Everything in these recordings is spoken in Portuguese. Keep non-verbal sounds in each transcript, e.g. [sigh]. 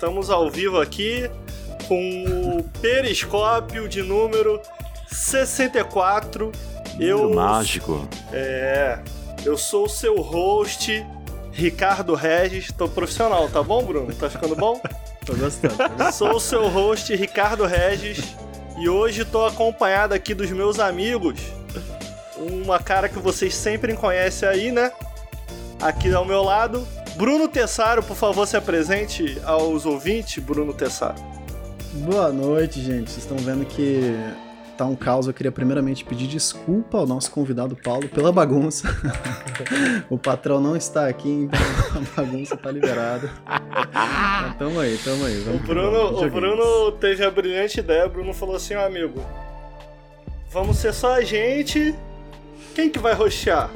Estamos ao vivo aqui com o periscópio de número 64. Eu mágico. É. Eu sou o seu host, Ricardo Regis. Tô profissional, tá bom, Bruno? Tá ficando bom? [laughs] tô gostando. Sou o seu host, Ricardo Regis. E hoje tô acompanhado aqui dos meus amigos. Uma cara que vocês sempre conhecem aí, né? Aqui ao meu lado, Bruno Tessaro, por favor, se apresente aos ouvintes, Bruno Tessaro. Boa noite, gente. Vocês estão vendo que tá um caos. Eu queria primeiramente pedir desculpa ao nosso convidado Paulo pela bagunça. [laughs] o patrão não está aqui, então a bagunça tá liberada. Então, tamo aí, tamo aí. Vamos o Bruno, o Bruno teve a brilhante ideia. O Bruno falou assim: amigo, vamos ser só a gente. Quem que vai roxear?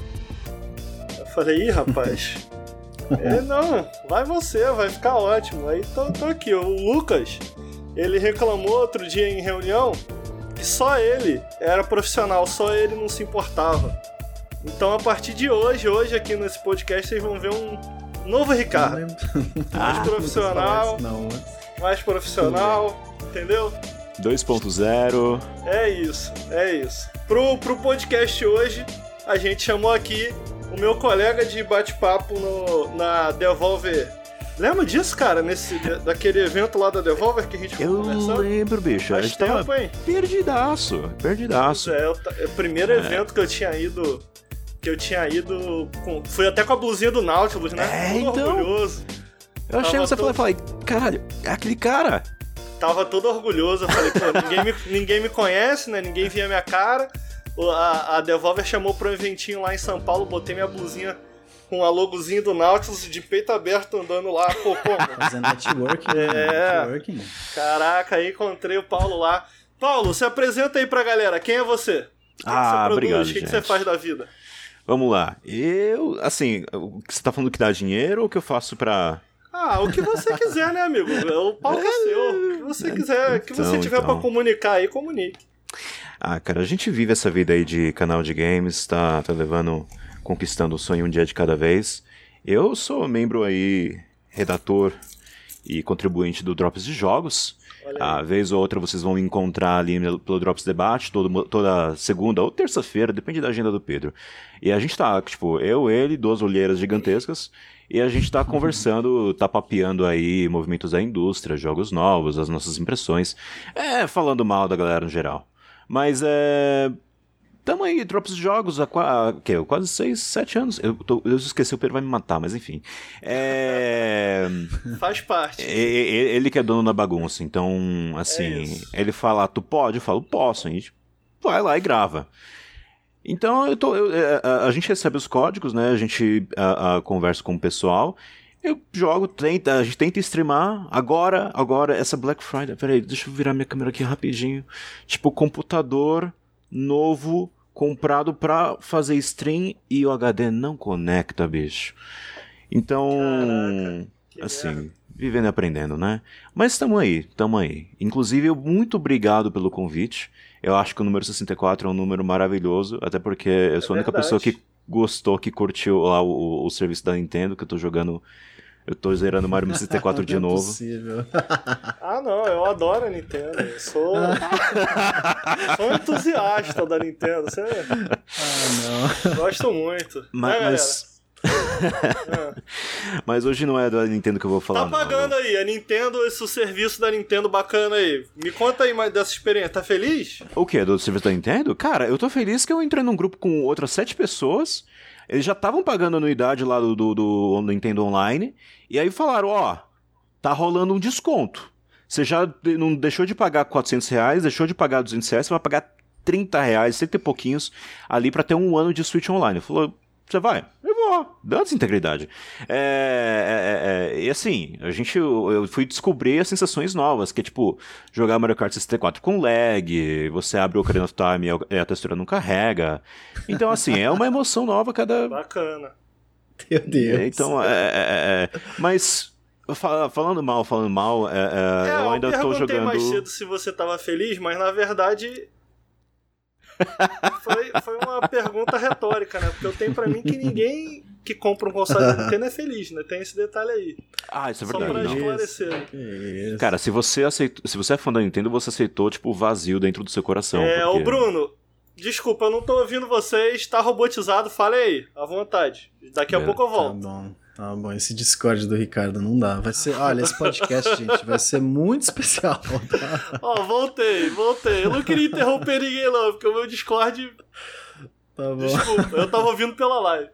Eu falei, ih, rapaz. [laughs] Ele, não, vai você, vai ficar ótimo. Aí tô, tô aqui, o Lucas, ele reclamou outro dia em reunião que só ele era profissional, só ele não se importava. Então a partir de hoje, hoje aqui nesse podcast, vocês vão ver um novo Ricardo. [laughs] Mais profissional. Não, mais profissional, entendeu? 2.0. É isso, é isso. Pro, pro podcast hoje, a gente chamou aqui o meu colega de bate-papo na Devolver. Lembra disso, cara? Nesse, daquele evento lá da Devolver que a gente Eu lembro, bicho. Faz a gente tempo, tava hein? perdidaço, perdidaço. É, é, o primeiro é. evento que eu tinha ido que eu tinha ido com, fui até com a blusinha do Nautilus, né? É, todo então. orgulhoso. Eu achei que você todo... falou, falei, caralho, é aquele cara. Tava todo orgulhoso, eu falei, pô, ninguém me, [laughs] ninguém me conhece, né? Ninguém via minha cara a, a Devolver chamou pro eventinho lá em São Paulo, botei minha blusinha com a logozinho do Nautilus de peito aberto andando lá, pô, como? [laughs] Fazendo networking. É. Networking. Caraca, aí encontrei o Paulo lá. Paulo, se apresenta aí pra galera. Quem é você? O que ah, que você obrigado, O que, que você faz da vida? Vamos lá. Eu, assim, você tá falando que dá dinheiro ou que eu faço pra. Ah, o que você [laughs] quiser, né, amigo? O palco é seu. O que você quiser, o que você então, tiver então. pra comunicar aí, comunique. Ah, cara, a gente vive essa vida aí de canal de games, tá, tá levando, conquistando o sonho um dia de cada vez. Eu sou membro aí, redator e contribuinte do Drops de Jogos. A vez ou outra vocês vão me encontrar ali pelo Drops Debate, todo, toda segunda ou terça-feira, depende da agenda do Pedro. E a gente tá, tipo, eu, ele, duas olheiras gigantescas, e a gente tá [laughs] conversando, tá papeando aí movimentos da indústria, jogos novos, as nossas impressões, é, falando mal da galera no geral. Mas é. Tamo aí, Drops de Jogos há, há que, quase 6, 7 anos. Eu, tô, eu esqueci, o Pedro vai me matar, mas enfim. É... [laughs] Faz parte. Ele que é dono da bagunça, então, assim, é ele fala, tu pode? Eu falo, posso. A gente vai lá e grava. Então, eu tô, eu, a, é, a, a, gente recebe os códigos, né? A gente a, conversa com o pessoal. Eu jogo, tenta, a gente tenta streamar. Agora, agora, essa Black Friday. Peraí, deixa eu virar minha câmera aqui rapidinho. Tipo, computador novo comprado pra fazer stream e o HD não conecta, bicho. Então, Caraca, assim, merda. vivendo e aprendendo, né? Mas estamos aí, estamos aí. Inclusive, muito obrigado pelo convite. Eu acho que o número 64 é um número maravilhoso, até porque eu sou é a única verdade. pessoa que gostou, que curtiu lá o, o, o serviço da Nintendo, que eu tô jogando eu tô zerando Mario 64 [laughs] de é novo. Possível. [laughs] ah, não, eu adoro a Nintendo. Eu sou, [laughs] sou entusiasta da Nintendo. Você... Ah, não. Gosto muito. Mas. Mas... Mas hoje não é da Nintendo que eu vou falar. Tá pagando não. aí, a Nintendo, esse serviço da Nintendo bacana aí. Me conta aí mais dessa experiência, tá feliz? O que? Do serviço da Nintendo? Cara, eu tô feliz que eu entrei num grupo com outras sete pessoas eles já estavam pagando anuidade lá do, do, do, Nintendo Online. E aí falaram: ó, tá rolando um desconto. Você já não deixou de pagar 400 reais, deixou de pagar 200 reais, você vai pagar 30 reais, 30 e pouquinhos ali para ter um ano de Switch Online. Falou: você vai? Dando integridade. É, é, é, e assim, a gente, eu, eu, fui descobrir as sensações novas, que é tipo, jogar Mario Kart 64 com lag, você abre o Ocarina of Time e a textura não carrega. Então, assim, é uma emoção nova cada... Bacana. Meu Deus. Então, é, é, é mas... Falando mal, falando mal, eu ainda tô jogando. Eu mais cedo se você tava feliz, mas na verdade Foi, foi uma pergunta retórica, né? Porque eu tenho pra mim que ninguém que compra um console da Nintendo é feliz, né? Tem esse detalhe aí. Ah, isso é Só verdade. pra não. esclarecer. Isso. Cara, se você aceitou, se você é fã da Nintendo, você aceitou tipo o vazio dentro do seu coração. é, porque- ô Bruno, desculpa, eu não tô ouvindo vocês, tá robotizado, fale aí, à vontade. Daqui a É, pouco eu Tá volto. bom, tá bom. Esse Discord do Ricardo não dá. Vai ser, olha, esse podcast, [laughs] gente, vai ser muito especial. Tá, Ó, voltei, voltei. Eu não queria interromper ninguém, não, porque o meu Discord. tá bom. Desculpa, eu tava ouvindo pela live.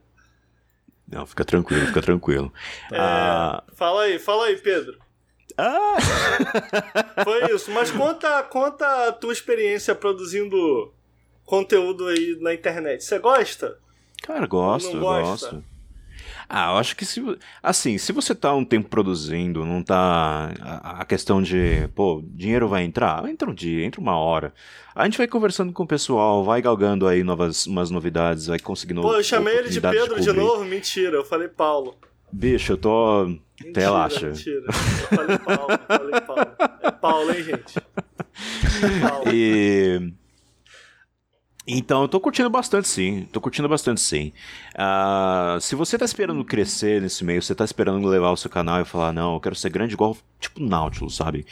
Não, fica tranquilo, fica tranquilo. É, Ah, Fala aí, fala aí, Pedro. ah, Foi isso. Mas conta, conta a tua experiência produzindo conteúdo aí na internet. Você gosta? cara, gosto, Não gosta? gosto. Ah, eu acho que se. Assim, se você tá um tempo produzindo, não tá. A, a questão de, pô, dinheiro vai entrar? Entra um dia, entra uma hora. A gente vai conversando com o pessoal, vai galgando aí novas umas novidades, vai conseguindo. Pô, eu chamei ele de Pedro de, cobrir. novo? Mentira, eu falei Paulo. Bicho, eu tô. Mentira, Relaxa. Mentira. Eu falei Paulo, eu falei Paulo. É Paulo, hein, gente? [laughs] Paulo. E. Então, eu tô curtindo bastante sim. Tô curtindo bastante sim. Ah, se você tá esperando crescer nesse meio, você tá esperando levar o seu canal e falar, não, eu quero ser grande igual, tipo, Nautilus, sabe?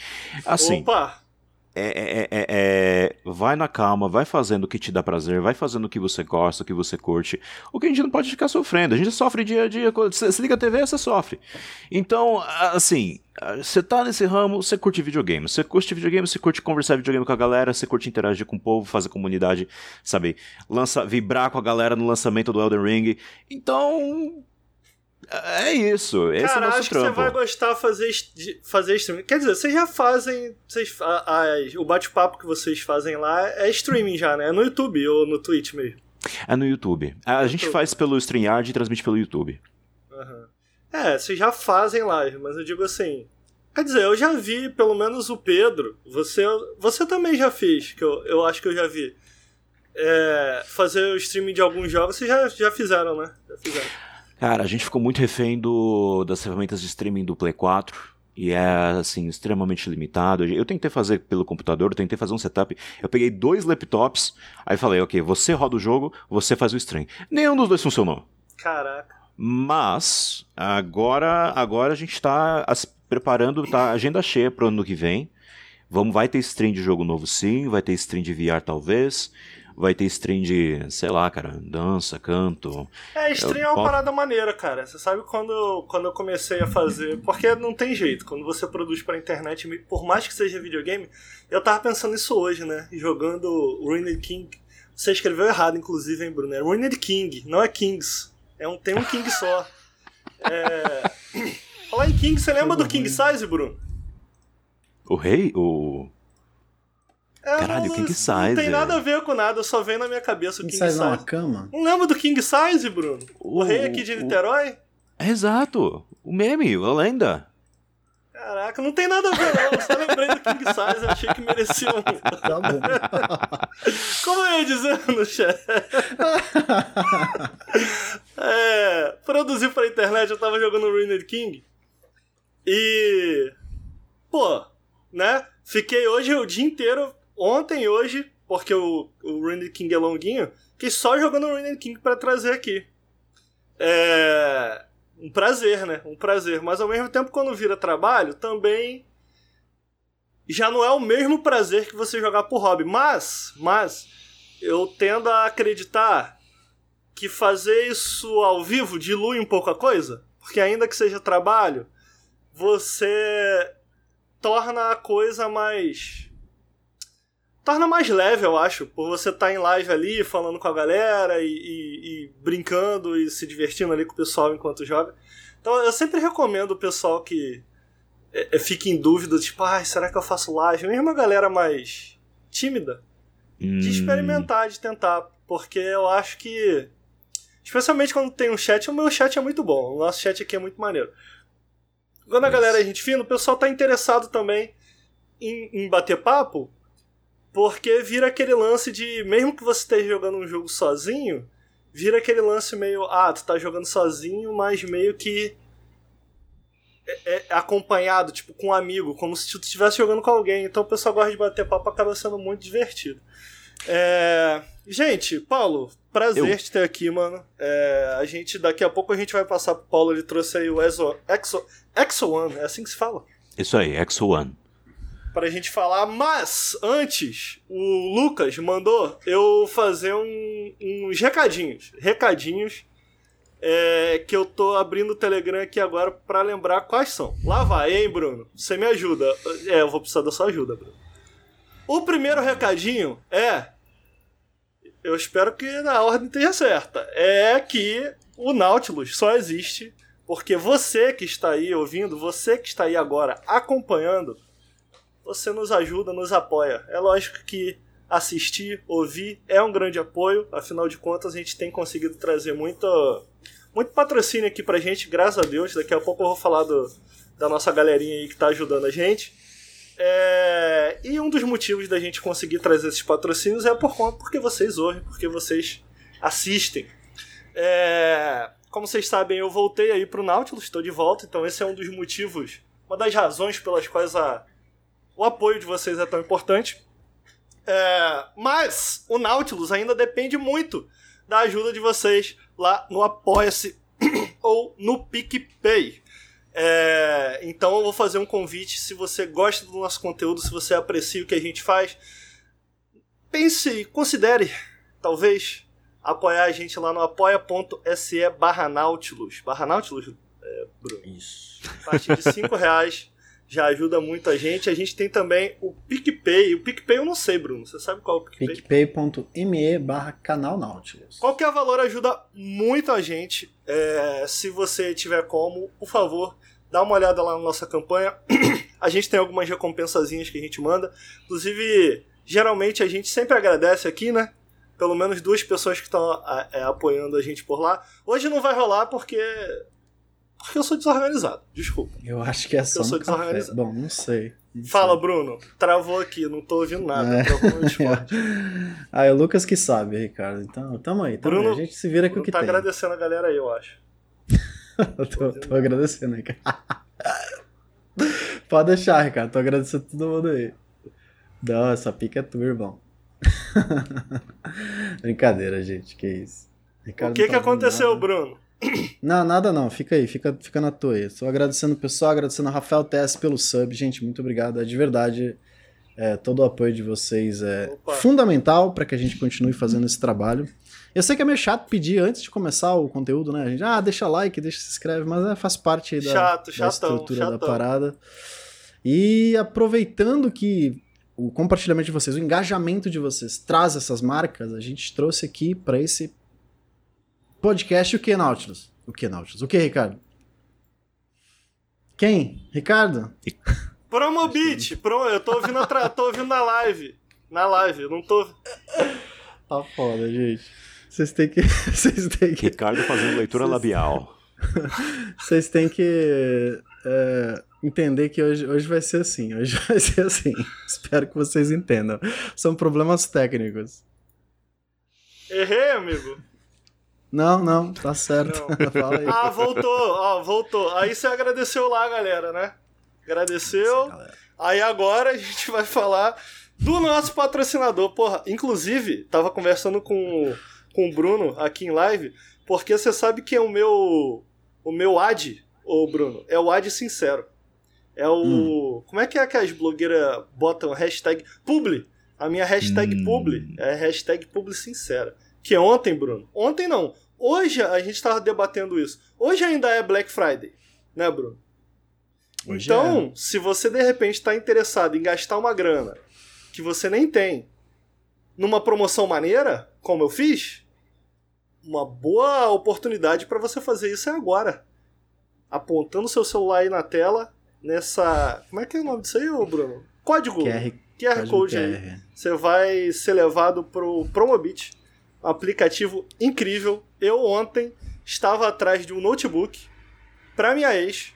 Assim, Opa! É, é- é- é- vai na calma, vai fazendo o que te dá prazer, vai fazendo o que você gosta, o que você curte. O que a gente não pode ficar sofrendo. A gente sofre dia a dia. Você liga a TV, você sofre. Então, assim, você tá nesse ramo, você curte videogame. Você curte videogame, você curte conversar videogame com a galera, você curte interagir com o povo, fazer comunidade, sabe? Lança, vibrar com a galera no lançamento do Elden Ring. Então. É isso. Esse é Cara, o nosso acho que você trampo. vai gostar fazer, fazer streaming. Quer dizer, vocês já fazem. Vocês, a- as- o bate-papo que vocês fazem lá é streaming já, né? É no YouTube ou no Twitch mesmo. É no YouTube. A, a gente YouTube. faz pelo StreamYard e transmite pelo YouTube. Aham. É, vocês já fazem live, mas eu digo assim. Quer dizer, eu já vi, pelo menos o Pedro. Você, você também já fez, que eu, eu acho que eu já vi. É, fazer o streaming de alguns jogos, vocês já, já fizeram, né? Já fizeram. Cara, a gente ficou muito refém do, das ferramentas de streaming do Play 4. E é, assim, extremamente limitado. Eu tentei fazer pelo computador, eu tentei fazer um setup. Eu peguei dois laptops, aí falei, ok, você roda o jogo, você faz o stream. Nenhum dos dois funcionou. Caraca. Mas, agora, agora a gente tá as- preparando, tá agenda cheia pro ano que vem. Vamos, vai ter stream de jogo novo sim, vai ter stream de VR talvez. Vai ter stream de, sei lá, cara, dança, canto. É, stream Eu é uma parada maneira, cara. Você sabe quando, quando eu comecei a fazer. Porque não tem jeito, quando você produz pra internet, por mais que seja videogame, eu tava pensando nisso hoje, né? Jogando Ruined King. Você escreveu errado, inclusive, hein, Bruno? É Ruined King, não é Kings. É um, tem um King [laughs] só. É... Falar em King, você lembra do King Size, Bruno? O rei? O. É, Caralho, não, King Não Size, tem é. nada a ver com nada, só vem na minha cabeça o King sai Size. numa cama? Não lembra do King Size, Bruno? O, O- rei aqui de o- Niterói? É exato! O meme, a lenda. Caraca, não tem nada a ver não, eu só lembrei do King Size, eu achei que merecia um... Tá bom. [laughs] Como eu ia dizendo chat? [laughs] é, produzir pra internet, eu tava jogando Ruined King e... Pô, né? Fiquei hoje o dia inteiro, ontem hoje, porque o, o Ruined King é longuinho, fiquei só jogando Ruined King pra trazer aqui. É... Um prazer, né? Um prazer. Mas ao mesmo tempo, quando vira trabalho, também já não é o mesmo prazer que você jogar por hobby. Mas, mas, eu tendo a acreditar que fazer isso ao vivo dilui um pouco a coisa. Porque ainda que seja trabalho, você torna a coisa mais. Torna mais leve, eu acho, por você estar em live ali, falando com a galera e, e- e brincando e se divertindo ali com o pessoal enquanto joga. Então eu sempre recomendo o pessoal que é, é, fica em dúvida, tipo, ai, será que eu faço live? Mesmo a galera mais tímida, de Hum, experimentar, de tentar, porque eu acho que. Especialmente quando tem um chat, o meu chat é muito bom, o nosso chat aqui é muito maneiro. Quando a Isso. galera é gente fina, o pessoal tá interessado também em, em bater papo, porque vira aquele lance de, mesmo que você esteja jogando um jogo sozinho, vira aquele lance meio, ah, tu tá jogando sozinho, mas meio que é, é acompanhado, tipo, com um amigo, como se tu estivesse jogando com alguém. Então o pessoal gosta de bater papo, acaba sendo muito divertido. É... Gente, Paulo, prazer Eu. te ter aqui, mano. É... A gente, daqui a pouco a gente vai passar pro Paulo, ele trouxe aí o Exo... Exo... Exo One, é assim que se fala? Isso aí, Exo One. Pra gente falar, mas antes, o Lucas mandou eu fazer um, uns recadinhos. Recadinhos é, que eu tô abrindo o Telegram aqui agora para lembrar quais são. Lá vai, hein, Bruno? Você me ajuda. É, eu vou precisar da sua ajuda, Bruno. O primeiro recadinho é. Eu espero que a ordem esteja certa. É que o Nautilus só existe porque você que está aí ouvindo, você que está aí agora acompanhando, você nos ajuda, nos apoia. É lógico que assistir, ouvir é um grande apoio, afinal de contas a gente tem conseguido trazer muito muito patrocínio aqui pra gente, graças a Deus. Daqui a pouco eu vou falar do, da nossa galerinha aí que tá ajudando a gente. É, e um dos motivos da gente conseguir trazer esses patrocínios é por conta porque vocês ouvem, porque vocês assistem. É, como vocês sabem, eu voltei aí pro Nautilus, estou de volta, então esse é um dos motivos, uma das razões pelas quais a, o apoio de vocês é tão importante. É, mas o Nautilus ainda depende muito da ajuda de vocês lá no Apoia-se [clears throat] ou no PicPay. É, então eu vou fazer um convite. Se você gosta do nosso conteúdo, se você aprecia o que a gente faz, pense considere, talvez, apoiar a gente lá no apoia.se barra Nautilus. Barra Nautilus, é, Bruno? Isso. A partir de 5 [laughs] reais já ajuda muito a gente. A gente tem também o PicPay. O PicPay eu não sei, Bruno. Você sabe qual é o PicPay? PicPay.me barra canal Nautilus. Qualquer valor ajuda muito a gente. É, se você tiver como, por favor, dá uma olhada lá na nossa campanha. [clears throat] a gente tem algumas recompensazinhas que a gente manda. Inclusive, geralmente a gente sempre agradece aqui, né? Pelo menos duas pessoas que estão é, apoiando a gente por lá. Hoje não vai rolar porque porque eu sou desorganizado, desculpa. Eu acho que é só eu sou desorganizado. Bom, não sei. Não Fala, sei. Bruno. Travou aqui, não tô ouvindo nada. É. [laughs] ah, é o Lucas que sabe, Ricardo. Então, tamo aí, tamo Bruno, aí. A gente se vira com o que tá tem. tá agradecendo a galera aí, eu acho. eu [laughs] tô, tô agradecendo, Ricardo. [laughs] Pode deixar, Ricardo. Tô agradecendo todo mundo aí. Não, essa pica é tua, irmão. Brincadeira, gente. Que isso. Ricardo o que, tá que aconteceu, nada. Bruno? Não, nada não. Fica aí, fica, fica na tua aí. Só agradecendo o pessoal, agradecendo a Rafael TS pelo sub. Gente, muito obrigado. É de verdade. É, todo o apoio de vocês é Opa. fundamental para que a gente continue fazendo esse trabalho. Eu sei que é meio chato pedir antes de começar o conteúdo, né? A gente, ah, deixa like, deixa se inscreve, mas é, faz parte aí da, Chato, da chatão, estrutura chatão. da parada. E aproveitando que o compartilhamento de vocês, o engajamento de vocês traz essas marcas, a gente trouxe aqui para esse Podcast o que, Nautilus? O que, Nautilus? O que, Ricardo? Quem? Ricardo? [laughs] Promobit! Pro, eu tô ouvindo, tra... tô ouvindo na live. Na live, eu não tô. Tá foda, gente. Vocês têm que. [laughs] Vocês têm que. Ricardo fazendo leitura Vocês... labial. [laughs] Vocês têm que é, entender que hoje, hoje vai ser assim. Hoje vai ser assim. Espero que vocês entendam. São problemas técnicos. Errei, amigo. Não, não, tá certo. Não. [laughs] ah, voltou, ó, voltou. Aí você agradeceu lá, galera, né? Agradeceu. Aí agora a gente vai falar do nosso patrocinador. Porra, inclusive, tava conversando com, com o Bruno aqui em live, porque você sabe que é o meu o meu ad, ô Bruno, é o ad sincero. É o. Hum. Como é que é que as blogueiras botam hashtag publi? A minha hashtag hum. publi é hashtag publi sincera. Que é ontem, Bruno. Ontem não. Hoje a gente estava debatendo isso. Hoje ainda é Black Friday, né, Bruno? Hoje então, é. se você de repente está interessado em gastar uma grana que você nem tem numa promoção maneira, como eu fiz, uma boa oportunidade para você fazer isso é agora. Apontando seu celular aí na tela, nessa. Como é que é o nome disso aí, Bruno? Código. QR, QR Code QR. aí. Você vai ser levado pro Promobit aplicativo incrível. Eu ontem estava atrás de um notebook para minha ex,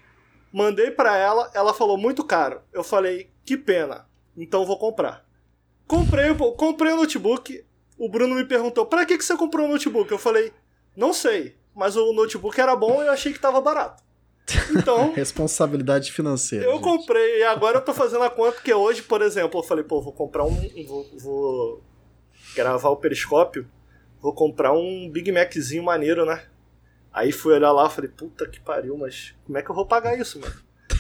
mandei para ela, ela falou muito caro. Eu falei, que pena, então vou comprar. Comprei, comprei o notebook. O Bruno me perguntou: "Para que que você comprou o notebook?" Eu falei: "Não sei, mas o notebook era bom e eu achei que estava barato." Então. [laughs] Responsabilidade financeira. Eu gente. comprei e agora eu tô fazendo a conta, porque hoje, por exemplo, eu falei, pô, vou comprar um. Vou, vou gravar o periscópio, vou comprar um Big Maczinho maneiro, né? Aí fui olhar lá e falei, puta que pariu, mas como é que eu vou pagar isso, mano?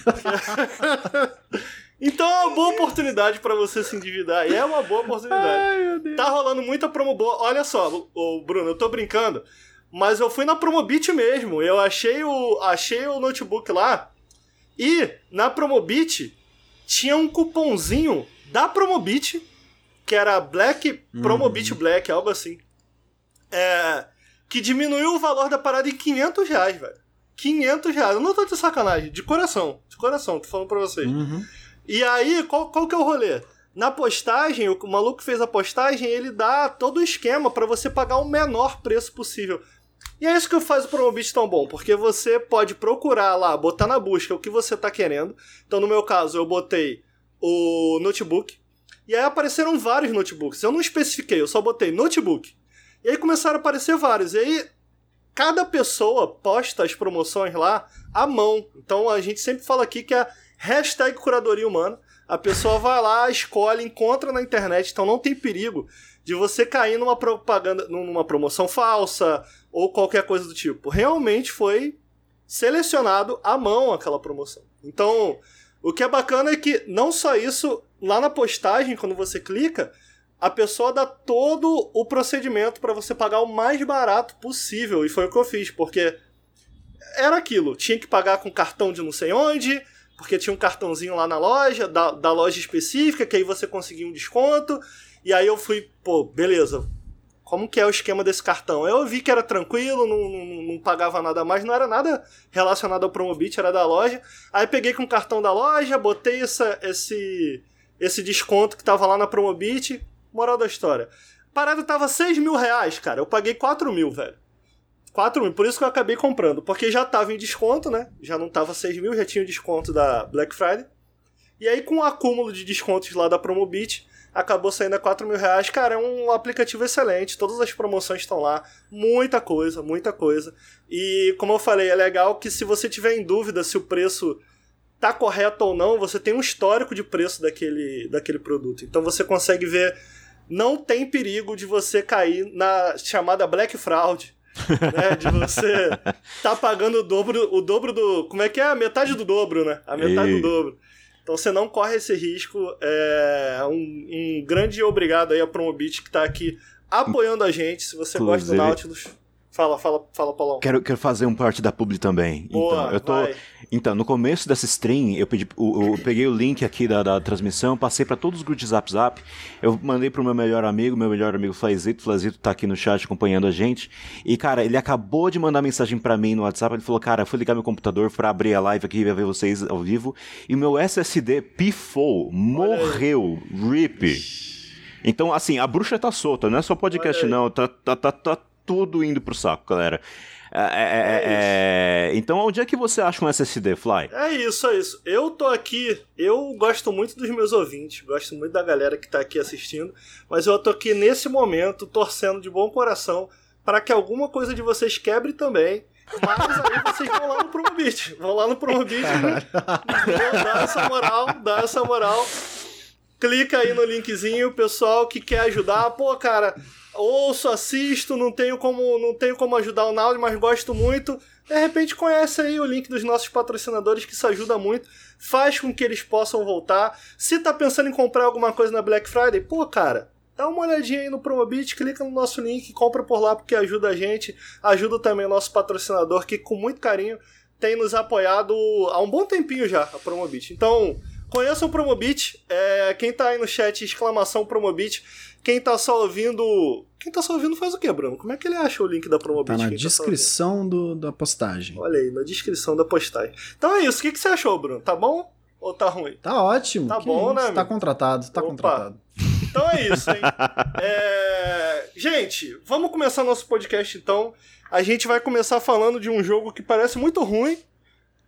[laughs] então é uma boa oportunidade para você se endividar. E é uma boa oportunidade. Ai, tá rolando muita promo boa. Olha só, o Bruno, eu tô brincando, mas eu fui na Promobit mesmo. Eu achei o, achei o notebook lá. E na Promobit tinha um cupomzinho da Promobit, que era Black Promobit uhum. Black, algo assim. É, que diminuiu o valor da parada em 500 reais, velho. 500 reais. Eu não tô de sacanagem, de coração. De coração, tô falando pra vocês. Uhum. E aí, qual, qual que é o rolê? Na postagem, o maluco que fez a postagem, ele dá todo o esquema para você pagar o menor preço possível. E é isso que faz o Promobit tão bom, porque você pode procurar lá, botar na busca o que você tá querendo. Então, no meu caso, eu botei o notebook. E aí apareceram vários notebooks. Eu não especifiquei, eu só botei notebook. E aí começaram a aparecer vários. E aí cada pessoa posta as promoções lá à mão. Então a gente sempre fala aqui que é hashtag curadoria humana. A pessoa vai lá, escolhe, encontra na internet, então não tem perigo de você cair numa propaganda, numa promoção falsa ou qualquer coisa do tipo. Realmente foi selecionado à mão aquela promoção. Então, o que é bacana é que não só isso, lá na postagem, quando você clica, a pessoa dá todo o procedimento para você pagar o mais barato possível. E foi o que eu fiz, porque era aquilo. Tinha que pagar com cartão de não sei onde, porque tinha um cartãozinho lá na loja, da, da loja específica, que aí você conseguia um desconto. E aí eu fui, pô, beleza. Como que é o esquema desse cartão? Eu vi que era tranquilo, não, não, não pagava nada mais, não era nada relacionado ao Promobit, era da loja. Aí peguei com o cartão da loja, botei essa, esse, esse desconto que tava lá na Promobit, Moral da história. A parada tava 6 mil reais, cara. Eu paguei 4 mil, velho. 4 mil. Por isso que eu acabei comprando. Porque já tava em desconto, né? Já não tava 6 mil, já tinha o desconto da Black Friday. E aí, com o acúmulo de descontos lá da Promobit, acabou saindo a 4 mil reais. Cara, é um aplicativo excelente. Todas as promoções estão lá. Muita coisa, muita coisa. E, como eu falei, é legal que se você tiver em dúvida se o preço tá correto ou não, você tem um histórico de preço daquele, daquele produto. Então você consegue ver não tem perigo de você cair na chamada Black Fraud. né, de você [laughs] tá pagando o dobro, o dobro do. Como é que é? A metade do dobro, né? A metade do dobro. Então você não corre esse risco. É um, um grande obrigado aí a Promobit que tá aqui apoiando a gente. Se você Inclusive, gosta do Nautilus, Fala, fala, fala, Paulão. Quero, quero fazer um parte da publi também. Boa, então, eu tô. Vai. Então, no começo dessa stream, eu, pedi, eu, eu peguei o link aqui da, da transmissão, passei para todos os grupos de Zap Zap. Eu mandei pro meu melhor amigo, meu melhor amigo Flazito. Flazito tá aqui no chat acompanhando a gente. E, cara, ele acabou de mandar mensagem para mim no WhatsApp. Ele falou, cara, fui ligar meu computador para abrir a live aqui e ver vocês ao vivo. E o meu SSD pifou, morreu, rip. Então, assim, a bruxa tá solta, não é só podcast, não. Tá, tá, tá, tá tudo indo pro saco, galera. É, é, é, é, é então, onde é que você acha um SSD, Fly? É isso, é isso. Eu tô aqui, eu gosto muito dos meus ouvintes, gosto muito da galera que tá aqui assistindo, mas eu tô aqui nesse momento torcendo de bom coração para que alguma coisa de vocês quebre também. Mas aí vocês vão lá no Promobit. Vão lá no Promobit. Dá essa moral, dá essa moral. Clica aí no linkzinho, pessoal que quer ajudar. Pô, cara, ouço, assisto, não tenho como, não tenho como ajudar o Naldo, mas gosto muito. De repente conhece aí o link dos nossos patrocinadores, que isso ajuda muito, faz com que eles possam voltar. Se tá pensando em comprar alguma coisa na Black Friday, pô, cara, dá uma olhadinha aí no Promobit, clica no nosso link, compra por lá porque ajuda a gente, ajuda também o nosso patrocinador que com muito carinho tem nos apoiado há um bom tempinho já, a Promobit. Então, conheçam o Promobit, é, quem tá aí no chat, exclamação Promobit, quem tá só ouvindo. Quem tá só ouvindo faz o quê, Bruno? Como é que ele acha o link da Promobit? Tá na descrição tá do, da postagem. Olha aí, na descrição da postagem. Então é isso. O que, que você achou, Bruno? Tá bom ou tá ruim? Tá ótimo. Tá bom, isso? né? Tá contratado, tá Opa. contratado. Então é isso, hein? [laughs] é... Gente, vamos começar nosso podcast então. A gente vai começar falando de um jogo que parece muito ruim,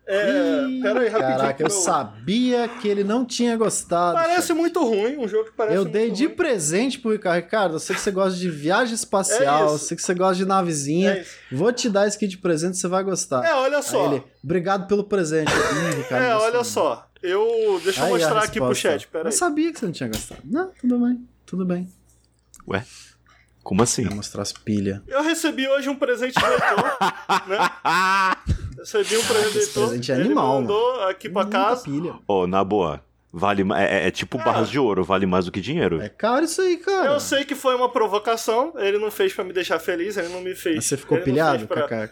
é, Ih, pera aí, rapidinho. Caraca, eu sabia que ele não tinha gostado. Parece gente. muito ruim, um jogo que parece Eu dei de ruim. presente pro Ricardo. Ricardo, eu sei que você gosta de viagem espacial, é eu sei que você gosta de navezinha. É Vou te dar esse aqui de presente, você vai gostar. É, olha só. Ele, Obrigado pelo presente. Ih, Ricardo, [laughs] é, olha só. Eu. Deixa eu aí mostrar aqui pro chat, pera Eu sabia que você não tinha gostado. Não, tudo bem, tudo bem. Ué? Como assim? Vai mostrar as pilhas. Eu recebi hoje um presente do Heitor, [laughs] né? Um presente do Esse Heitor. presente é ele animal, mandou aqui pra Muita casa. pilha. Ô, na boa. Vale, ma- é, é tipo Cara. barras de ouro, vale mais do que dinheiro. É caro isso aí, cara. Eu sei que foi uma provocação, ele não fez pra me deixar feliz, ele não me fez. Mas você ficou pilhado, pra, pra.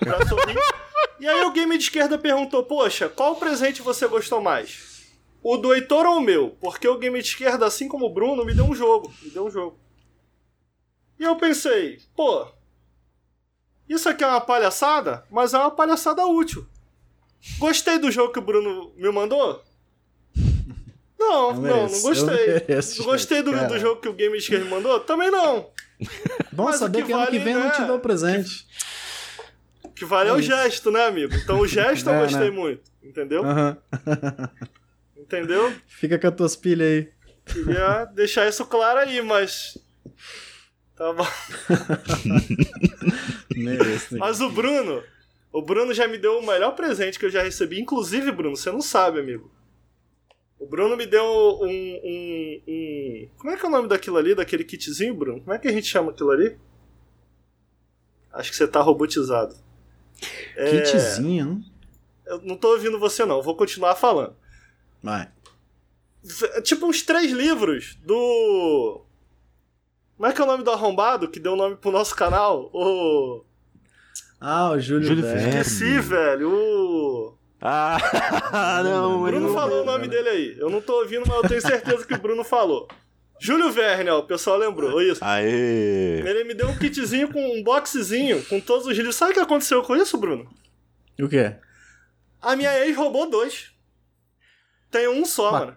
E aí o game de esquerda perguntou: Poxa, qual presente você gostou mais? O do Heitor ou o meu? Porque o game de esquerda, assim como o Bruno, me deu um jogo. Me deu um jogo. E eu pensei, pô, isso aqui é uma palhaçada, mas é uma palhaçada útil. Gostei do jogo que o Bruno me mandou? Não, não, mereço, não gostei. mereço, gostei do, do jogo que o Game me mandou? Também não. Bom Mas o saber que que ano que vale, vem eu não né? te dou presente. O que vale é o Isso. gesto, né, amigo? Então o gesto eu É, gostei né? muito. Entendeu? Aham. Entendeu? Fica com as tuas pilhas aí. Queria deixar isso claro aí, mas. Tá bom. [laughs] Mas o Bruno. O Bruno já me deu o melhor presente que eu já recebi. Inclusive, Bruno, você não sabe, amigo. O Bruno me deu um, um, um- Como é que é o nome daquilo ali, daquele kitzinho, Bruno? Como é que a gente chama aquilo ali? Acho que você tá robotizado. É, Kitzinho, não? Eu não tô ouvindo você, não. Vou continuar falando. Vai. É tipo uns três livros do. Como é que é o nome do arrombado que deu o nome pro nosso canal? O. Ah, o Júlio, Júlio Verne. Verne. Esqueci, velho. O. Ah, [laughs] não, O Bruno não- falou o nome dele aí. Eu não tô ouvindo, mas eu tenho certeza que o Bruno falou. Júlio Verne, ó, o pessoal lembrou. Isso. Aê! Ele me deu um kitzinho com um boxezinho com todos os livros. Sabe o que aconteceu com isso, Bruno? O quê? A minha ex roubou dois. Tem um só, mano.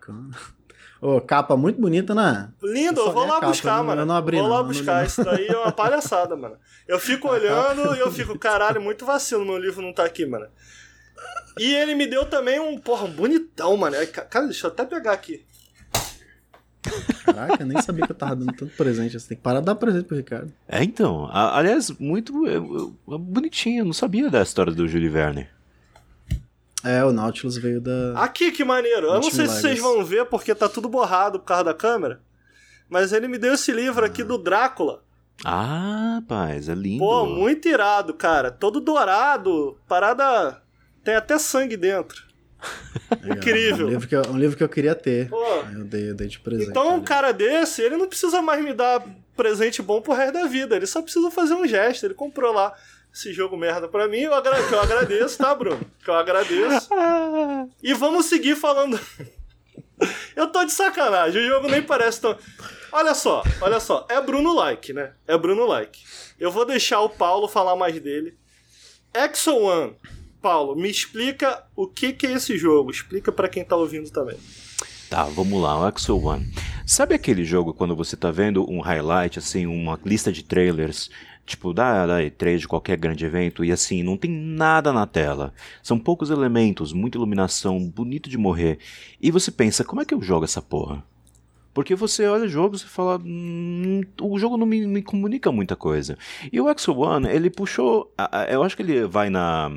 Ô, capa muito bonita, né? Lindo, Eu vou a lá capa, buscar, não- mano. eu não abri, vou lá não, não buscar. li, Isso daí é uma palhaçada, mano. Eu fico [laughs] olhando e eu fico, caralho, muito vacilo meu livro não tá aqui, mano. E ele me deu também um, porra, bonitão, mano. Cara, deixa eu até pegar aqui. Caraca, eu nem sabia que eu tava dando tanto presente. Você tem que parar de dar presente pro Ricardo. É, então. a- aliás, muito é, é, bonitinho. Eu não sabia da história do Júlio Verne. É, o Nautilus veio da. Aqui, que maneiro. Eu não sei se vocês vão ver porque tá tudo borrado por causa da câmera. Mas ele me deu esse livro aqui do Drácula. Ah, rapaz, é lindo. Pô, muito irado, cara. Todo dourado. Parada. Tem até sangue dentro. Legal. incrível. Um livro, que eu, um livro que eu queria ter. Pô. Eu dei, eu dei de presente. Então, um né? cara desse, ele não precisa mais me dar presente bom pro resto da vida. Ele só precisa fazer um gesto. Ele comprou lá esse jogo merda pra mim, eu agra- que eu agradeço, tá, Bruno? Que eu agradeço. E vamos seguir falando. [laughs] eu tô de sacanagem, o jogo nem parece tão. Olha só, olha só. É Bruno Like, né? É Bruno Like. Eu vou deixar o Paulo falar mais dele. Exo One. Paulo, me explica o que, que é esse jogo. Explica pra quem tá ouvindo também. Tá, vamos lá, o Axel One. Sabe aquele jogo quando você tá vendo um highlight, assim, uma lista de trailers, tipo da, da E3 de qualquer grande evento, e assim, não tem nada na tela. São poucos elementos, muita iluminação, bonito de morrer. E você pensa, como é que eu jogo essa porra? Porque você olha o jogo e fala, hum, o jogo não me, me comunica muita coisa. E o Axel One, ele puxou, eu acho que ele vai na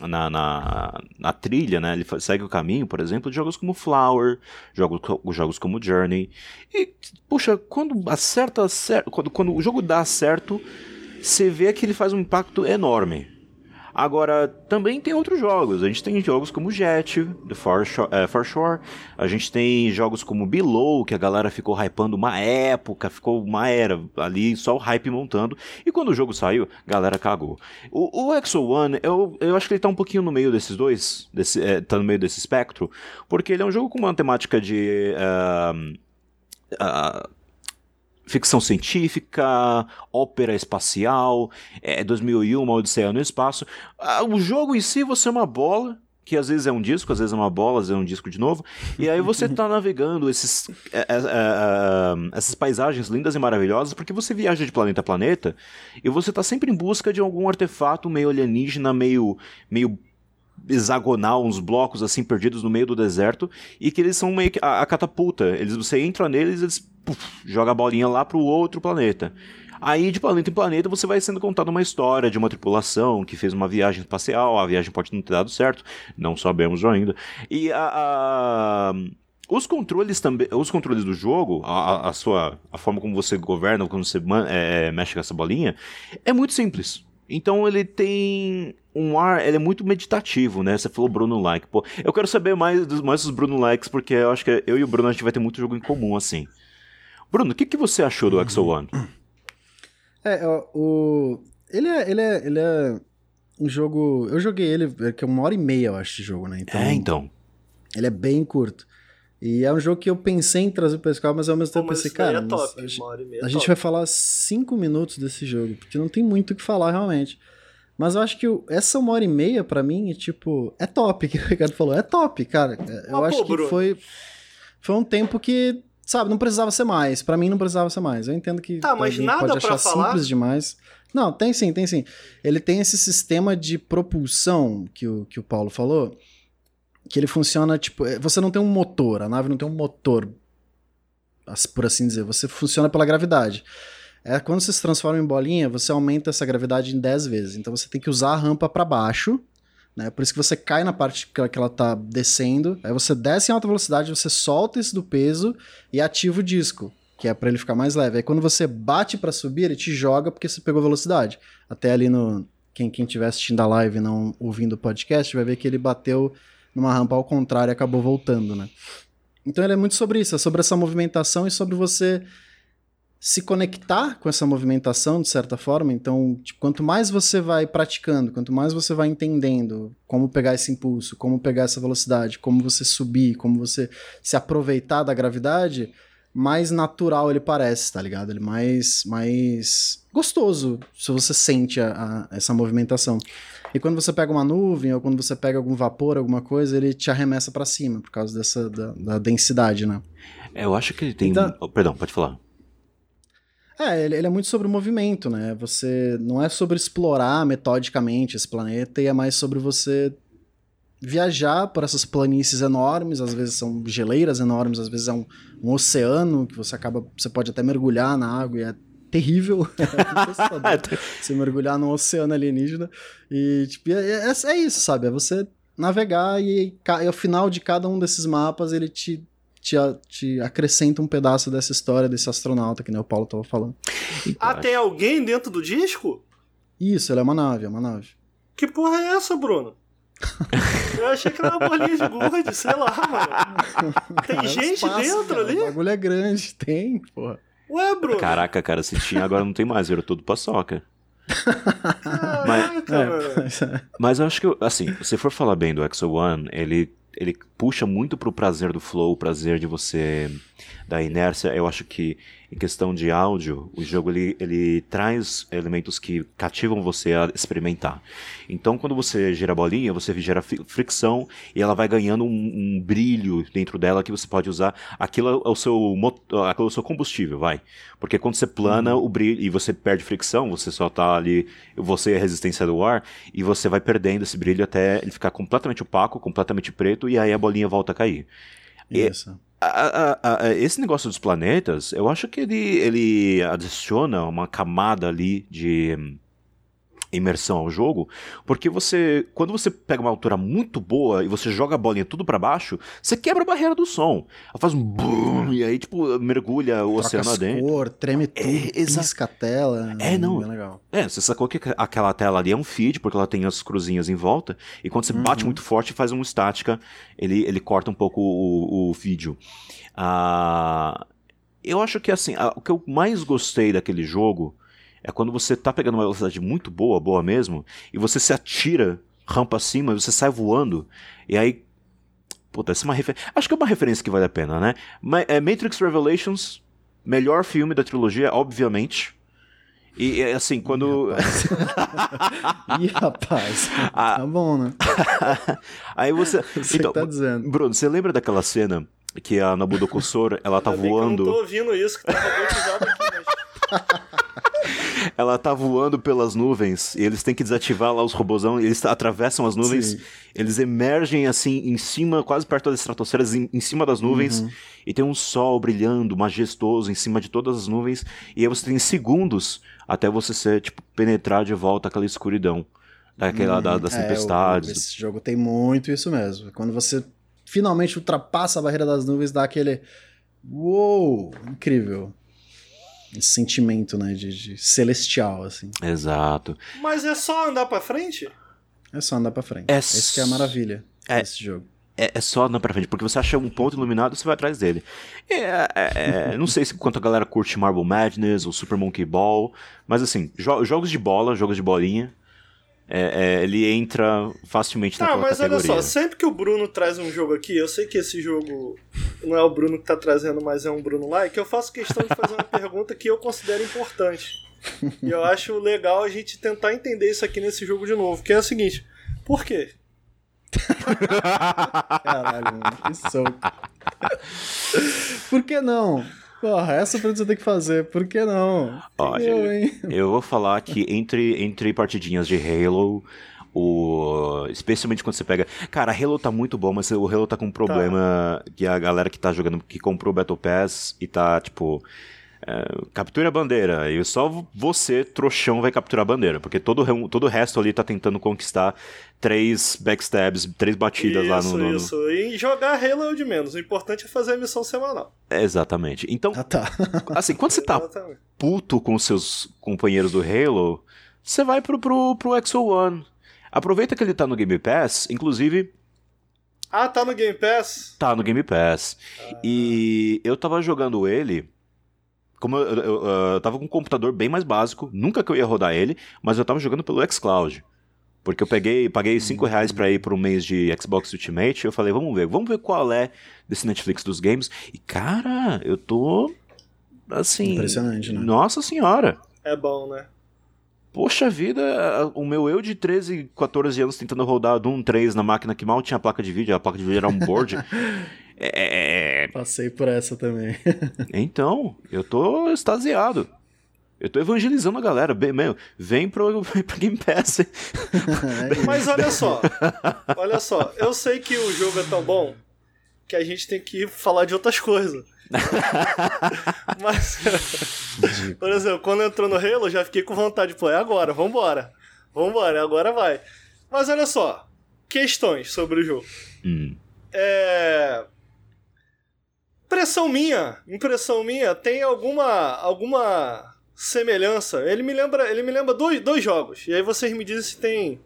na, na, na trilha, né? Ele segue o caminho, por exemplo, de jogos como Flower, jogos, jogos como Journey. E, puxa, quando acerta, cer- quando, quando o jogo dá certo, você vê que ele faz um impacto enorme. Agora, também tem outros jogos. A gente tem jogos como Jet, The For Shore, eh, Shore. A gente tem jogos como Below, que a galera ficou hypando uma época, ficou uma era ali, só o hype montando. E quando o jogo saiu, a galera cagou. O, o Exo One, eu, eu acho que ele tá um pouquinho no meio desses dois, desse, eh, tá no meio desse espectro, porque ele é um jogo com uma temática de. ah, ah, ficção científica, ópera espacial, é 2001, uma Odisseia no espaço. Ah, o jogo em si você é uma bola, que às vezes é um disco, às vezes é uma bola, às vezes é um disco de novo, e aí você tá [laughs] navegando esses, é, é, é, essas paisagens lindas e maravilhosas, porque você viaja de planeta a planeta, e você tá sempre em busca de algum artefato meio alienígena, meio, meio hexagonal, uns blocos assim perdidos no meio do deserto, e que eles são meio que a, a catapulta. Eles, você entra neles, eles puf, joga a bolinha lá pro outro planeta. Aí, de planeta em planeta, você vai sendo contado uma história de uma tripulação que fez uma viagem espacial. A viagem pode não ter dado certo, não sabemos ainda. E a, a- os controles também, os controles do jogo, a, a sua, a forma como você governa, como você é, mexe com essa bolinha, é muito simples. Então ele tem um ar, ele é muito meditativo, né? Você falou Bruno Like. Pô, eu quero saber mais dos, mais dos Bruno Likes, porque eu acho que eu e o Bruno a gente vai ter muito jogo em comum, assim. Bruno, o que, que você achou do Exo One? É, o. Ele é, ele é. Ele é um jogo. Eu joguei ele, é que é uma hora e meia, eu acho, de jogo, né? Então, é, então. Ele é bem curto. E é um jogo que eu pensei em trazer pro pessoal, mas ao mesmo tempo Pô, pensei, cara, é top, a, a gente vai falar cinco minutos desse jogo, porque não tem muito o que falar realmente. Mas eu acho que essa uma hora e meia, para mim, é tipo, é top, [laughs] que o Ricardo falou, é top, cara. Eu ah, acho pô, que Bruno. foi, foi um tempo que, sabe, não precisava ser mais. para mim não precisava ser mais. Eu entendo que tá, mas nada pode achar falar? simples demais. Não, tem sim, tem sim. Ele tem esse sistema de propulsão que o, que o Paulo falou, que ele funciona, tipo, é, você não tem um motor, a nave não tem um motor, por assim dizer, você funciona pela gravidade. É quando você se transforma em bolinha, você aumenta essa gravidade em 10 vezes. Então você tem que usar a rampa para baixo, né? Por isso que você cai na parte que ela tá descendo, aí você desce em alta velocidade, você solta isso do peso e ativa o disco, que é para ele ficar mais leve. Aí quando você bate para subir, ele te joga porque você pegou velocidade. Até ali no quem quem estiver assistindo a live e não ouvindo o podcast, vai ver que ele bateu numa rampa ao contrário e acabou voltando, né? Então ele é muito sobre isso, é sobre essa movimentação e sobre você se conectar com essa movimentação de certa forma. Então, tipo, quanto mais você vai praticando, quanto mais você vai entendendo como pegar esse impulso, como pegar essa velocidade, como você subir, como você se aproveitar da gravidade, mais natural ele parece, tá ligado? Ele mais mais gostoso se você sente a, a, essa movimentação. E quando você pega uma nuvem ou quando você pega algum vapor, alguma coisa, ele te arremessa para cima por causa dessa da, da densidade, né? É, eu acho que ele tem. Então, oh, perdão, pode falar. É, ele, ele, é muito sobre o movimento, né? Você não é sobre explorar metodicamente esse planeta, e é mais sobre você viajar por essas planícies enormes, às vezes são geleiras enormes, às vezes é um, um oceano que você acaba, você pode até mergulhar na água e é terrível. [laughs] [laughs] você mergulhar num oceano alienígena. E, tipo, é, é, é, isso, sabe? É você navegar e, e ao final de cada um desses mapas ele te te, te acrescenta um pedaço dessa história desse astronauta que nem o Paulo tava falando. Ah, tem alguém dentro do disco? Isso, ele é uma nave, é uma nave. Que porra é essa, Bruno? [laughs] Eu achei que era uma bolinha de gude, sei lá, mano. Tem é gente espaço, dentro cara, ali? O bagulho é grande, tem, porra. Ué, Bruno? Caraca, cara, se tinha, agora não tem mais, virou tudo paçoca. Mas, é, mas eu acho que, assim, se for falar bem do Exo One, ele ele puxa muito pro prazer do flow, o prazer de você da inércia. Eu acho que em questão de áudio, o jogo ele, ele traz elementos que cativam você a experimentar. Então, quando você gira a bolinha, você gera fricção e ela vai ganhando um, um brilho dentro dela que você pode usar. Aquilo é o seu, aquilo é o seu combustível, vai. Porque quando você plana uhum. o brilho e você perde fricção, você só tá ali, você é a resistência do ar, e você vai perdendo esse brilho até ele ficar completamente opaco, completamente preto, e aí a bolinha volta a cair. Isso. A, a, a, esse negócio dos planetas, eu acho que ele, ele adiciona uma camada ali de imersão ao jogo, porque você, quando você pega uma altura muito boa e você joga a bolinha tudo para baixo, você quebra a barreira do som. Ela faz um boom e aí tipo mergulha o Troca oceano adentro. cor, treme é, tudo, é, pisca a tela. É, não. É legal. É, você sacou que aquela tela ali é um feed, porque ela tem as cruzinhas em volta, e quando você uhum. bate muito forte faz uma estática, ele, ele corta um pouco o, o vídeo. Ah, eu acho que assim, o que eu mais gostei daquele jogo é quando você tá pegando uma velocidade muito boa, boa mesmo, e você se atira rampa acima, você sai voando, e aí. Puta, essa é uma referência. Acho que é uma referência que vale a pena, né? É Matrix Revelations, melhor filme da trilogia, obviamente. E assim, quando. Ih, rapaz. [laughs] Ah, tá bom, né? [laughs] Aí você. Você então, tá dizendo. Bruno, você lembra daquela cena que a Nabucodonosor, ela tá voando. Eu não tô ouvindo isso, que tá robotizado aqui, mas. [laughs] [laughs] ela tá voando pelas nuvens e eles têm que desativar lá os robôzão, eles atravessam as nuvens, Sim. eles emergem assim em cima, quase perto das estratosferas, em, em cima das nuvens, uhum. e tem um sol brilhando, majestoso, em cima de todas as nuvens, e aí você tem segundos até você ser, tipo, penetrar de volta aquela escuridão. Daquela, da, das é, tempestades. O, esse jogo tem muito isso mesmo. Quando você finalmente ultrapassa a barreira das nuvens, dá aquele. Uou! Incrível. Esse sentimento, né? De, de celestial, assim. Exato. Mas é só andar pra frente? É só andar pra frente. É Esse que é a maravilha é... desse jogo. É, é, só andar pra frente, porque você acha um ponto iluminado e você vai atrás dele. É, é, é não sei se quanto a galera curte Marble Madness ou Super Monkey Ball, mas assim, jo jogos de bola, jogos de bolinha, é, é, ele entra facilmente tá, naquela mas categoria. olha só, sempre que o Bruno traz um jogo aqui, eu sei que esse jogo não é o Bruno que tá trazendo, mas é um Bruno like, eu faço questão de fazer uma [laughs] pergunta que eu considero importante. E eu acho legal a gente tentar entender isso aqui nesse jogo de novo, que é o seguinte, por quê? [laughs] Caralho, mano, que soco. Por que não? Porra, essa você tem que fazer. Por que não? Olha, eu, eu vou falar que entre, entre partidinhas de Halo, o especialmente quando você pega. Cara, Halo tá muito bom, mas o Halo tá com um problema tá. que a galera que tá jogando, que comprou o Battle Pass e tá, tipo. É, capture a bandeira. E só você, trouxão, vai capturar a bandeira. Porque todo, todo o resto ali tá tentando conquistar três backstabs, três batidas isso, lá no, no. Isso, E jogar Halo é o de menos. O importante é fazer a missão semanal. É, exatamente. Então, ah, tá. [laughs] assim, quando você tá exatamente. puto com seus companheiros do Halo, você vai pro, pro, pro Exo One. Aproveita que ele tá no Game Pass, inclusive. Ah, tá no Game Pass? Tá no Game Pass. Ah. E eu tava jogando ele como eu, eu, eu, tava com um computador bem mais básico, nunca que eu ia rodar ele, mas eu tava jogando pelo xCloud. Porque eu peguei, paguei 5 hum. reais pra ir pro mês de Xbox Ultimate, eu falei, vamos ver, vamos ver qual é desse Netflix dos games. E cara, eu tô assim, impressionante, né? Nossa senhora. É bom, né? Poxa vida, o meu eu de 13, 14 anos tentando rodar Doom 3 na máquina que mal tinha placa de vídeo, a placa de vídeo era um board. [laughs] É, é, é... Passei por essa também. [laughs] então, eu tô extasiado. Eu tô evangelizando a galera. Bem, meu, vem pro, pro Game Pass. [laughs] É Mas olha só. [laughs] Olha só. Eu sei que o jogo é tão bom que a gente tem que falar de outras coisas. Mas, por exemplo, quando entrou no Halo, eu já fiquei com vontade de pô, é agora, vambora. Vambora, agora vai. Mas olha só. Questões sobre o jogo. Hum. É Impressão minha, impressão minha, tem alguma alguma semelhança. Ele me lembra, ele me lembra dois, dois jogos. E aí vocês me dizem se tem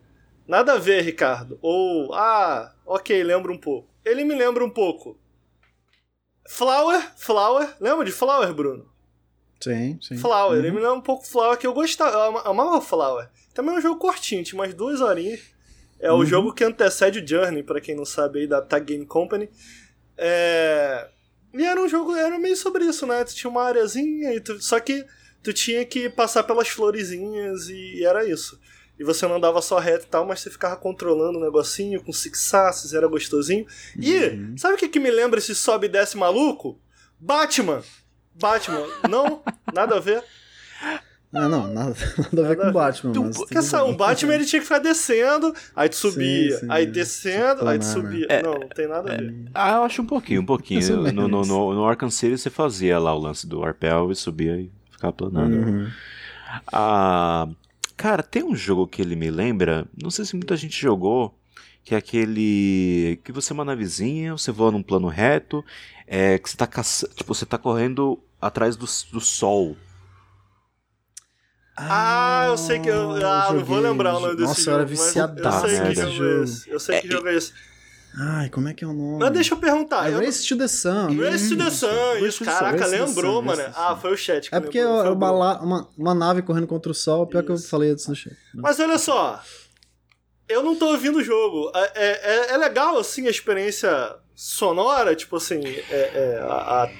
nada a ver, Ricardo. Ou ah, OK, lembra um pouco. Ele me lembra um pouco. Flower, Flower, lembra de Flower, Bruno? Sim, sim. Flower, uhum. ele me lembra um pouco Flower que eu gostava, eu amava Flower. Também é um jogo curtinho, tinha umas duas horinhas. É uhum. o jogo que antecede o Journey, para quem não sabe aí, da Tag Game Company. É... E era um jogo, era meio sobre isso, né? Tu tinha uma areazinha, e tu, só que tu tinha que passar pelas florezinhas e, e, era isso. E você não andava só reto e tal, mas você ficava controlando o negocinho com six era gostosinho. E, uhum. sabe o que, que me lembra esse sobe e desce maluco? Batman! Batman, não, nada a ver. Ah, não, nada, [laughs] nada a ver com o Batman. Tu, mas porque o Batman ele tinha que ficar descendo, aí tu subia, sim, sim, aí descendo, aí tu subia. É, não, não tem nada a ver. É, ah, eu acho um pouquinho, um pouquinho. no, no, no, no Arkham City você fazia lá o lance do arpel e subia e ficava planando. Uhum. Ah, cara, tem um jogo que ele me lembra, não sei se muita gente jogou, que é aquele que você é uma navezinha, você voa num plano reto, é, que você tá, caça... tipo, você tá correndo atrás do, do sol. Ah, eu sei que eu. Ah, joguei. não vou lembrar o nome desse Nossa, jogo. Nossa, eu era viciadaço. Eu sei que jogo é esse. Eu sei é, que jogo é esse. Ai, como é que é o nome? Mas deixa eu perguntar. É eu... Race to the Sun. Race to the Sun, isso. Caraca, lembrou, mano. Ah, foi o chat que É porque é uma, uma, uma, nave correndo contra o sol, pior isso. que eu falei antes no chat. Mas olha só, eu não tô ouvindo o jogo. É, é, é legal, assim, a experiência sonora, tipo assim, é, é a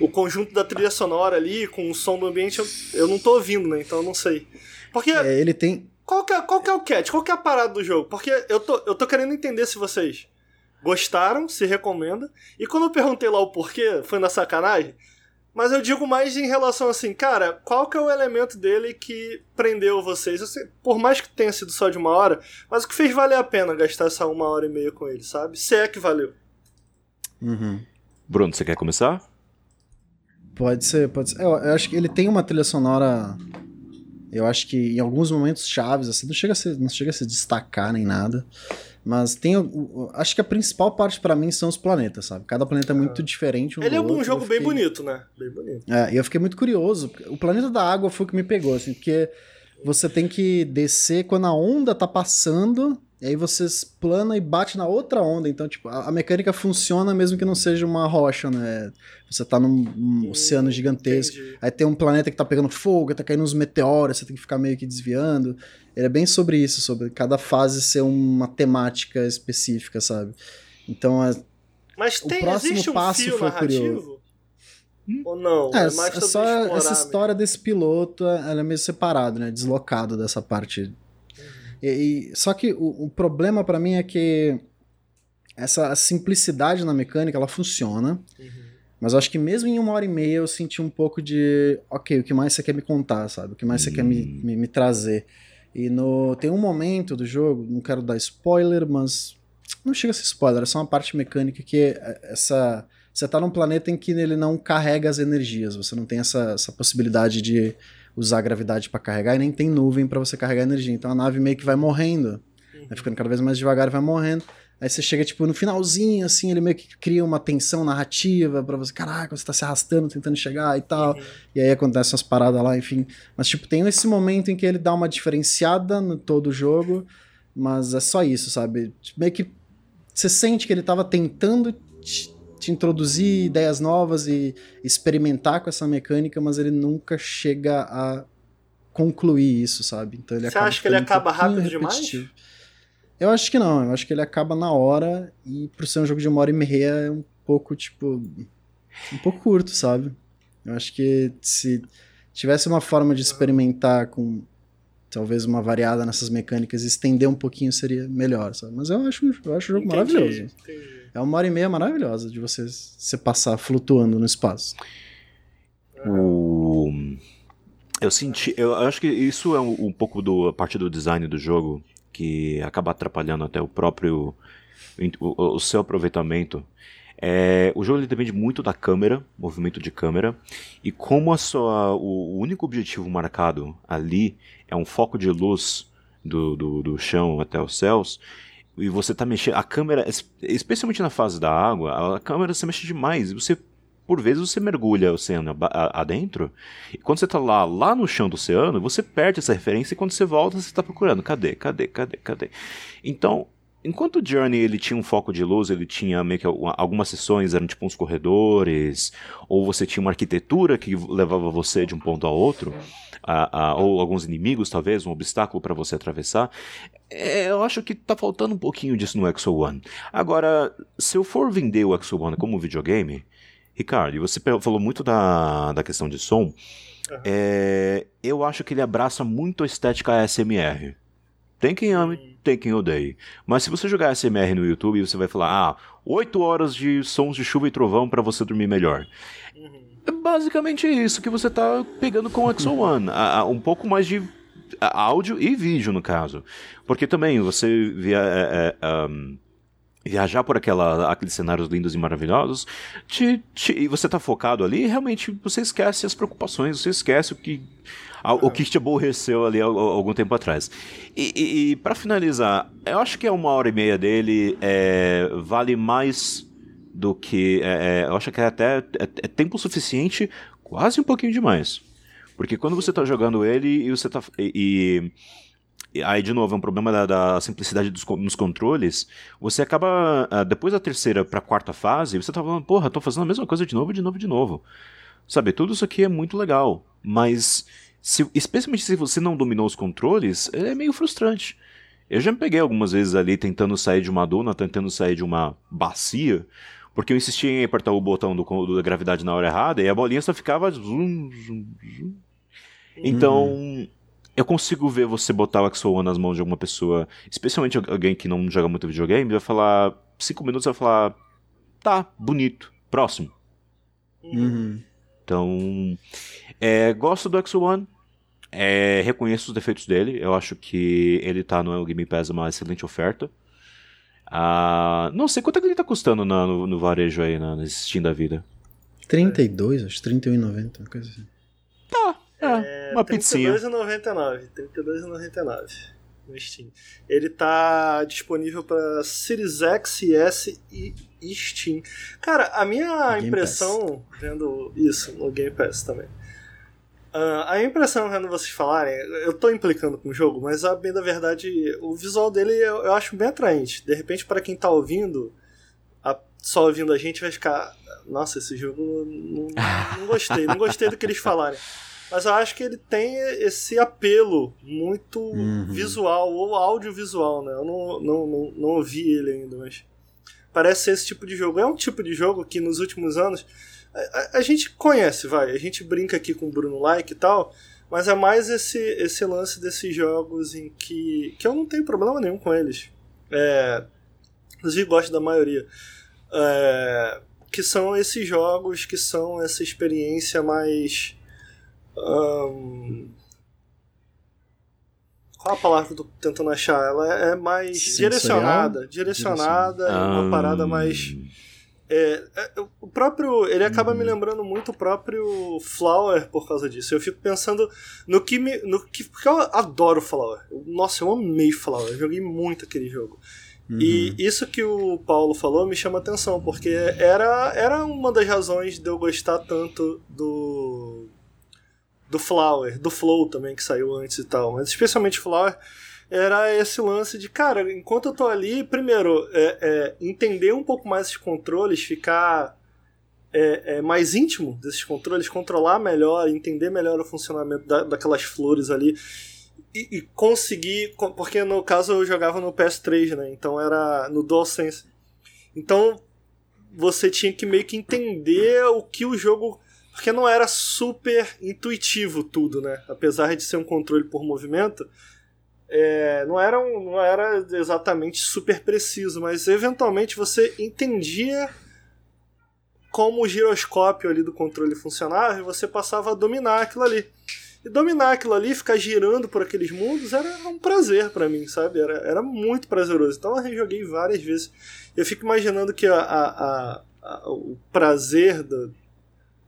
o conjunto da trilha sonora ali, com o som do ambiente, eu, eu não tô ouvindo, né? Então eu não sei. Porque. É, ele tem. Qual que, é, qual que é o catch? Qual que é a parada do jogo? Porque eu tô, eu tô querendo entender se vocês gostaram, se recomenda. E quando eu perguntei lá o porquê, foi na sacanagem. Mas eu digo mais em relação assim, cara, qual que é o elemento dele que prendeu vocês? Sei, por mais que tenha sido só de uma hora, mas o que fez valer a pena gastar essa uma hora e meia com ele, sabe? Se é que valeu. Uhum. Bruno, você quer começar? Pode ser, pode ser. Eu, eu acho que ele tem uma trilha sonora Eu acho que em alguns momentos chaves, assim, não chega a se, não chega a se destacar nem nada. Mas tem. Acho que a principal parte para mim são os planetas, sabe? Cada planeta é muito diferente. Um Ele é um outro, jogo fiquei... bem bonito, né? Bem bonito. É, e eu fiquei muito curioso. O planeta da água foi o que me pegou, assim, porque você tem que descer quando a onda tá passando e aí você plana e bate na outra onda. Então, tipo, a, a, mecânica funciona mesmo que não seja uma rocha, né? Você tá num um hum, oceano gigantesco. Entendi. Aí tem um planeta que tá pegando fogo, tá caindo uns meteoros, você tem que ficar meio que desviando. Ele é bem sobre isso, sobre cada fase ser uma temática específica, sabe? Então, é, Mas tem, o próximo um passo foi narrativo? curioso. Hum? Ou não? É, é, mais é só essa história mesmo. desse piloto, ela é meio separado, né? Deslocado dessa parte e, e, só que o, o problema para mim é que essa simplicidade na mecânica, ela funciona. Uhum. Mas eu acho que mesmo em uma hora e meia eu senti um pouco de. Ok, o que mais você quer me contar, sabe? O que mais uhum. você quer me, me, me, trazer. E no, tem um momento do jogo, não quero dar spoiler, mas. Não chega a ser spoiler, é só uma parte mecânica que é essa. Você tá num planeta em que ele não carrega as energias, você não tem essa, essa possibilidade de usar a gravidade para carregar e nem tem nuvem para você carregar energia. Então a nave meio que vai morrendo, uhum. vai ficando cada vez mais devagar e vai morrendo. Aí você chega, tipo, no finalzinho, assim, ele meio que cria uma tensão narrativa para você, caraca, você tá se arrastando, tentando chegar e tal. Uhum. E aí acontecem as paradas lá, enfim. Mas, tipo, tem esse momento em que ele dá uma diferenciada no todo o jogo, mas é só isso, sabe? Meio que você sente que ele tava tentando te introduzir ideias novas e experimentar com essa mecânica, mas ele nunca chega a concluir isso, sabe? Então ele Você acha que ele acaba um rápido repetitivo. demais? Eu acho que não, eu acho que ele acaba na hora e por ser um jogo de uma hora e meia é um pouco, tipo, um pouco curto, sabe? Eu acho que se tivesse uma forma de experimentar com talvez uma variada nessas mecânicas e estender um pouquinho seria melhor, sabe? Mas eu acho, eu acho o jogo entendi, maravilhoso. Entendi. É uma hora e meia maravilhosa de você se passar flutuando no espaço. O... Eu senti. Eu acho que isso é um, um pouco do a parte do design do jogo que acaba atrapalhando até o próprio. o, o seu aproveitamento. É, o jogo depende muito da câmera, movimento de câmera, e como a sua, o, o único objetivo marcado ali é um foco de luz do, do, do chão até os céus, e você tá mexendo. A câmera, especialmente na fase da água, a câmera se mexe demais. Você, por vezes, você mergulha o oceano adentro. E quando você tá lá, lá no chão do oceano, você perde essa referência. E quando você volta, você tá procurando. Cadê? Cadê? Cadê? Cadê? Então, enquanto o Journey ele tinha um foco de luz, ele tinha meio que algumas sessões eram tipo uns corredores, ou você tinha uma arquitetura que levava você de um ponto a outro a, a, ou alguns inimigos, talvez, um obstáculo para você atravessar. É, eu acho que tá faltando um pouquinho disso no Exo One. Agora, se eu for vender o Exo One como videogame, Ricardo, você falou muito da, da questão de som. Uhum. É, eu acho que ele abraça muito a estética ASMR. Tem quem ame, tem quem odeie. Mas se você jogar ASMR no YouTube, você vai falar: ah, 8 horas de sons de chuva e trovão para você dormir melhor. Uhum. É basicamente isso que você está pegando com o Exo One. um pouco mais de áudio e vídeo, no caso. Porque também você via, é, é, um, viajar por aquela, aqueles cenários lindos e maravilhosos, te, te, e você está focado ali, realmente você esquece as preocupações, você esquece o que, o que te aborreceu ali algum tempo atrás. E, e, e para finalizar, eu acho que é uma hora e meia dele é, vale mais do que. É, é, eu acho que é até é, é, tempo suficiente, quase um pouquinho demais. Porque quando você está jogando ele e você tá. E, e, aí, de novo, é um problema da, da simplicidade dos, nos controles. Você acaba. Ah, depois da terceira para a quarta fase, você tá falando, porra, tô fazendo a mesma coisa de novo, de novo, de novo. Sabe, tudo isso aqui é muito legal. Mas. Se, especialmente se você não dominou os controles, é meio frustrante. Eu já me peguei algumas vezes ali tentando sair de uma duna, tentando sair de uma bacia, porque eu insistia em apertar o botão do, do, da gravidade na hora errada e a bolinha só ficava. Zoom, zoom, zoom. Então, hum. eu consigo ver você botar o Axel nas mãos de alguma pessoa, especialmente alguém que não joga muito videogame, vai falar. Cinco minutos vai falar. Tá, bonito. Próximo. Uhum. Então. É, gosto do Axel One. É, reconheço os defeitos dele. Eu acho que ele tá no Game Pass uma excelente oferta. Ah, não sei quanto é que ele tá custando na, no, no, varejo aí, na, nesse Steam da vida. 32, acho 31,90, uma coisa assim. Tá, é, É, uma pizzinha. R$32,99. R$32,99 no Steam. Ele tá disponível para Series X, S e Steam. Cara, a minha impressão Pass. vendo isso no Game Pass também. Uh, a impressão vendo vocês falarem, eu tô implicando com o jogo, mas a bem da verdade, o visual dele eu, eu acho bem atraente. De repente, para quem tá ouvindo, a, só ouvindo a gente, vai ficar. Nossa, esse jogo não, não gostei, não gostei do que eles falarem. Mas eu acho que ele tem esse apelo muito uhum. visual, ou audiovisual, né? Eu não, não, não, não ouvi ele ainda, mas parece ser esse tipo de jogo. É um tipo de jogo que nos últimos anos a, a, gente conhece, vai. A gente brinca aqui com o Bruno Like e tal, mas é mais esse, esse lance desses jogos em que, que eu não tenho problema nenhum com eles. É, inclusive gosto da maioria. É, que são esses jogos que são essa experiência mais. qual a palavra que eu tô tentando achar? Ela é mais Sensorial? direcionada. Direcionada, é uma parada mais é, é, o próprio. Ele acaba me uhum. lembrando muito o próprio Flower por causa disso. Eu fico pensando no que me. No que, porque eu adoro Flower. Nossa, eu amei Flower. Eu joguei muito aquele jogo. Uhum. E isso que o Paulo falou me chama atenção, porque era, era uma das razões de eu gostar tanto do. Do Flower, do Flow também, que saiu antes e tal. Mas especialmente Flower era esse lance de, cara, enquanto eu tô ali, primeiro, é, é, entender um pouco mais esses controles, ficar é, é, mais íntimo desses controles, controlar melhor, entender melhor o funcionamento da, daquelas flores ali. E, e, conseguir. Porque no caso eu jogava no PS3, né? Então era no DualSense. Então você tinha que meio que entender o que o jogo. Porque não era super intuitivo tudo, né? Apesar de ser um controle por movimento é, não, era um, não era exatamente super preciso, mas eventualmente você entendia como o giroscópio ali do controle funcionava e você passava a dominar aquilo ali. E dominar aquilo ali, ficar girando por aqueles mundos, era um prazer para mim, sabe? Era, era muito prazeroso. Então eu rejoguei várias vezes. Eu fico imaginando que a, a, a, o prazer do,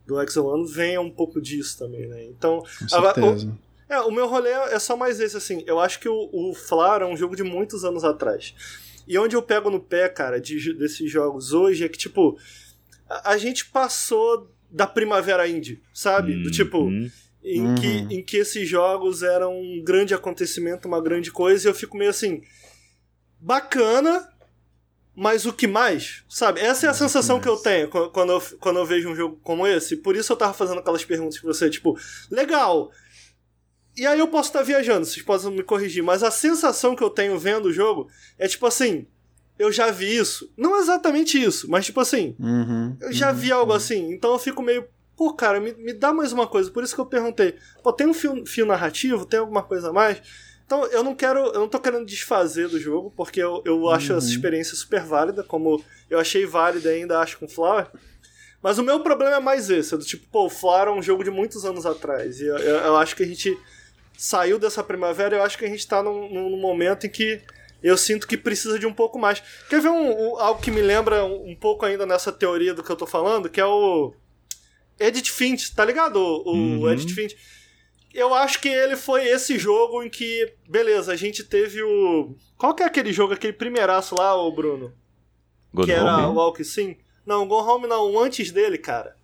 do Exo venha um pouco disso também, né? Então, Com certeza. A, é, o meu rolê é só mais esse, assim. Eu acho que o, o Flar é um jogo de muitos anos atrás. E onde eu pego no pé, cara, de, desses jogos hoje é que, tipo, a, a gente passou da primavera indie, sabe? Do tipo. Uhum. Em, uhum. que, em que esses jogos eram um grande acontecimento, uma grande coisa, e eu fico meio assim. Bacana, mas o que mais? Sabe? Essa é a sensação que eu tenho quando eu, quando eu vejo um jogo como esse. Por isso eu tava fazendo aquelas perguntas pra você, tipo, legal, e aí eu posso estar viajando, vocês podem me corrigir, mas a sensação que eu tenho vendo o jogo é tipo assim, eu já vi isso. Não exatamente isso, mas tipo assim, uhum, eu já uhum, vi algo uhum. assim. Então eu fico meio, pô, cara, me, me dá mais uma coisa. Por isso que eu perguntei, pô, tem um fio, fio narrativo? Tem alguma coisa a mais? Então eu não quero, eu não tô querendo desfazer do jogo, porque eu, eu acho essa uhum. experiência super válida, como eu achei válida ainda acho com Flower. Mas o meu problema é mais esse, é do tipo, pô, o Flower é um jogo de muitos anos atrás. E eu, eu, eu acho que a gente saiu dessa primavera, eu acho que a gente tá num, num momento em que eu sinto que precisa de um pouco mais. Quer ver um, um, algo que me lembra um, um, pouco ainda nessa teoria do que eu tô falando, que é o Edit Finch, tá ligado? O, uhum. Edit Finch. Eu acho que ele foi esse jogo em que, beleza, a gente teve o. Qual que é aquele jogo, aquele primeiraço lá, o Bruno? Que era o Walk Sim? Não, Go Home não, o antes dele, cara.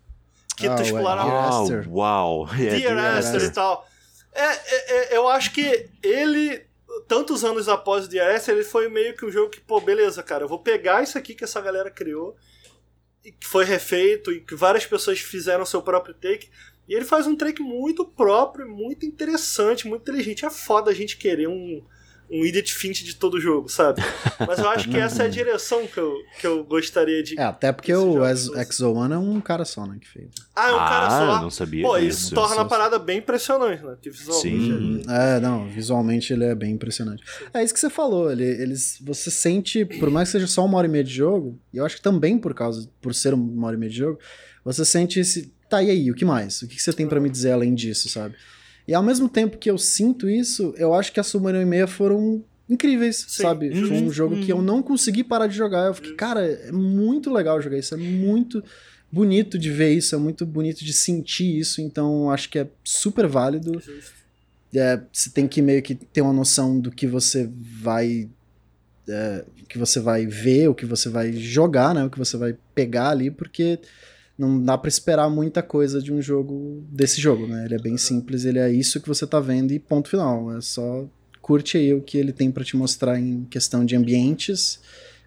Que ah, tu explorava. Oh, uau! Yeah, [laughs] Dear Esther e tal. É, é, é, eu acho que ele, tantos anos após o DRS, ele foi meio que um jogo que, pô, beleza, cara, eu vou pegar isso aqui que essa galera criou, e que foi refeito, e que várias pessoas fizeram seu próprio take, e ele faz um take muito próprio, muito interessante, muito inteligente. É foda a gente querer um, um Idiot Finch de todo jogo, sabe? Mas eu acho que essa é a direção que eu, que eu gostaria de. É, até porque o Exo One é um cara só, né, que fez. Ah, é um ah, cara só. não sabia. Pô, disso. isso torna a parada bem impressionante, né? Que visualmente. Sim. É, não, visualmente ele é bem impressionante. É isso que você falou, ele, eles, você sente, por mais que seja só uma hora e meia de jogo, e eu acho que também por causa, por ser uma hora e meia de jogo, você sente esse. Tá, e aí, o que mais? O que você tem para me dizer além disso, sabe? E ao mesmo tempo que eu sinto isso, eu acho que a Submarino e meia foram incríveis, Sim. sabe? Foi um uhum. jogo uhum. que eu uhum. não consegui parar de jogar. Eu fiquei, cara, é muito legal jogar isso, é muito bonito de ver isso, é muito bonito de sentir isso, então acho que é super válido. É, você tem que meio que ter uma noção do que você vai é, que você vai ver, o que você vai jogar, né, o que você vai pegar ali, porque não dá para esperar muita coisa de um jogo desse jogo, né? Ele é bem simples, ele é isso que você tá vendo e ponto final. É só curte aí o que ele tem para te mostrar em questão de ambientes,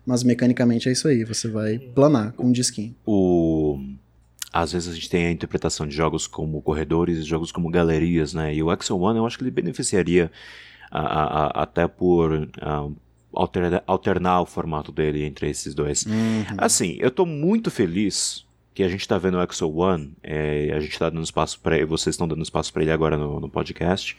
mas mecanicamente é isso aí, você vai planar com um disquinho. O às vezes a gente tem a interpretação de jogos como corredores, jogos como galerias, né? E o Exo One eu acho que ele beneficiaria a, a, a, até por alternar, alternar, o formato dele entre esses dois. Uhum. Assim, eu tô muito feliz que a gente tá vendo o Exo One, é, a gente tá dando espaço para ele, vocês estão dando espaço para ele agora no, no, podcast,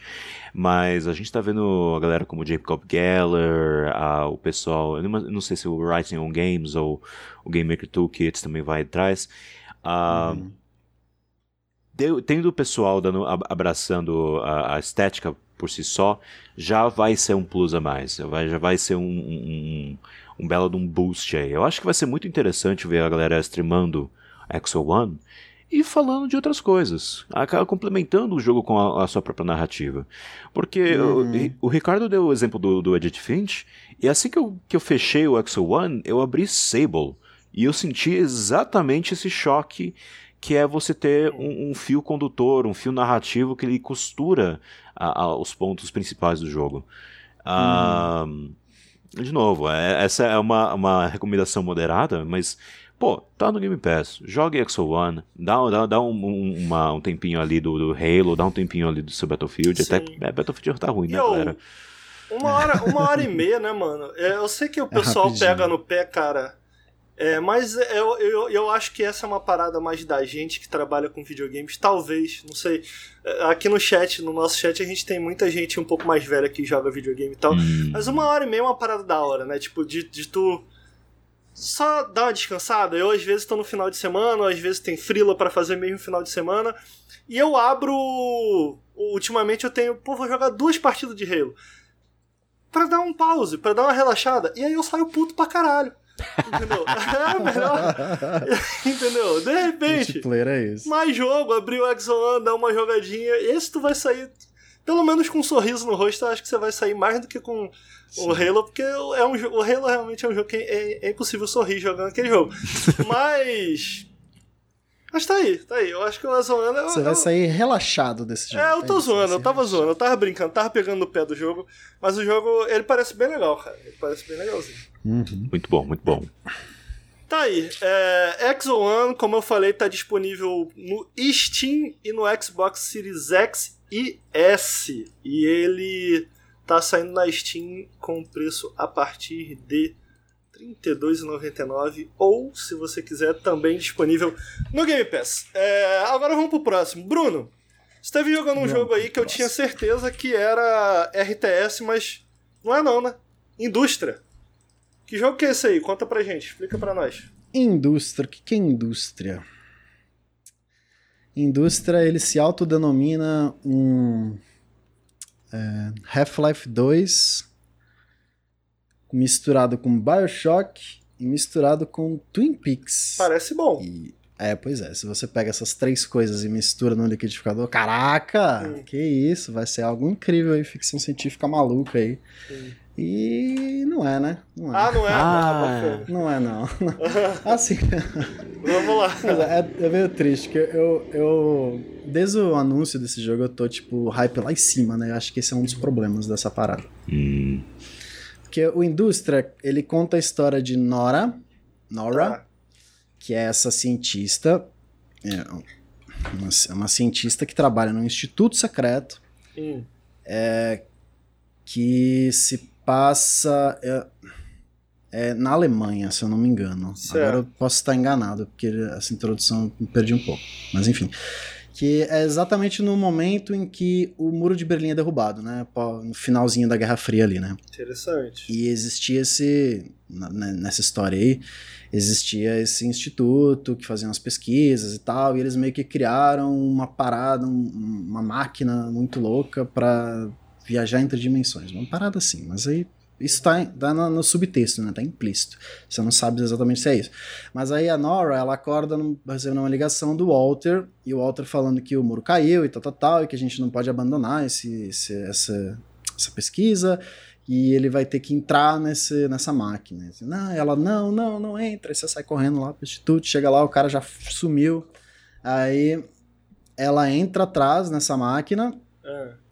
mas a gente tá vendo a galera como Jacob Geller, a, o pessoal, eu não, não, sei se o Writing on Games ou o Game Maker Toolkit também vai atrás, uh, uhum. tendo o pessoal dando, abraçando a, a, estética por si só, já vai ser um plus a mais, vai, já vai ser um, um, um belo de um boost aí. Eu acho que vai ser muito interessante ver a galera streamando Exo One e falando de outras coisas, acaba complementando o jogo com a, a sua própria narrativa. Porque uhum. o, o, Ricardo deu o exemplo do, do Edit Finch, e assim que eu, que eu fechei o Exo One, eu abri Sable, e eu senti exatamente esse choque que é você ter um, um fio condutor, um fio narrativo que ele costura a, a, os pontos principais do jogo. Uhum. de novo, é, essa é uma, uma recomendação moderada, mas Pô, tá no Game Pass, joga Exo One, dá, dá, dá um, um, uma, um tempinho ali do, do, Halo, dá um tempinho ali do seu Battlefield. Sim. Até é, Battlefield tá ruim, né, eu, galera? Uma hora, uma hora e meia, né, mano? É, eu sei que o [laughs] é pessoal é pega no pé, cara. É, mas eu, eu, eu acho que essa é uma parada mais da gente que trabalha com videogames. Talvez, não sei. É, aqui no chat, no nosso chat, a gente tem muita gente um pouco mais velha que joga videogame e tal. Hum. Mas uma hora e meia é uma parada da hora, né? Tipo, de, de tu só dar uma descansada. Eu às vezes estou no final de semana, às vezes tem frila para fazer mesmo final de semana. E eu abro. Ultimamente eu tenho. Pô, vou jogar duas partidas de Halo. Pra dar um pause, pra dar uma relaxada. E aí eu saio puto pra caralho. Entendeu? [laughs] É melhor. [laughs] Entendeu? De repente. É mais jogo, abrir o Exo dar uma jogadinha. Esse tu vai sair. Pelo menos com um sorriso no rosto, eu acho que você vai sair mais do que com Sim. o Halo, porque é um, o Halo realmente é um jogo que é, é impossível sorrir jogando aquele jogo. [laughs] Mas. Mas tá aí, tá aí. Eu acho que o zoando. Você eu, vai sair relaxado desse jogo. É, eu tô é zoando, eu tava zoando, eu tava brincando, tava pegando no pé do jogo. Mas o jogo, ele parece bem legal, cara. Ele parece bem legalzinho. Uhum. Muito bom, muito bom. Tá aí. É, Exo One, como eu falei, tá disponível no Steam e no Xbox Series X e S. E ele tá saindo na Steam com preço a partir de R$ 32,99 ou, se você quiser, também disponível no Game Pass. É, agora vamos pro próximo. Bruno, você esteve jogando um não, jogo aí que eu tinha certeza que era RTS, mas não é não, né? Indústria. Que jogo que é esse aí? Conta pra gente, explica pra nós. Indústria, o que, que é indústria? Indústria, ele se autodenomina um é, Half-Life 2 misturado com Bioshock e misturado com Twin Peaks. Parece bom. E, é, pois é. Se você pega essas três coisas e mistura no liquidificador, caraca! Sim. Que isso, vai ser algo incrível aí, ficção científica maluca aí. Sim. E não é, né? Não é. Ah, não é? Ah, não é, não. [laughs] assim. Vamos lá. É, é meio triste, que eu, eu. Desde o anúncio desse jogo, eu tô, tipo, hype lá em cima, né? Eu acho que esse é um dos problemas dessa parada. Hum. Porque o Indústria, ele conta a história de Nora. Nora, ah. que é essa cientista. É uma, uma cientista que trabalha num instituto secreto. Hum. É, que se passa é, é, na Alemanha, se eu não me engano. Certo. Agora eu posso estar enganado, porque essa introdução me perdi um pouco. Mas enfim. Que é exatamente no momento em que o muro de Berlim é derrubado, né? No finalzinho da Guerra Fria ali, né? Interessante. E existia esse. Nessa história aí, existia esse instituto que fazia umas pesquisas e tal, e eles meio que criaram uma parada, uma máquina muito louca para viajar entre dimensões. Uma parada assim, mas aí Isso tá, tá no, no, subtexto, né? Tá implícito. Você não sabe exatamente se é isso. Mas aí a Nora, ela acorda recebendo uma ligação do Walter, e o Walter falando que o muro caiu e tal, tal, tal, e que a gente não pode abandonar esse, esse essa, essa pesquisa, e ele vai ter que entrar nesse, nessa máquina. Não, ela, não, não, não entra. Aí você sai correndo lá pro instituto, chega lá, o cara já sumiu. Aí ela entra atrás nessa máquina. É.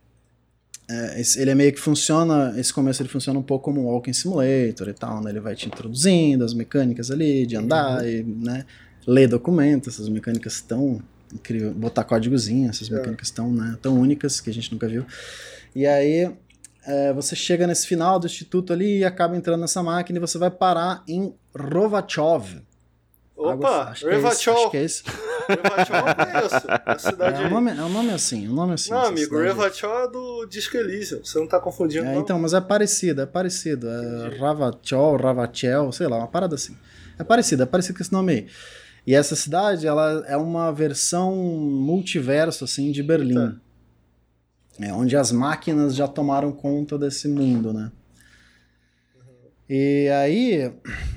É, ele é meio que funciona, esse começo ele funciona um pouco como um walking simulator e tal, né? Ele vai te introduzindo as mecânicas ali, de andar uhum. e, né, ler documentos, essas mecânicas tão incrível, botar códigozinho, essas é. mecânicas tão, né, tão únicas que a gente nunca viu. E aí é, você chega nesse final do instituto ali e acaba entrando nessa máquina e você vai parar em Rovachov. Opa, Revachov. É esse, acho que é esse. Eu conheço. A cidade [laughs] é, um nome, é um nome assim, um nome assim. Não, amigo, Revachov é do Disco Elysium. Você não tá confundindo, é, não? Então, mas é parecido, é parecido. É Ravachol, Ravachel, sei lá, uma parada assim. É parecido, é parecido com esse nome aí. E essa cidade, ela é uma versão multiverso, assim, de Berlim. Tá é, onde as máquinas já tomaram conta desse mundo, né? E aí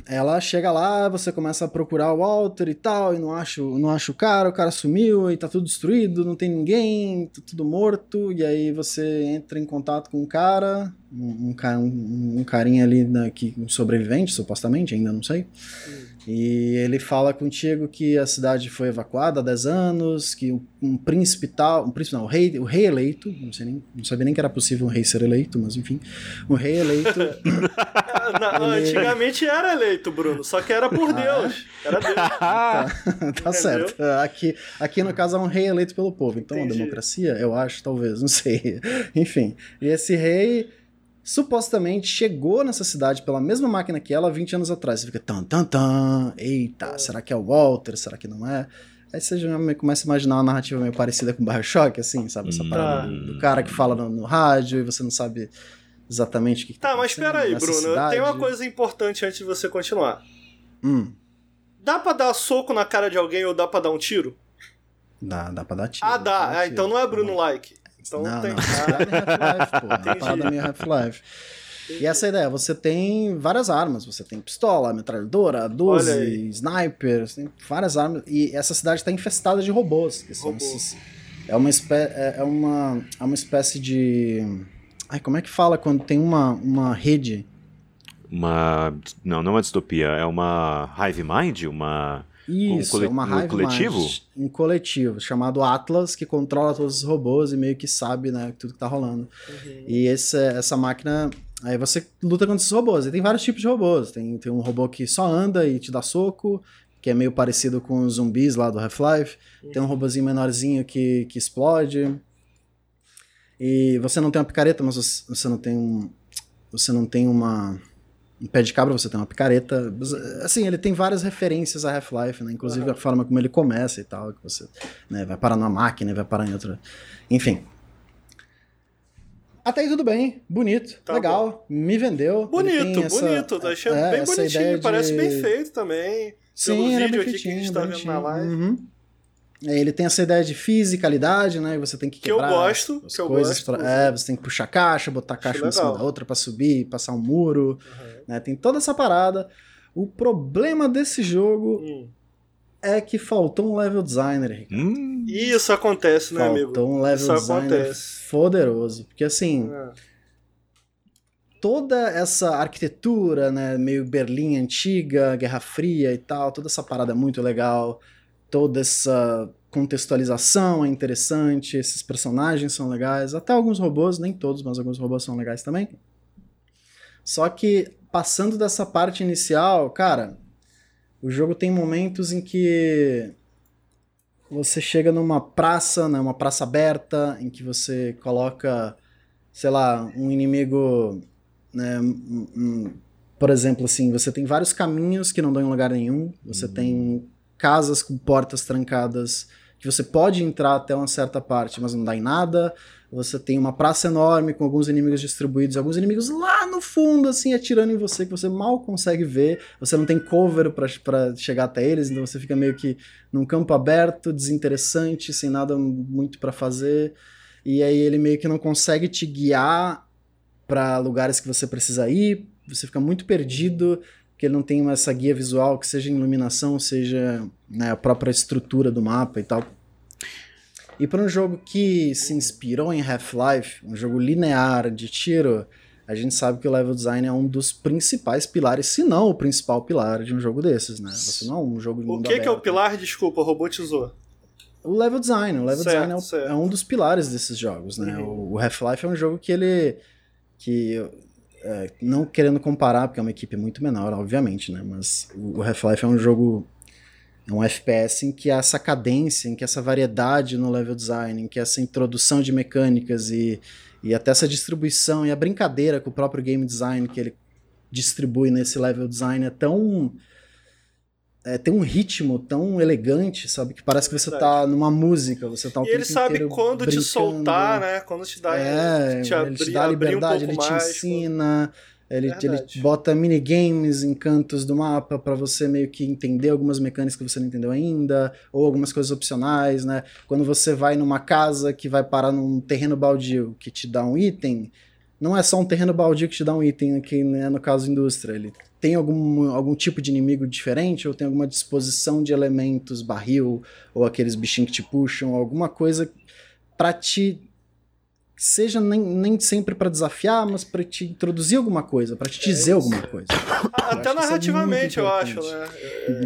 ela chega lá, você começa a procurar o Walter e tal, e não acha, não acha o cara, o cara sumiu e tá tudo destruído, não tem ninguém, tá tudo morto, e aí você entra em contato com um cara, um, um, um carinha ali né, que, um sobrevivente, supostamente, ainda não sei. Hum. E ele fala contigo que a cidade foi evacuada há 10 anos, que um, príncipe tal, um príncipe não, o rei, o rei eleito, não sei nem, não sabia nem que era possível um rei ser eleito, mas enfim, um rei eleito. [laughs] não, ele... Antigamente era eleito, Bruno, só que era por ah, Deus. Era Deus. [laughs] tá, tá certo. Aqui, aqui no caso é um rei eleito pelo povo, então Entendi. a democracia, eu acho, talvez, não sei. [laughs] enfim, e esse rei supostamente chegou nessa cidade pela mesma máquina que ela 20 anos atrás. Você fica tan tan tan, eita, será que é o Walter? Será que não é? Aí você já começa a imaginar uma narrativa meio parecida com Bioshock, assim, sabe? Essa hum. parada do, do, cara que fala no, no, rádio e você não sabe exatamente o que, tá Tá, mas espera aí, Bruno. Cidade. Tem uma coisa importante antes de você continuar. Hum. Dá pra dar soco na cara de alguém ou dá pra dar um tiro? Dá, dá pra dar tiro. Ah, dá. Ah, então não é Bruno Like. Então não, tem. Não, Half-Life, pô. Uma parada meio Half-Life. E essa é a ideia, você tem várias armas, você tem pistola, metralhadora, 12, sniper, tem várias armas. E essa cidade está infestada de robôs. Que são esses, é, uma espé é, é, uma, é uma espécie de. Ai, como é que fala quando tem uma, uma rede? Uma. Não, não é uma distopia, é uma Hive Mind? Uma. Isso, um é uma raiva coletivo? um coletivo, chamado Atlas, que controla todos os robôs e meio que sabe, né, tudo que tá rolando. Uhum. E esse, essa máquina, aí você luta contra esses robôs. E tem vários tipos de robôs. Tem, tem um robô que só anda e te dá soco, que é meio parecido com os zumbis lá do Half-Life. Uhum. Tem um robôzinho menorzinho que, que explode. E você não tem uma picareta, mas você não tem um... Você não tem uma em pé de cabra você tem uma picareta. Assim, ele tem várias referências a Half-Life, né? Inclusive uhum. a forma como ele começa e tal, que você né, vai parar numa máquina, vai parar em outra. Enfim. Até aí tudo bem, bonito, tá legal, bom. me vendeu. Bonito, essa, bonito, tá achando é, bem bonitinho, parece de... bem feito também. Sim, Pelo vídeo aqui que a gente tá vendo na live. Uhum. É, ele tem essa ideia de fisicalidade, né? Você tem que quebrar que eu gosto, as que eu coisas. Gosto, pra, é, você tem que puxar caixa, botar caixa uma em cima da outra para subir, passar um muro. Uhum. Né? Tem toda essa parada. O problema desse jogo hum. é que faltou um level designer. Hum. Isso acontece, né, faltou amigo? Faltou um level Isso designer acontece. poderoso. Porque assim. É. Toda essa arquitetura, né, meio Berlim antiga, Guerra Fria e tal, toda essa parada é muito legal. Toda essa contextualização é interessante, esses personagens são legais, até alguns robôs, nem todos, mas alguns robôs são legais também. Só que passando dessa parte inicial, cara, o jogo tem momentos em que você chega numa praça, né, uma praça aberta, em que você coloca, sei lá, um inimigo, né, um, um, por exemplo, assim, você tem vários caminhos que não dão em lugar nenhum, você uhum. tem casas com portas trancadas que você pode entrar até uma certa parte, mas não dá em nada. Você tem uma praça enorme com alguns inimigos distribuídos, alguns inimigos lá no fundo, assim, atirando em você, que você mal consegue ver. Você não tem cover para chegar até eles, então você fica meio que num campo aberto, desinteressante, sem nada muito para fazer. E aí ele meio que não consegue te guiar para lugares que você precisa ir, você fica muito perdido, porque ele não tem essa guia visual, que seja iluminação, seja né, a própria estrutura do mapa e tal. E para um jogo que se inspirou em Half-Life, um jogo linear de tiro, a gente sabe que o level design é um dos principais pilares, se não o principal pilar de um jogo desses, né? Você não é um jogo de O que, que é o pilar? Desculpa, robotizou. O level design. O level certo, design é, é, um dos pilares desses jogos, né? Uhum. O Half-Life é um jogo que ele. que. É, não querendo comparar, porque é uma equipe muito menor, obviamente, né? Mas o Half-Life é um jogo. É um FPS em que essa cadência, em que essa variedade no level design, em que essa introdução de mecânicas e, e até essa distribuição e a brincadeira com o próprio game design que ele distribui nesse level design é tão é, tem um ritmo tão elegante, sabe? Que parece que você tá numa música, você tá o E ele sabe quando brincando. te soltar, né? Quando te dá, é, te abrir, ele te dá liberdade, um ele te mais, ensina, ele, ele bota minigames em cantos do mapa para você meio que entender algumas mecânicas que você não entendeu ainda, ou algumas coisas opcionais, né? Quando você vai numa casa que vai parar num terreno baldio que te dá um item, não é só um terreno baldio que te dá um item aqui, né, no caso indústria, ele tem algum, algum tipo de inimigo diferente, ou tem alguma disposição de elementos, barril, ou aqueles bichinhos que te puxam, alguma coisa para te. Seja nem, nem sempre para desafiar, mas para te introduzir alguma coisa, para te é dizer alguma coisa. [coughs] Até eu narrativamente, é eu acho, né?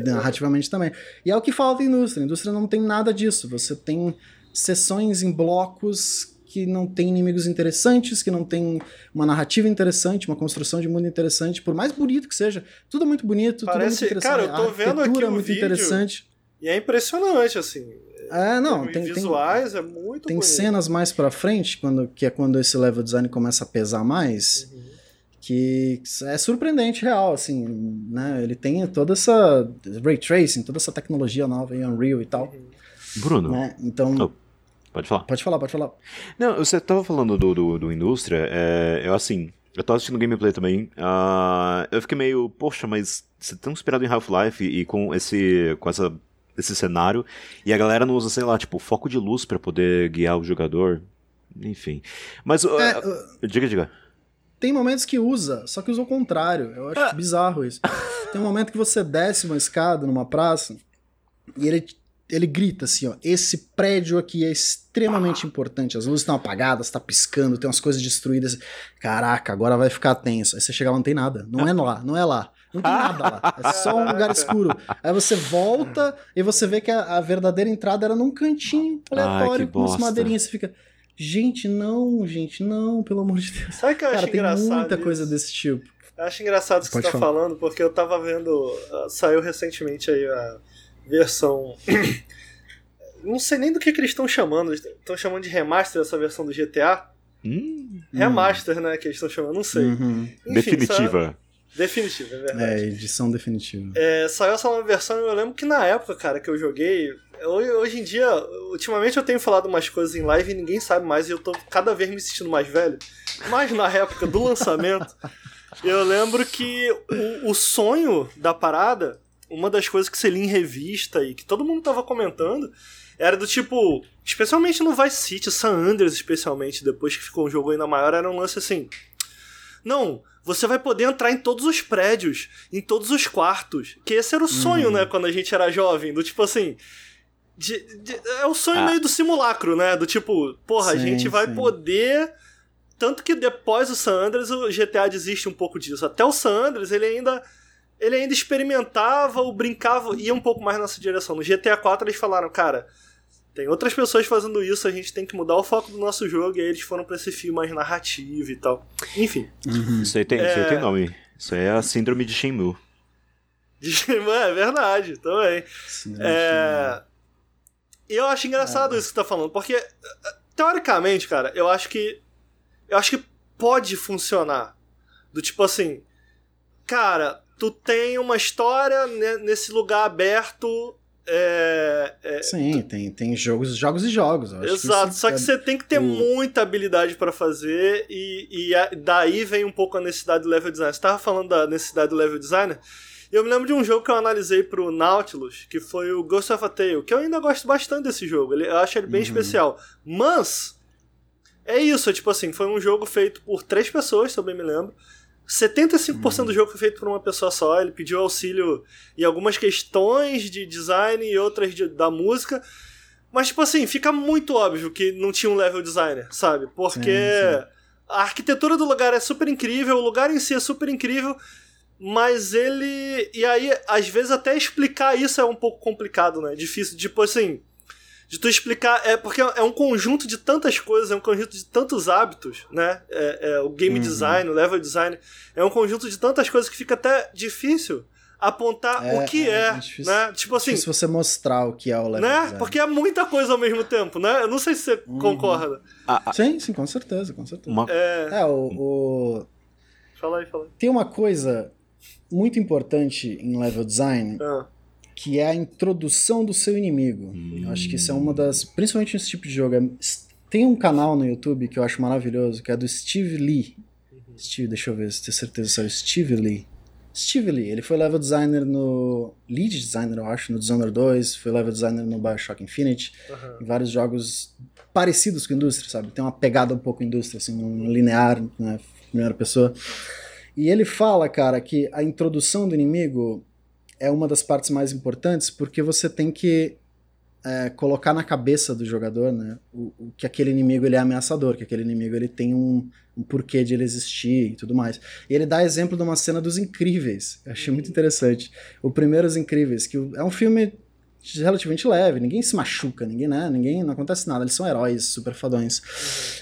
Narrativamente também. E é o que falta a indústria. A indústria não tem nada disso. Você tem sessões em blocos que não tem inimigos interessantes, que não tem uma narrativa interessante, uma construção de mundo interessante, por mais bonito que seja. Tudo é muito bonito, Parece, tudo é muito interessante. Cara, eu tô vendo aqui é muito vídeo, interessante. E é impressionante, assim. É, não, tem, visuais tem, é muito Tem bonito. cenas mais pra frente, quando, que é quando esse level design começa a pesar mais, uhum. que é surpreendente real, assim, né? Ele tem toda essa ray tracing, toda essa tecnologia nova em Unreal e tal. Uhum. Bruno. Né? Então, oh. Pode falar. Pode falar, pode falar. Não, você tava falando do, do, do indústria, é, eu assim, eu tava assistindo gameplay também, uh, eu fiquei meio, poxa, mas você é tão inspirado em Half-Life e, e, com esse, com essa, esse cenário, e a galera não usa, sei lá, tipo, foco de luz para poder guiar o jogador, enfim. Mas, é, uh, diga, diga. Tem momentos que usa, só que usa o contrário, eu acho ah. bizarro isso. Tem um momento que você desce uma escada numa praça, e ele ele grita assim, ó, esse prédio aqui é extremamente importante, as luzes estão apagadas, tá piscando, tem umas coisas destruídas. Caraca, agora vai ficar tenso. Aí você chega lá, não tem nada. Não é lá, não é lá. Não tem nada lá. É só um lugar escuro. Aí você volta e você vê que a, a verdadeira entrada era num cantinho aleatório, com umas madeirinhas. Você fica. Gente, não, gente, não, pelo amor de Deus. Sabe que eu Cara, acho tem muita isso? coisa desse tipo. Eu acho engraçado isso que você tá falando, porque eu tava vendo. Uh, saiu recentemente aí a versão. [coughs] não sei nem do que, que eles estão chamando. Estão chamando de remaster essa versão do GTA? Hum, remaster, né? Que eles estão chamando, não sei. Uhum. Enfim, Definitiva. Definitiva, é verdade. É, edição definitiva. É, saiu essa nova versão e eu lembro que na época, cara, que eu joguei. Hoje em dia, ultimamente eu tenho falado umas coisas em live e ninguém sabe mais e eu tô cada vez me sentindo mais velho. Mas na época do lançamento, [laughs] eu lembro que o, o sonho da parada uma das coisas que você lia em revista e que todo mundo tava comentando era do tipo, especialmente no Vice City, San Andreas especialmente, depois que ficou um jogo ainda maior, era um lance assim. Não, você vai poder entrar em todos os prédios, em todos os quartos. Que esse era o sonho, uhum. né, quando a gente era jovem, do tipo assim. De, de, é o sonho ah. meio do simulacro, né? Do tipo, porra, sim, a gente vai sim. poder. Tanto que depois do San Andreas, o GTA desiste um pouco disso. Até o San Andreas, ele ainda ele ainda experimentava ou brincava, ia um pouco mais nessa direção. No GTA 4 eles falaram, cara, tem outras pessoas fazendo isso, a gente tem que mudar o foco do nosso jogo, e aí eles foram pra esse filme mais narrativo e tal. Enfim. Uhum. Isso, aí tem, é... isso aí tem nome. Isso aí é a síndrome de Shenmue. De Shenmue, é verdade, também. É... E eu acho engraçado é. isso que você tá falando, porque, teoricamente, cara, eu acho que. Eu acho que pode funcionar. Do tipo assim. Cara, tu tem uma história nesse lugar aberto. É, é, Sim, tem, tem jogos, jogos e jogos. Exato, que só que é... você tem que ter o... muita habilidade para fazer e, e daí vem um pouco a necessidade do level design. Você tava falando da necessidade do level designer? Eu me lembro de um jogo que eu analisei pro Nautilus, que foi o Ghost of a Tale, que eu ainda gosto bastante desse jogo. eu acho ele bem uhum. especial. Mas é isso, tipo assim, foi um jogo feito por três pessoas, se eu bem me lembro. 75% do jogo foi feito por uma pessoa só. Ele pediu auxílio em algumas questões de design e outras de, da música. Mas, tipo assim, fica muito óbvio que não tinha um level designer, sabe? Porque sim, sim. a arquitetura do lugar é super incrível, o lugar em si é super incrível, mas ele. E aí, às vezes, até explicar isso é um pouco complicado, né? Difícil. Tipo assim de tu explicar. É porque é um conjunto de tantas coisas, é um conjunto de tantos hábitos, né? É, é o game uhum. design, o level design. É um conjunto de tantas coisas que fica até difícil apontar é, o que é, é difícil, né? Tipo assim. Se você mostrar o que é o level né? design. Porque é muita coisa ao mesmo tempo, né? Eu não sei se você uhum. concorda. Ah, ah, sim, sim, com certeza, com certeza. Uma... É, é o, o. Fala aí, fala aí. Tem uma coisa muito importante em level design. Ah que é a introdução do seu inimigo. Hum. Eu acho que isso é uma das. Principalmente nesse tipo de jogo. É, tem um canal no YouTube que eu acho maravilhoso, que é do Steve Lee. Steve, deixa eu ver se tenho certeza se é o Steve Lee. Steve Lee, ele foi level designer no. lead designer, eu acho, no Dishonored 2, foi level designer no Bioshock Infinite, uhum. em vários jogos parecidos com a indústria, sabe? Tem uma pegada um pouco indústria, assim, um linear, né? Primeira pessoa. E ele fala, cara, que a introdução do inimigo é uma das partes mais importantes porque você tem que é, colocar na cabeça do jogador, né, o, o, que aquele inimigo ele é ameaçador, que aquele inimigo ele tem um, um, porquê de ele existir e tudo mais. E ele dá exemplo de uma cena dos Incríveis, eu achei muito interessante. O primeiro Os Incríveis, que é um filme relativamente leve, ninguém se machuca, ninguém, né, ninguém, não acontece nada, eles são heróis super fadões.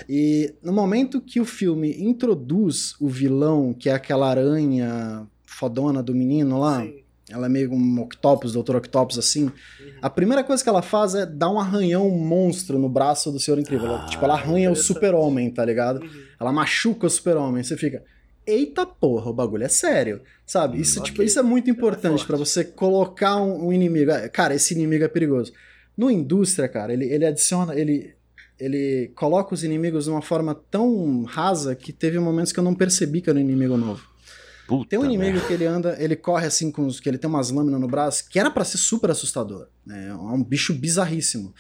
E no momento que o filme introduz o vilão, que é aquela aranha fodona do menino lá, Sim ela é meio um Octopus, Dr. Octopus, assim. Uhum. A primeira coisa que ela faz é dar um arranhão monstro no braço do Senhor Incrível. Ah, ela, tipo, ela arranha o super-homem, tá ligado? Uhum. Ela machuca o super-homem. Você fica, eita porra, o bagulho é sério. Sabe? Isso, okay. tipo, isso é muito importante é para você colocar um, um, inimigo. É, cara, esse inimigo é perigoso. No Indústria, cara, ele, ele adiciona. Ele, ele coloca os inimigos de uma forma tão rasa que teve momentos que eu não percebi que era um inimigo novo. Puta tem um inimigo que ele anda, ele corre assim com os. que ele tem umas lâminas no braço, que era para ser super assustador. Né? É um bicho bizarríssimo.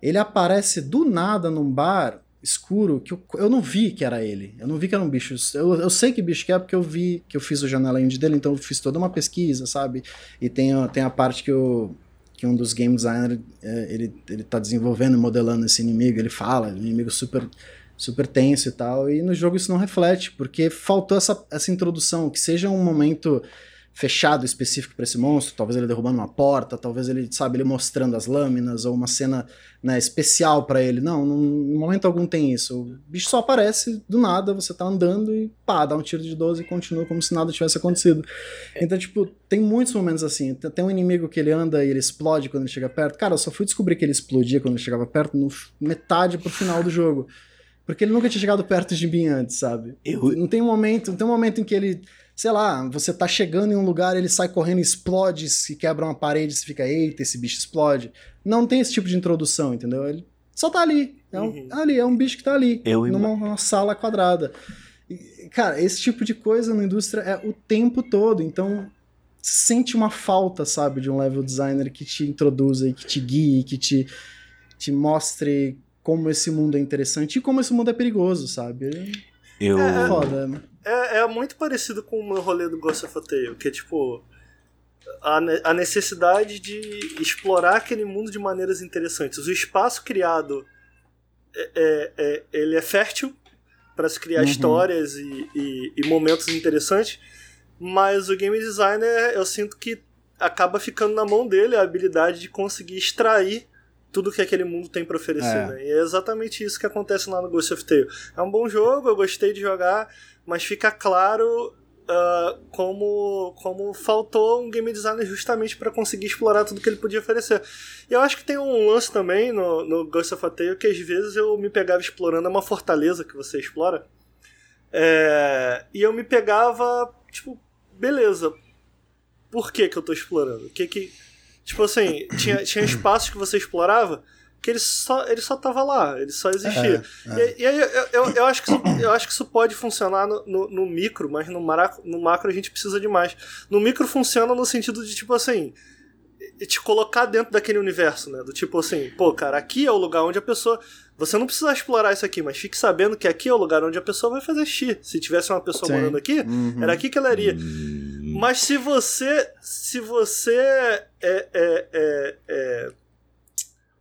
Ele aparece do nada num bar escuro que eu, eu não vi que era ele. Eu não vi que era um bicho. Eu, eu sei que bicho que é porque eu vi que eu fiz o janela indie dele, então eu fiz toda uma pesquisa, sabe? E tem, tem a parte que eu que um dos game designers é, ele, ele tá desenvolvendo, modelando esse inimigo, ele fala, um inimigo super super tenso e tal. E no jogo isso não reflete, porque faltou essa, essa introdução, que seja um momento fechado específico para esse monstro, talvez ele derrubando uma porta, talvez ele, sabe, ele mostrando as lâminas ou uma cena, né, especial para ele. Não, no momento algum tem isso. O bicho só aparece do nada, você tá andando e pá, dá um tiro de 12 e continua como se nada tivesse acontecido. Então, tipo, tem muitos momentos assim. Tem um inimigo que ele anda e ele explode quando ele chega perto. Cara, eu só fui descobrir que ele explodia quando ele chegava perto no metade pro final do jogo. Porque ele nunca tinha chegado perto de mim antes, sabe? Eu... Não tem um momento, não tem um momento em que ele, sei lá, você tá chegando em um lugar, ele sai correndo, explode, se quebra uma parede, você fica, eita, esse bicho explode. Não tem esse tipo de introdução, entendeu? Ele só tá ali. É um, uhum. ali, é um bicho que tá ali, Eu numa, numa sala quadrada. E, cara, esse tipo de coisa na indústria é o tempo todo, então sente uma falta, sabe, de um level designer que te introduza e que te guie, que te, te mostre como esse mundo é interessante e como esse mundo é perigoso, sabe? Eu... É, foda. É, é muito parecido com o meu rolê do Ghost of a Tale, que é tipo a, a necessidade de explorar aquele mundo de maneiras interessantes. O espaço criado é, é, é ele é fértil para se criar uhum. histórias e, e, e, momentos interessantes, mas o game designer eu sinto que acaba ficando na mão dele a habilidade de conseguir extrair tudo que aquele mundo tem para oferecer, é. né? E é exatamente isso que acontece lá no Ghost of Tale. É um bom jogo, eu gostei de jogar, mas fica claro uh, como, como faltou um game designer justamente para conseguir explorar tudo que ele podia oferecer. E eu acho que tem um lance também no, no Ghost of Tale que às vezes eu me pegava explorando é uma fortaleza que você explora. É, e eu me pegava, tipo, beleza, por que que eu tô explorando? O que que Tipo assim, tinha, tinha [coughs] espaços que você explorava que ele só, ele só tava lá, ele só existia. É, é. E, e, aí eu, eu, eu, acho que isso, eu acho que isso pode funcionar no, no, no micro, mas no, maraco, no macro a gente precisa de mais. No micro funciona no sentido de, tipo assim, te colocar dentro daquele universo, né? Do tipo assim, pô, cara, aqui é o lugar onde a pessoa você não precisa explorar isso aqui, mas fique sabendo que aqui é o lugar onde a pessoa vai fazer xixi. Se tivesse uma pessoa Sim. morando aqui, Uhum. era aqui que ela iria. Hum, Mas se você. Se você é. é, é, é-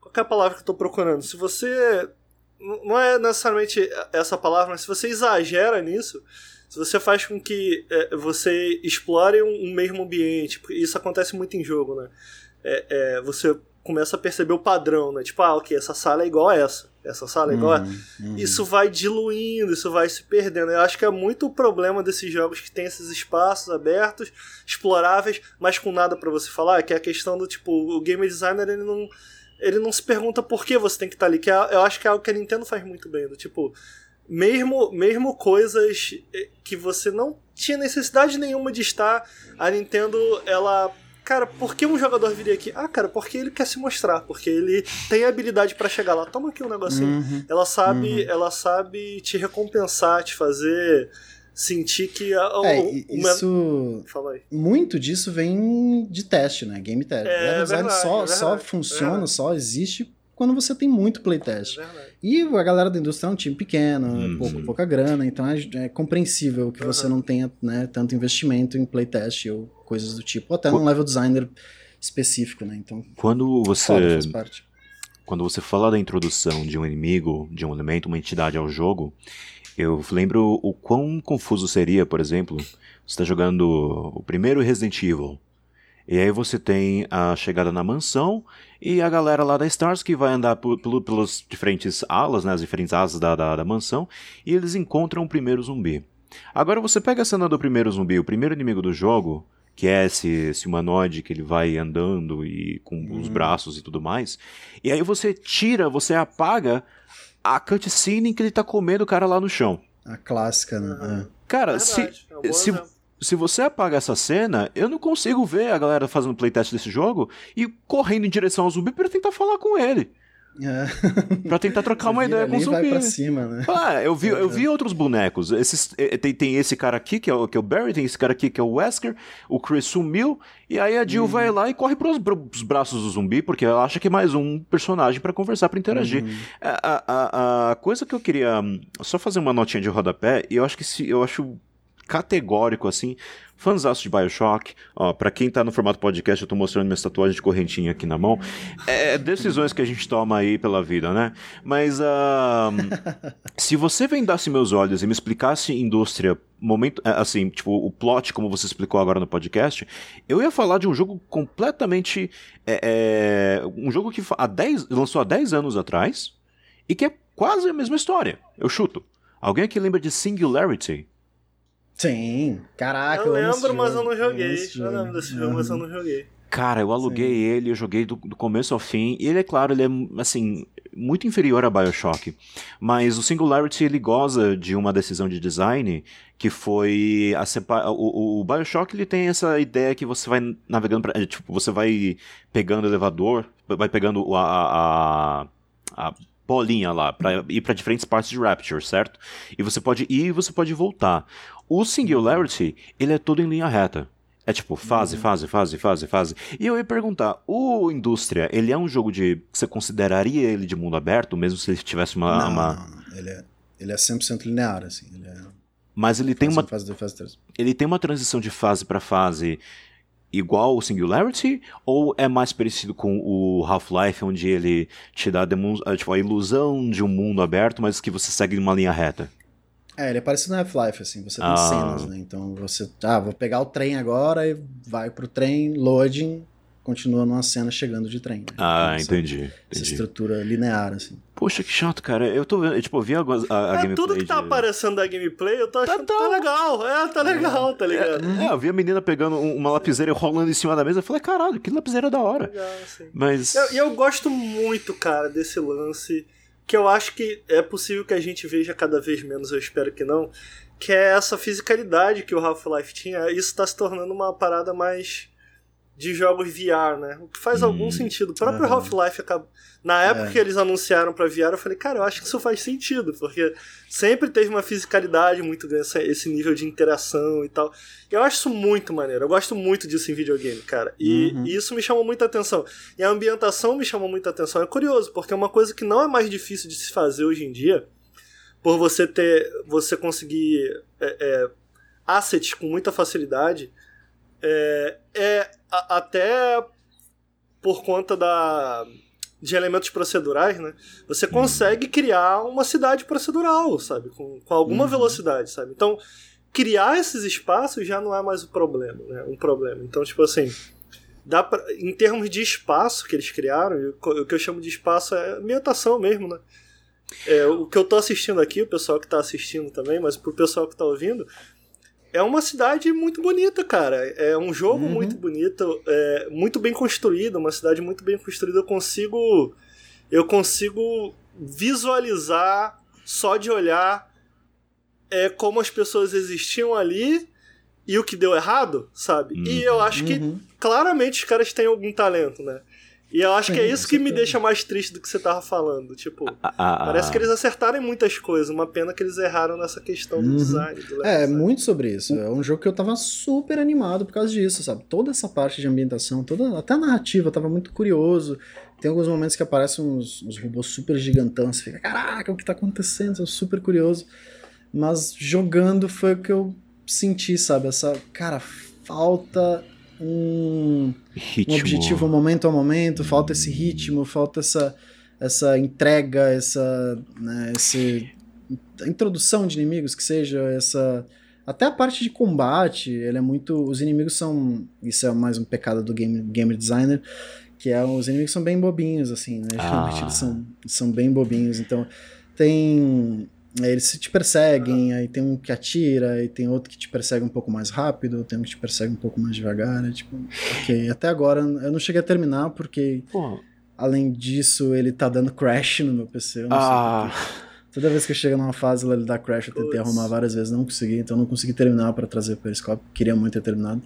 qual é a palavra que eu tô procurando? Se você. Não é necessariamente essa palavra, mas se você exagera nisso, se você faz com que é, você explore um, um mesmo ambiente, porque isso acontece muito em jogo, né? É, é, você começa a perceber o padrão, né? Tipo, ah, ok, essa sala é igual a essa, essa sala igual Uhum, uhum. isso vai diluindo, isso vai se perdendo. Eu acho que é muito o problema desses jogos que tem esses espaços abertos, exploráveis, mas com nada pra você falar, que é a questão do tipo, o game designer ele não ele não se pergunta por que você tem que estar ali, que é, eu acho que é algo que a Nintendo faz muito bem, do tipo, mesmo mesmo coisas eh, que você não tinha necessidade nenhuma de estar, a Nintendo ela Cara, por que um jogador viria aqui? Ah, cara, porque ele quer se mostrar, porque ele tem habilidade pra chegar lá. Toma aqui um negocinho. Uhum. Ela sabe, ela sabe te recompensar, te fazer sentir que a, o- É, o, o isso. Fala aí. Muito disso vem de teste, né? Game test. É, design verdade, só, é só verdade, funciona, verdade. só existe quando você tem muito É playtest. verdade. E a galera da indústria é um time pequeno, Uhum. pouco, pouca grana, então é, é compreensível que você Uhum. não tenha né, tanto investimento em playtest ou coisas do tipo, ou até num level designer específico, né? Então, Quando você. foda, faz parte. Quando você fala da introdução de um inimigo, de um elemento, uma entidade ao jogo, eu lembro o quão confuso seria, por exemplo, você está jogando o primeiro Resident Evil. E aí você tem a chegada na mansão e a galera lá da Stars que vai andar pelas diferentes alas, né, as diferentes asas da, da, da mansão, e eles encontram o primeiro zumbi. Agora você pega a cena do primeiro zumbi, o primeiro inimigo do jogo, que é esse, esse humanoide que ele vai andando e com os Uhum. braços e tudo mais, e aí você tira, você apaga a cutscene em que ele tá comendo o cara lá no chão. A clássica, né? Uhum. Cara, se, Verdade, é bom se, exemplo. Se você apaga essa cena, eu não consigo ver a galera fazendo playtest desse jogo e correndo em direção ao zumbi pra tentar falar com ele. É. [laughs] Pra tentar trocar uma Você ideia com o e vai zumbi. pra cima, né? Ah, eu vi, eu vi outros bonecos. Esses, eh, tem, tem esse cara aqui, que é, o, que é o Barry, tem esse cara aqui, que é o Wesker, o Chris sumiu, e aí a Jill Uhum. vai lá e corre pros, pros braços do zumbi, porque ela acha que é mais um personagem pra conversar, pra interagir. Uhum. A, a- a- a coisa que eu queria hum, só fazer uma notinha de rodapé, e eu acho que se, eu acho categórico, assim, fãzaço de Bioshock, ó, pra quem tá no formato podcast, eu tô mostrando minhas tatuagens de correntinha aqui na mão, [laughs] é decisões que a gente toma aí pela vida, né? Mas, ah, [laughs] se você vendasse meus olhos e me explicasse indústria, momento, é, assim, tipo, o plot, como você explicou agora no podcast, eu ia falar de um jogo completamente, é, é, um jogo que há 10, lançou há 10 anos atrás, e que é quase a mesma história. Eu chuto. Alguém aqui lembra de Singularity? Sim, caraca. eu esse lembro, mas eu não joguei. Eu lembro desse jogo, mas eu não joguei. Cara, eu aluguei ele, eu joguei do, do começo ao fim, e ele é claro, ele é, assim, muito inferior a Bioshock. Mas o Singularity, ele goza de uma decisão de design que foi a separ... o, o Bioshock, ele tem essa ideia que você vai navegando, pra, é, tipo, você vai pegando elevador, vai pegando a, a, a- a bolinha lá, pra ir pra diferentes partes de Rapture, certo? E você pode ir e você pode voltar. O Singularity, ele é todo em linha reta. É tipo, fase, fase, fase, fase, fase. E eu ia perguntar, o Indústria, ele é um jogo de... Você consideraria ele de mundo aberto, mesmo se ele tivesse uma... Não, uma- não, não. Ele, é, ele é 100% linear, assim. Ele é Mas ele tem fase uma, um, fase 2, fase 3. ele tem uma transição de fase pra fase igual o Singularity? Ou é mais parecido com o Half-Life, onde ele te dá a, tipo, a ilusão de um mundo aberto, mas que você segue uma linha reta? É, ele é parecido no Half-Life, assim, você tem Ah. cenas, né? Então você, ah, vou pegar o trem agora e vai pro trem, loading, continua numa cena chegando de trem. né? Ah, Então, essa- entendi. Essa entendi. estrutura linear, assim. Poxa, que chato, cara. Eu tô vendo, eu, tipo, eu vi a, a, a É, gameplay tudo que tá de- aparecendo da gameplay, eu tô achando que tá. tá legal. É, tá legal, tá ligado? É, eu vi a menina pegando um- uma lapiseira e rolando em cima da mesa. Eu falei, caralho, que lapiseira da hora. Legal, assim. Mas. Eu- E eu, gosto muito, cara, desse lance. Que eu acho que é possível que a gente veja cada vez menos, eu espero que não. Que é essa fisicalidade que o Half-Life tinha. Isso tá se tornando uma parada mais. De jogos VR, né? O que faz Hum, algum sentido. O próprio é. Half-Life acaba... Na época É. que eles anunciaram pra VR, eu falei, cara, eu acho que isso faz sentido, porque sempre teve uma fisicalidade muito grande, esse- esse nível de interação e tal. Eu acho isso muito maneiro. Eu gosto muito disso em videogame, cara. E, Uhum. e isso me chamou muita atenção. E a ambientação me chamou muita atenção. É curioso, porque é uma coisa que não é mais difícil de se fazer hoje em dia, por você ter. você conseguir é, é, assets com muita facilidade. É, é a- até por conta da de elementos procedurais, né? Você consegue criar uma cidade procedural, sabe? Com, com alguma Uhum. velocidade, sabe? Então, criar esses espaços já não é mais o problema, né? Um problema. Então, tipo assim, dá pra, em termos de espaço que eles criaram, o que eu chamo de espaço é ambientação mesmo, né? É, o que eu tô assistindo aqui, o pessoal que tá assistindo também, mas pro pessoal que tá ouvindo, é uma cidade muito bonita, cara. É um jogo Uhum. muito bonito, é muito bem construído, uma cidade muito bem construída. Eu consigo, eu consigo visualizar só de olhar é como as pessoas existiam ali e o que deu errado, sabe? E eu acho que Uhum. claramente os caras têm algum talento, né? E eu acho que é isso que me deixa mais triste do que você tava falando. Tipo, A- a- parece que eles acertaram em muitas coisas. Uma pena que eles erraram nessa questão do Uhum. design. Do É, design. muito sobre isso. É um jogo que eu tava super animado por causa disso, sabe? Toda essa parte de ambientação, toda, até a narrativa, eu tava muito curioso. Tem alguns momentos que aparecem uns, uns robôs super gigantãos, você fica, caraca, o que tá acontecendo? Eu super curioso. Mas jogando foi o que eu senti, sabe? Essa, cara, falta um, um objetivo momento a momento, falta esse ritmo, falta essa, essa entrega, essa, né, esse, introdução de inimigos que seja, essa até a parte de combate, ele é muito, os inimigos são, isso é mais um pecado do game, gamer designer, que é os inimigos são bem bobinhos assim, né? Geralmente Ah. eles são, são bem bobinhos, então tem eles te perseguem, aí tem um que atira, aí tem outro que te persegue um pouco mais rápido, tem um que te persegue um pouco mais devagar, é tipo, ok. Até agora eu não cheguei a terminar porque, Pô, além disso, ele tá dando crash no meu PC. Ah. Toda vez que eu chego numa fase, ele dá crash, eu tentei Puts. arrumar várias vezes, não consegui, então não consegui terminar pra trazer o Periscope. Queria muito ter terminado.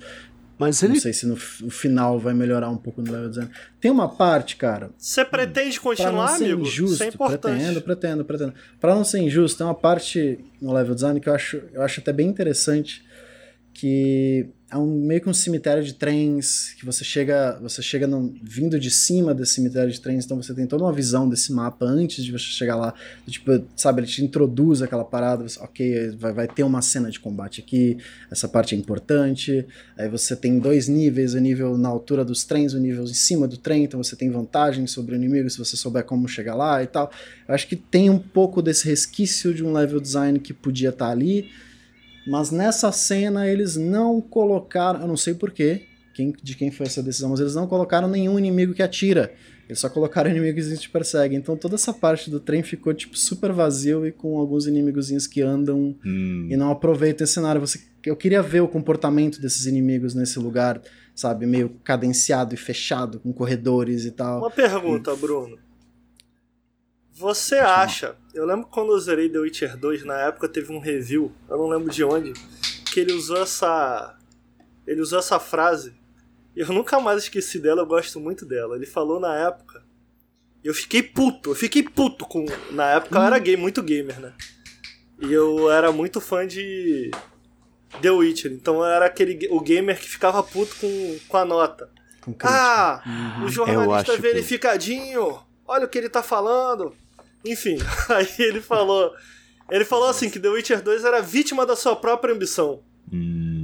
Mas Não ele. sei se no f- o final vai melhorar um pouco no level design. Tem uma parte, cara, Você pretende não continuar, ser amigo? injusto, Isso é importante. pretendo, pretendo, pretendo. Pra não ser injusto, tem uma parte no level design que eu acho, eu acho até bem interessante, que é um, meio que um cemitério de trens, que você chega, você chega vindo de cima desse cemitério de trens, então você tem toda uma visão desse mapa antes de você chegar lá. Tipo, sabe, ele te introduz aquela parada, você, ok, vai, vai ter uma cena de combate aqui, essa parte é importante. Aí você tem dois níveis, o nível na altura dos trens, o nível em cima do trem, então você tem vantagem sobre o inimigo se você souber como chegar lá e tal. Eu acho que tem um pouco desse resquício de um level design que podia estar ali, mas nessa cena eles não colocaram, eu não sei porquê, quem, de quem foi essa decisão, mas eles não colocaram nenhum inimigo que atira. Eles só colocaram [laughs] inimigos que te perseguem. Então toda essa parte do trem ficou tipo super vazio e com alguns inimigozinhos que andam Hum, e não aproveita esse cenário. Você, eu queria ver o comportamento desses inimigos nesse lugar, sabe, meio cadenciado e fechado, com corredores e tal. Uma pergunta, Bruno. Você acha. Eu lembro quando eu zerei The Witcher 2, na época teve um review, eu não lembro de onde, que ele usou essa. Ele usou essa frase. E eu nunca mais esqueci dela, eu gosto muito dela. Ele falou na época. Eu fiquei puto, eu fiquei puto com. Na época eu era gay, muito gamer, né? E eu era muito fã de. The Witcher. Então eu era aquele o gamer que ficava puto com, com a nota. Com. Ah, Uhum. o jornalista acho que- verificadinho. Olha o que ele tá falando. Enfim, [laughs] aí ele falou. Ele falou assim que The Witcher 2 era vítima da sua própria ambição. hum,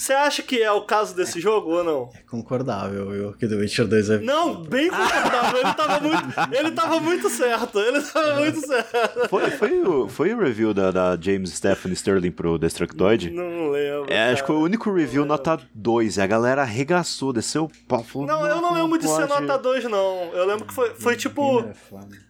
Você acha que é o caso desse jogo ou não? É concordável, eu, que The Witcher 2 é. Não, bem concordável. Ele tava muito, ele tava muito certo. Ele tava muito certo. foi, foi, o, foi o review da, da James Stephanie Sterling pro Destructoid? Não lembro. É, acho que foi o cara. único review nota 2. E a galera arregaçou, desceu o pau. falou, Não, eu não lembro de ser pode." nota 2, não. Eu lembro que foi, foi tipo. É.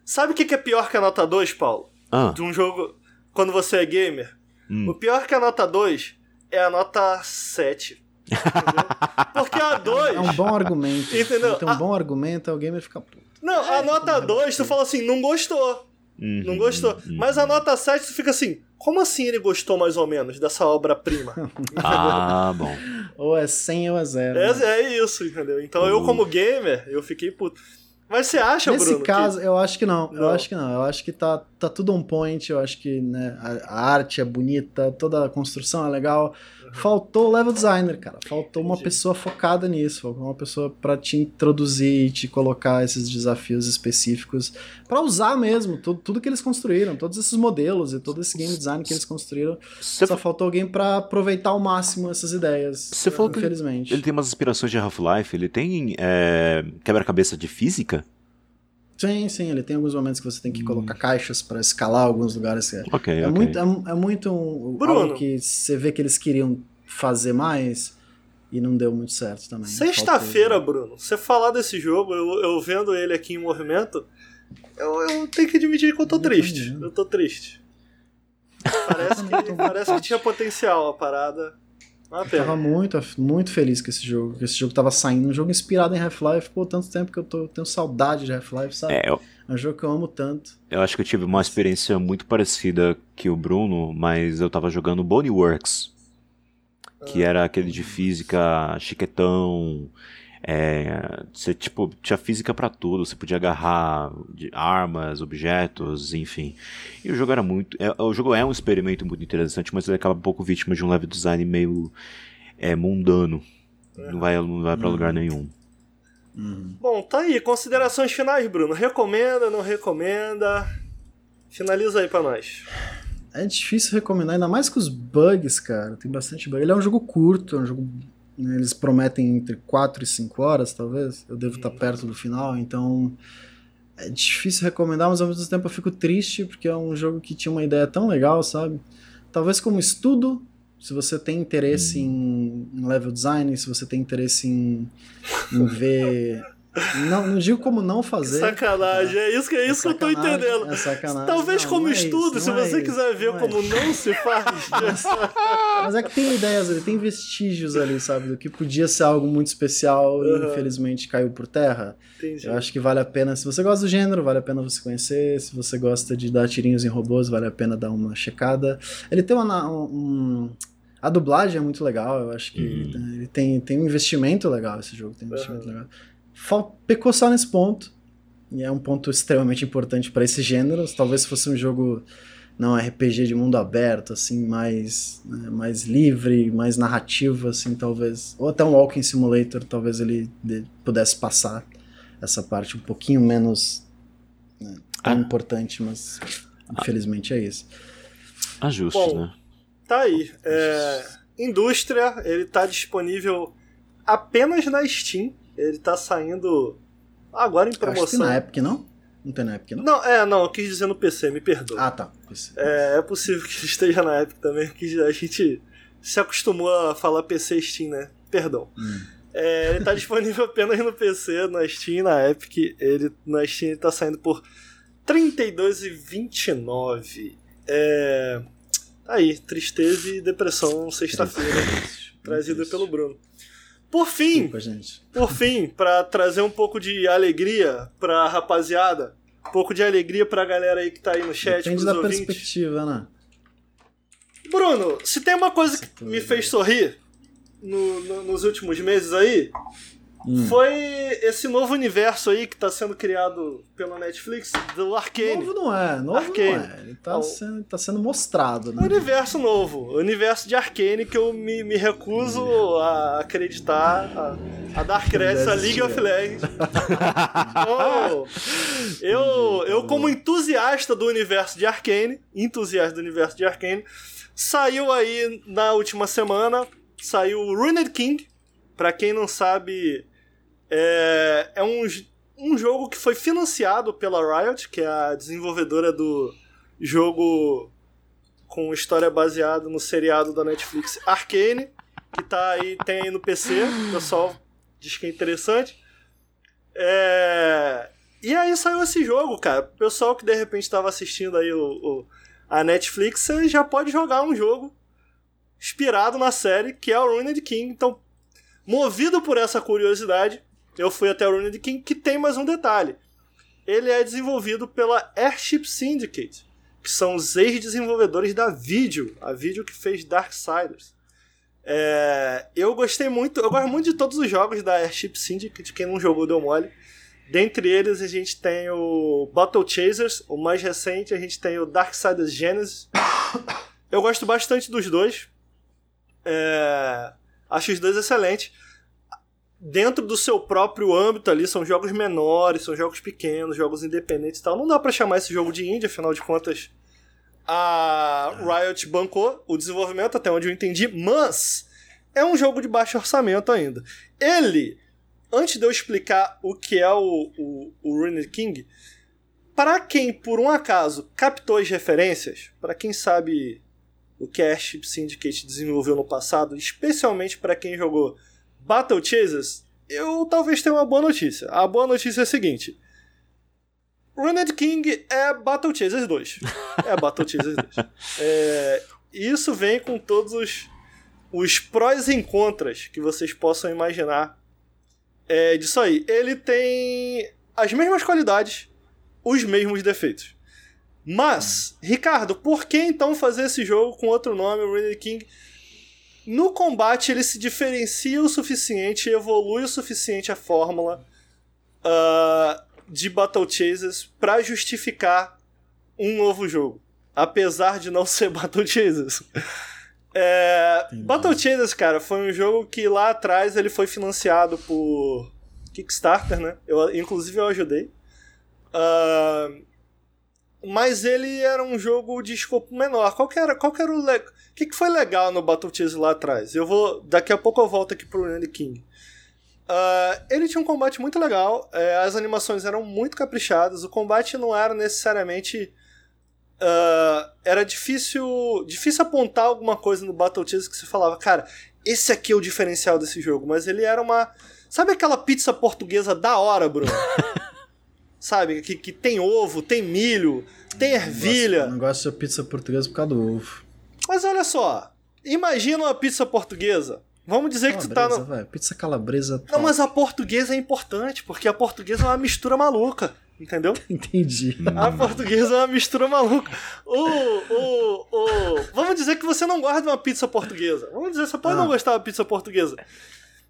Sabe o que que é pior que a nota 2, Paulo? Ah, De um jogo. Quando você é gamer? Hum. O pior que a nota 2 é a nota 7. Entendeu? Porque a 2. É um bom argumento. Entendeu? Tem um Ah. bom argumento, é o gamer fica puto. Não, a nota 2 tu fala assim, não gostou. uhum, Não gostou. uhum. Mas a nota 7 tu fica assim, como assim ele gostou mais ou menos dessa obra-prima? [laughs] ah, bom. Ou é 100 ou é 0. É, né? é isso, entendeu? Então eu, como gamer, eu fiquei puto. Mas você acha, Nesse Bruno? Nesse caso, que... eu acho que não. não. Eu acho que não. Eu acho que tá, tá tudo on point. Eu acho que né, a, a arte é bonita, toda a construção é legal. Faltou o level designer, cara. Faltou uma pessoa focada nisso. Faltou uma pessoa para te introduzir e te colocar esses desafios específicos para usar mesmo tudo, tudo que eles construíram, todos esses modelos e todo esse game design que eles construíram. Cê só faltou alguém para aproveitar ao máximo essas ideias. Você falou infelizmente. Que ele, ele, tem umas inspirações de Half-Life. Ele tem é, quebra-cabeça de física? Sim, sim, ele tem alguns momentos que você tem que colocar hum. caixas para escalar alguns lugares. É, okay, é okay. muito, é, é muito um, algo que você vê que eles queriam fazer mais e não deu muito certo também. Sexta-feira, Bruno, você falar desse jogo, eu, eu vendo ele aqui em movimento, eu, eu tenho que admitir que eu tô eu triste. Eu tô triste. [laughs] Parece que, parece que tinha potencial a parada. Eu tava muito, muito feliz com esse jogo. Que esse jogo tava saindo. Um jogo inspirado em Half-Life. Pô, tanto tempo que eu tô, tenho saudade de Half-Life, sabe? É, eu... é um jogo que eu amo tanto. Eu acho que eu tive uma experiência muito parecida que o Bruno, mas eu tava jogando Boneworks. Que ah. era aquele de física chiquetão. É, você, tipo, tinha física para tudo, você podia agarrar armas, objetos, enfim. E o jogo era muito. É, o jogo é um experimento muito interessante, mas ele acaba um pouco vítima de um level design meio é, mundano. Não vai, não vai pra uhum. lugar nenhum. Uhum. Bom, tá aí. Considerações finais, Bruno. Recomenda, não recomenda? Finaliza aí pra nós. É difícil recomendar, ainda mais com os bugs, cara. Tem bastante bug. Ele é um jogo curto, é um jogo? Eles prometem entre 4 e 5 horas, talvez. Eu devo estar perto do final, então é difícil recomendar, mas ao mesmo tempo eu fico triste porque é um jogo que tinha uma ideia tão legal, sabe? Talvez como estudo, se você tem interesse hum. em, level design, se você tem interesse em, em ver [laughs] não, não digo como não fazer. Sacanagem, é isso que, é isso é que eu tô entendendo. É sacanagem. Talvez não, como não é estudo, isso, se você é quiser ver como é não se faz. [laughs] mas, mas, é que tem ideias ali, tem vestígios ali, sabe? Do que podia ser algo muito especial uhum. e infelizmente caiu por terra. Entendi. Eu acho que vale a pena, se você gosta do gênero, vale a pena você conhecer. Se você gosta de dar tirinhos em robôs, vale a pena dar uma checada. Ele tem uma. Um, a dublagem é muito legal, eu acho que uhum. ele tem, tem um investimento legal esse jogo, tem um investimento uhum. legal pecou só nesse ponto. E é um ponto extremamente importante para esse gênero. Talvez fosse um jogo não RPG de mundo aberto, assim, mais, né, mais livre, mais narrativo, assim, talvez. Ou até um Walking Simulator, talvez ele de, pudesse passar essa parte um pouquinho menos né, tão ah. importante, mas infelizmente é isso. Ajuste, Bom, né? Tá aí. É, indústria, ele tá disponível apenas na Steam. Ele tá saindo agora em promoção. Acho que na Epic não? Não tem na Epic, não? Não, é, não, eu quis dizer no PC, me perdoa. Ah, tá. É, é possível que esteja na Epic também, que a gente se acostumou a falar PC Steam, né? Perdão. Hum. É, ele tá [laughs] disponível apenas no PC, na Steam e na Epic. Ele, na Steam ele tá saindo por R$32,29. É. Tá aí, tristeza e depressão sexta-feira. trazido pelo Bruno. Por fim, Desculpa, por fim, para trazer um pouco de alegria pra rapaziada, um pouco de alegria pra galera aí que tá aí no chat, Depende da ouvintes. perspectiva, né? Bruno, se tem uma coisa que me fez sorrir no, no, nos últimos meses aí, Hum. Foi esse novo universo aí que tá sendo criado pela Netflix do Arcane. Novo não é, novo Arcane. não é. Ele tá, então, sendo, tá sendo mostrado, né? Universo novo. Universo de Arcane que eu me, me recuso a acreditar, a, a dar crédito a League of Legends. [laughs] então, eu, eu, como entusiasta do universo de Arcane, entusiasta do universo de Arcane, saiu aí na última semana, saiu Ruined King. Pra quem não sabe, é, é um, um jogo que foi financiado pela Riot, que é a desenvolvedora do jogo com história baseada no seriado da Netflix Arcane, que tá aí, tem aí no PC, o pessoal diz que é interessante. É... E aí saiu esse jogo, cara. O pessoal que de repente estava assistindo aí o, o, a Netflix já pode jogar um jogo inspirado na série, que é o Ruined King. Então, movido por essa curiosidade, eu fui até o Ruined King, que tem mais um detalhe. Ele é desenvolvido pela Airship Syndicate, que são os ex-desenvolvedores da Video, a Video que fez Darksiders. É, eu gostei muito, eu gosto muito de todos os jogos da Airship Syndicate, quem não jogou deu mole. Dentre eles a gente tem o Battle Chasers, o mais recente, a gente tem o Darksiders Genesis. Eu gosto bastante dos dois. É, acho os dois excelentes. Dentro do seu próprio âmbito ali, são jogos menores, são jogos pequenos, jogos independentes e tal. Não dá para chamar esse jogo de indie, afinal de contas, a Riot bancou o desenvolvimento, até onde eu entendi, mas é um jogo de baixo orçamento ainda. Ele, antes de eu explicar o que é o, o, o King, para quem por um acaso captou as referências, para quem sabe o que Airship Syndicate desenvolveu no passado, especialmente para quem jogou Battle Chasers, eu talvez tenha uma boa notícia. A boa notícia é a seguinte: Ruined King é Battle Chasers 2. [laughs] É Battle Chasers 2. É, isso vem com todos os, os prós e contras que vocês possam imaginar é, disso aí. Ele tem as mesmas qualidades, os mesmos defeitos. Mas, Ricardo, por que então fazer esse jogo com outro nome, Ruined King? No combate ele se diferencia o suficiente, evolui o suficiente a fórmula. Uh, de Battle Chasers para justificar um novo jogo. Apesar de não [laughs] ser Battle Chasers. É, Battle Chasers, cara, foi um jogo que lá atrás ele foi financiado por Kickstarter, né? Eu, inclusive eu ajudei. Uh, mas ele era um jogo de escopo menor. Qual que era, qual que era o... Le... O que, que foi legal no Battle Chasers lá atrás? Eu vou... Daqui a pouco eu volto aqui pro Randy King. Uh, ele tinha um combate muito legal, é, as animações eram muito caprichadas, o combate não era necessariamente. Uh, era difícil difícil apontar alguma coisa no Battle Chase que você falava, cara, esse aqui é o diferencial desse jogo, mas ele era uma. Sabe aquela pizza portuguesa da hora, Bruno? [laughs] Sabe? Que, que tem ovo, tem milho, tem ervilha. Eu não gosto de pizza portuguesa por causa do ovo. Mas olha só, imagina uma pizza portuguesa Vamos dizer que tu tá no. Véio, pizza calabresa. Não, mas a portuguesa é importante, porque a portuguesa é uma mistura maluca. Entendeu? [laughs] Entendi. A portuguesa é uma mistura maluca. O, o, o... Vamos dizer que você não gosta de uma pizza portuguesa. Vamos dizer, você pode ah. não gostar da pizza portuguesa.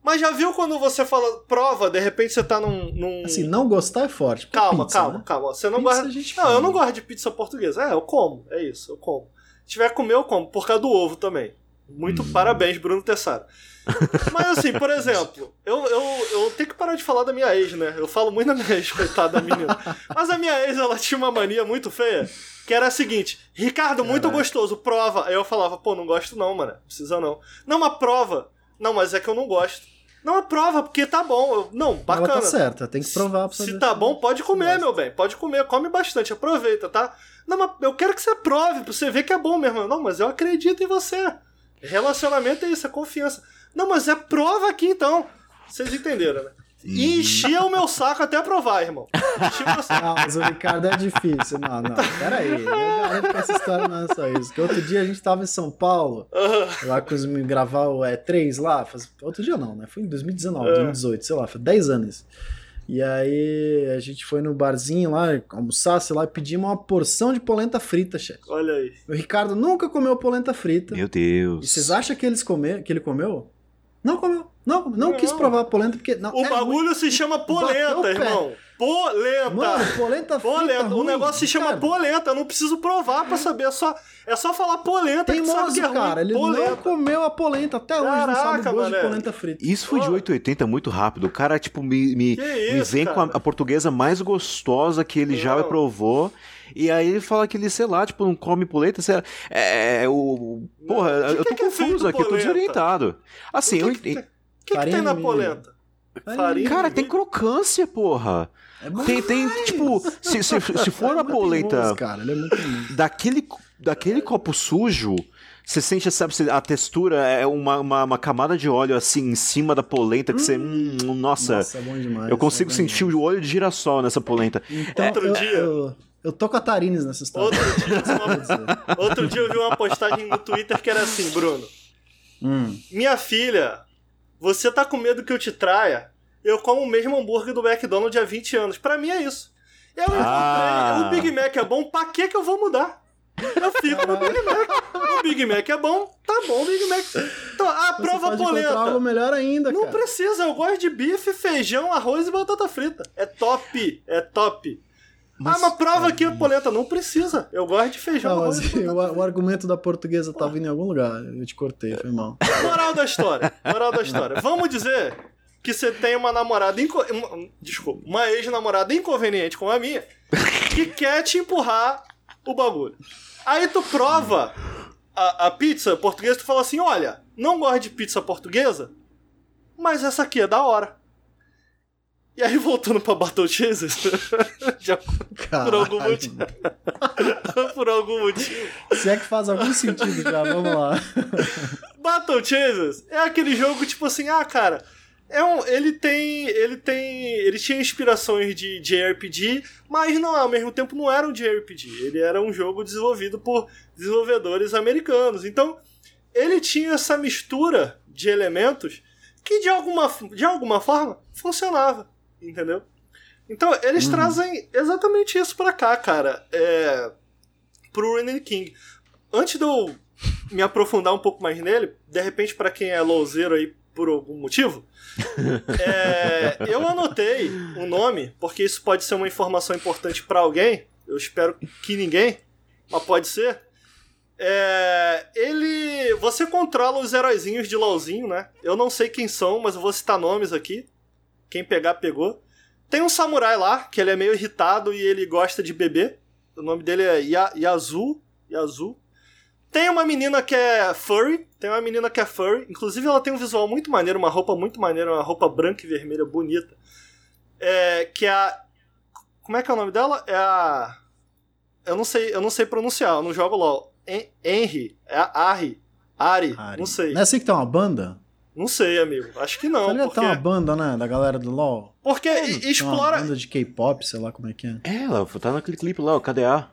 Mas já viu quando você fala prova, de repente você tá num. num... Assim, não gostar é forte. Calma, pizza, calma, né? calma. Você não pizza gosta. Não, come. eu não gosto de pizza portuguesa. É, eu como. É isso, eu como. Se tiver comer, eu como. Por causa do ovo também. Muito hum. parabéns, Bruno Tessaro. Mas assim, por [laughs] exemplo, eu, eu, eu tenho que parar de falar da minha ex, né? Eu falo muito da minha ex, coitada da menina. Mas a minha ex, ela tinha uma mania muito feia, que era a seguinte: Ricardo, muito gostoso, prova. Aí eu falava, pô, não gosto não, mano. Precisa não. Não, uma prova. Não, mas é que eu não gosto. Não, é prova, porque tá bom. Eu, não, bacana. Ela tá certa, tem que provar pra Se tá bom, pode comer, meu bem. Pode comer, come bastante, aproveita, tá? Não, mas eu quero que você prove, pra você ver que é bom mesmo. Não, mas eu acredito em você. Relacionamento é isso, é confiança. Não, mas é prova aqui então. Vocês entenderam, né? E enchia o meu saco até provar, irmão. Enchia [laughs] saco. Não, mas o Ricardo é difícil. Não, não, peraí. Eu garanto que essa história não é só isso. Que outro dia a gente tava em São Paulo, uhum. lá com os gravar o E3 lá. Faz... Outro dia não, né? Foi em 2019, uhum. 2018, sei lá, foi 10 anos. E aí a gente foi no barzinho lá, almoçar, sei lá, e pedimos uma porção de polenta frita, chefe. Olha aí. O Ricardo nunca comeu polenta frita. Meu Deus. E vocês acham que, eles comer, que ele comeu? Não comeu. Não, não, não quis provar a polenta porque. Não, o é bagulho muito... se chama polenta, irmão. Polenta. Mano, polenta polenta. Ruim, o negócio se chama cara. polenta. Eu não preciso provar pra saber. É só, é só falar polenta Tem que sabe que é cara. Ruim. Ele polenta. não comeu a polenta. Até hoje Caraca, não sabe o gosto de polenta frita. Isso foi de 880 muito rápido. O cara, tipo, me, me, isso, me vem cara? com a, a, portuguesa mais gostosa que ele não. já provou. E aí ele fala que ele, sei lá, tipo, não come polenta. Sei lá, é, é o. Porra, que eu tô que confuso é aqui, eu tô desorientado. Assim, que eu. O que, que tem na polenta? Farinha Cara, tem crocância, porra. É tem, tem, tipo, se, se, [laughs] se for a polenta cara, ele é muito daquele, daquele copo sujo, você sente, sabe, a textura é uma, uma, uma, camada de óleo assim em cima da polenta que hum. você. Hum, nossa, nossa é bom demais, eu consigo é sentir o óleo de girassol nessa polenta. Então, Outro eu, dia. Eu, eu tô com a Tarines nessa história. Outro dia, [laughs] uma... Outro dia eu vi uma postagem no Twitter que era assim, Bruno. Hum. Minha filha você tá com medo que eu te traia? Eu como o mesmo hambúrguer do McDonald's há 20 anos. Para mim é isso. Eu ah. o Big Mac é bom, pra que que eu vou mudar? Eu fico no Big Mac. O Big Mac é bom, tá bom, o Big Mac. Então, a Você prova encontrar algo polenta. melhor ainda, Não cara. precisa, eu gosto de bife, feijão, arroz e batata frita. É top, é top. Ah, mas prova aqui a polenta. Não precisa. Eu gosto de feijão, Não, mas batata o, argumento da portuguesa vindo em algum lugar. Eu te cortei, foi mal. Moral da história. Moral da história. Vamos dizer que você tem uma namorada. Inco... uma- Desculpa, uma ex-namorada inconveniente como a minha que quer te empurrar o bagulho. Aí tu prova a, a pizza portuguesa tu fala assim: olha, não gosto de pizza portuguesa, mas essa aqui é da hora. E aí, voltando pra Battle Chasers, [laughs] já por algum motivo. [laughs] por algum motivo. Se é que faz algum sentido já, vamos lá. [laughs] Battle Chasers é aquele jogo tipo assim, ah, cara, é um, ele tem, ele tem, ele tinha inspirações de, de RPG, mas não ao mesmo tempo não era um de RPG. Ele era um jogo desenvolvido por desenvolvedores americanos. Então, ele tinha essa mistura de elementos que de alguma, de alguma forma funcionava, entendeu? Então, eles trazem exatamente isso pra cá, cara. É, pro Renan King. Antes de eu me aprofundar um pouco mais nele, de repente, pra quem é louzeiro aí por algum motivo, [laughs] é, eu anotei o nome, porque isso pode ser uma informação importante pra alguém. Eu espero que ninguém, mas pode ser. É, ele. Você controla os heróizinhos de LOLzinho, né? Eu não sei quem são, mas eu vou citar nomes aqui. Quem pegar, pegou. Tem um samurai lá, que ele é meio irritado e ele gosta de beber. O nome dele é Ya- Yazu. Yazu. Tem uma menina que é furry. Tem uma menina que é furry. Inclusive, ela tem um visual muito maneiro, uma roupa muito maneira, uma roupa branca e vermelha bonita. É, que é a. Como é que é o nome dela? É a. Eu não sei, eu não sei pronunciar, eu não jogo LOL. En- Henry. É a Ari. Ari. Ari. Não sei. Não é assim que tem uma banda? Não sei, amigo. Acho que não. Tá ligado? Porque, Tem uma banda, né? Da galera do LoL. porque Tem uma explora. banda de K-pop, sei lá como é que é. É, ela tá naquele clipe lá, o KDA.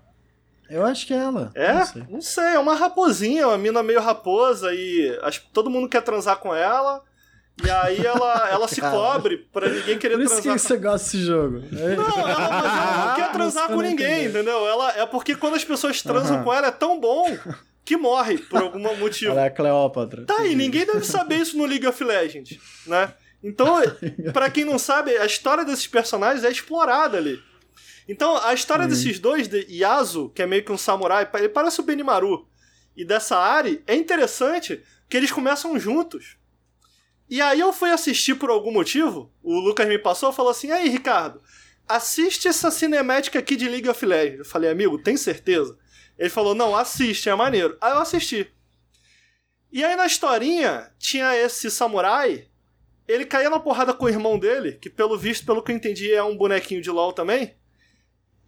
Eu acho que é ela. É? Não sei. Não sei, é uma raposinha, uma mina meio raposa e acho que todo mundo quer transar com ela. E aí ela, ela [laughs] se cobre pra ninguém querer Por isso que transar você gosta desse jogo. É. Não, ela, mas ela não quer transar com ninguém, entendeu. Ela, é porque quando as pessoas transam Aham. com ela é tão bom que morre por algum [laughs] motivo. Ela é a Cleópatra. Tá aí, ninguém deve [laughs] saber isso no League of Legends, né? Então, [laughs] pra quem não sabe, a história desses personagens é explorada ali. Então, a história desses dois, de Yasu, que é meio que um samurai, ele parece o Benimaru, e dessa Ari, é interessante que eles começam juntos. E aí eu fui assistir por algum motivo, o Lucas me passou e falou assim, aí, Ricardo, assiste essa cinemática aqui de League of Legends. Eu falei, amigo, tem certeza? Ele falou, não, assiste, é maneiro. Aí eu assisti. E aí na historinha tinha esse samurai, ele caía na porrada com o irmão dele, que pelo visto, pelo que eu entendi, é um bonequinho de LoL também.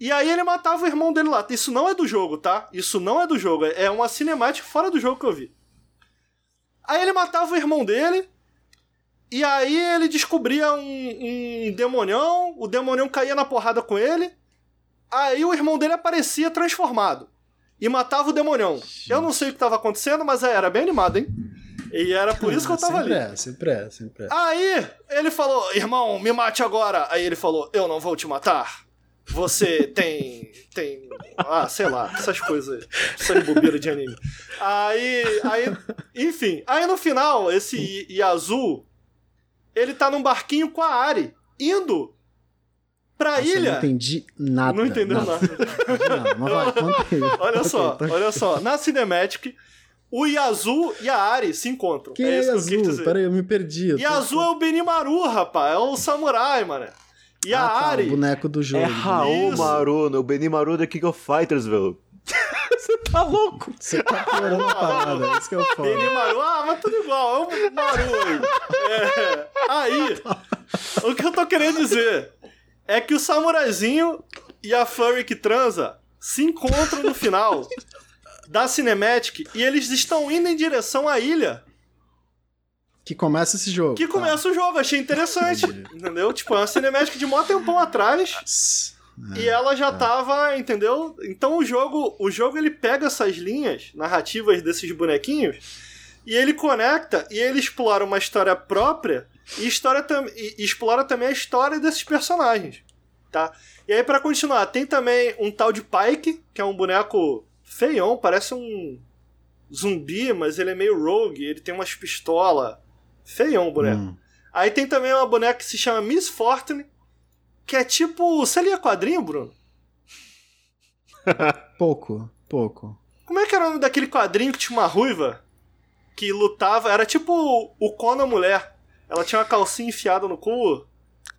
E aí ele matava o irmão dele lá. Isso não é do jogo, tá? Isso não é do jogo, é uma cinemática fora do jogo que eu vi. Aí ele matava o irmão dele, e aí ele descobria um, um demonião, o demonião caía na porrada com ele, aí o irmão dele aparecia transformado e matava o demonião. Eu não sei o que estava acontecendo, mas era bem animado, hein? E era por isso que eu tava sempre ali. É, sempre é, sempre é. Aí ele falou: irmão, me mate agora. Aí ele falou: eu não vou te matar. Você [laughs] tem. tem. Ah, sei lá, essas coisas. Essa bobeira de anime. Aí. aí enfim. Aí no final, esse Yazu. Ele tá num barquinho com a Ari. Indo pra Nossa, eu ilha. não entendi nada. Não entendeu nada. Não, mas vai, conta aí. [laughs] Olha só, tá- olha só. Na Cinematic, o Yazu e a Ari se encontram. Quem é é isso que eu. Peraí, eu me perdi. eu tô- Yazu é o Benimaru, rapaz. É o samurai, mano. E a Ah, tá, Ari. o boneco do jogo. É Raul Isso. Maru, o Benimaru da King of Fighters, velho. [laughs] Você tá louco? Você tá piorando a parada, é isso que eu falo. Benimaru, ah, mas tudo igual, é um Maru aí. É, aí, [laughs] o que eu tô querendo dizer é que o samuraizinho e a furry que transa se encontram no final da Cinematic e eles estão indo em direção à ilha Que começa esse jogo. que tá. começa o jogo. Achei interessante, entendeu? Tipo, é uma Cinematic de mó tempão atrás Tss, E ela já tava, entendeu? Então o jogo, o jogo ele pega essas linhas narrativas desses bonequinhos e ele conecta e ele explora uma história própria e, história tam, e e explora também a história desses personagens, tá? E aí pra continuar, tem também um tal de Pike, que é um boneco Feião, parece um zumbi, mas ele é meio rogue, ele tem umas pistolas. Feião o boneco. Hum. Aí tem também uma boneca que se chama Miss Fortune, que é tipo. Você lia quadrinho, Bruno? [laughs] Pouco, pouco. Como é que era o nome daquele quadrinho que tinha uma ruiva que lutava? Era tipo o Conan mulher. Ela tinha uma calcinha enfiada no cu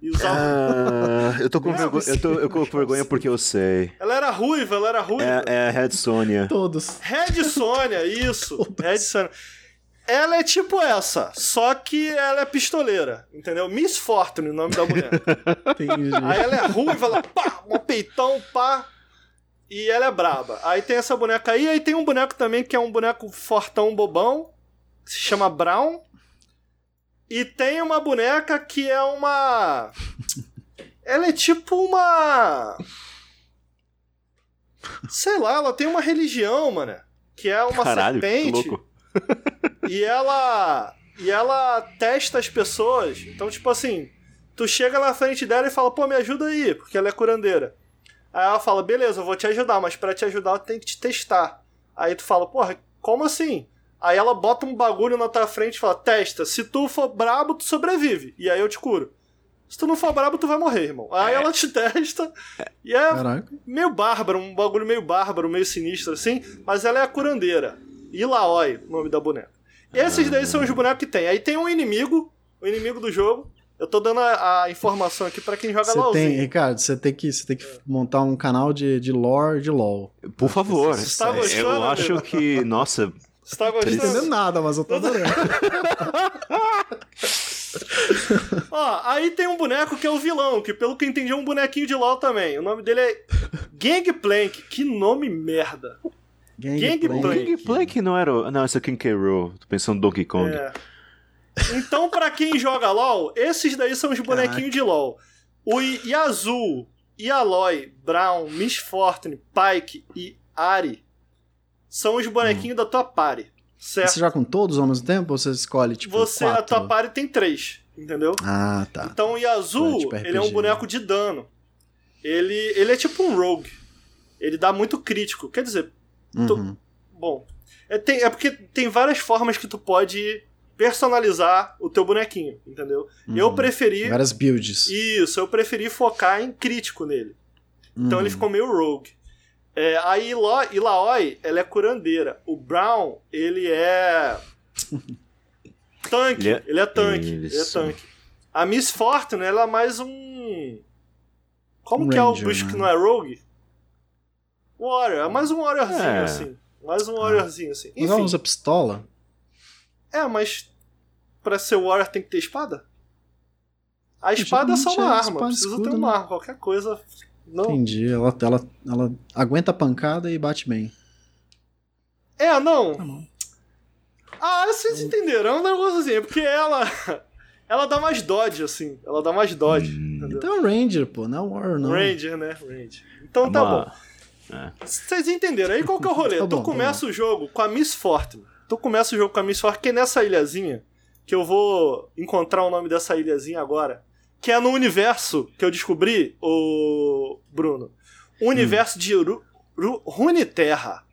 e usava. Ah, eu tô com vergonha. Eu tô, eu tô com vergonha porque eu sei. Ela era ruiva, ela era ruiva. É, é a Red Sonja. Todos. Red Sônia, isso. [laughs] Red Sônia. Ela é tipo essa, só que ela é pistoleira, entendeu? Miss Fortune, o nome da mulher. [laughs] Entendi. Aí ela é ruiva, ela pá, um peitão, pá. E ela é braba. Aí tem essa boneca aí, aí tem um boneco também que é um boneco fortão bobão, se chama Brown. E tem uma boneca que é uma. Ela é tipo uma. Sei lá, ela tem uma religião, mano. Que é uma Caralho, serpente. louco. E ela. E ela testa as pessoas. Então, tipo assim, tu chega na frente dela e fala, pô, me ajuda aí, porque ela é curandeira. Aí ela fala, beleza, eu vou te ajudar, mas pra te ajudar eu tenho que te testar. Aí tu fala, porra, como assim? Aí ela bota um bagulho na tua frente e fala, testa, se tu for brabo, tu sobrevive. E aí eu te curo. Se tu não for brabo, tu vai morrer, irmão. Aí ela te [laughs] testa. E é Caraca. meio bárbaro, um bagulho meio bárbaro, meio sinistro assim, mas ela é a curandeira. Ilaoi, o nome da boneca. Esses daí são os bonecos que tem. Aí tem um inimigo, o inimigo do jogo. Eu tô dando a, a informação aqui pra quem joga Você tem, LOLzinho. Ricardo, você tem que, você tem que montar um canal de, de lore de LOL. Por favor. Você tá eu gostando, acho amigo? que, nossa, Você tá Não tô entendendo gostando? nada, mas eu tô adorando. [laughs] Ó, aí tem um boneco que é o vilão, que pelo que eu entendi é um bonequinho de LOL também. O nome dele é Gangplank. Que nome merda. Gangplank. King Plank não era. o- Não, esse é o King K. Rool. Tô pensando no Donkey Kong. É. Então, pra quem joga LOL, esses daí são os bonequinhos de LOL. O Yazoo, Yaloi, Brown, Miss Fortune, Pike e Ari são os bonequinhos da tua party. Certo? Você joga com todos ao mesmo tempo ou você escolhe, tipo, Você, a quatro? tua party tem três, entendeu? Ah, tá. Então o Yazoo, É tipo ele é um boneco de dano. Ele, ele é tipo um rogue. Ele dá muito crítico. Quer dizer, tu- Uhum. bom, é, tem- é porque tem várias formas que tu pode personalizar o teu bonequinho, entendeu? Eu Uhum. preferi Várias builds. isso, eu preferi focar em crítico nele. Então Uhum. ele ficou meio rogue. É, a Ilo- Ilaoi, ela é curandeira. O Brown, ele é. [laughs] tanque. Ele Ele é- é, tanque. Ele é tanque. A Miss Fortune, ela é mais um. Como Um que é o bicho né? que não é rogue? Warrior. É mais um warriorzinho, É. assim. Mais um warriorzinho, assim. Mas ela Enfim. usa pistola? É, mas. Pra ser warrior tem que ter espada? A espada é só uma é arma. Precisa escudo, ter uma né? arma. Qualquer coisa. Não, Entendi. Ela, ela, ela aguenta a pancada e bate bem. É, não. Tá bom. Ah, vocês entenderam. É um negócio assim. É porque ela. Ela dá mais dodge, assim. Ela dá mais dodge. Hum. Então é um Ranger, pô, não é um Warrior, não. Ranger, né? Ranger. Então tá bom. Uma- Vocês entenderam. Aí qual que é o [laughs] rolê? Tá bom, tu tá começa o jogo com a Miss Fortune. Tu começa o jogo com a Miss Fortune, que é nessa ilhazinha, que eu vou encontrar o nome dessa ilhazinha agora, que é no universo que eu descobri, o Bruno. O universo de Ru Ru Runeterra.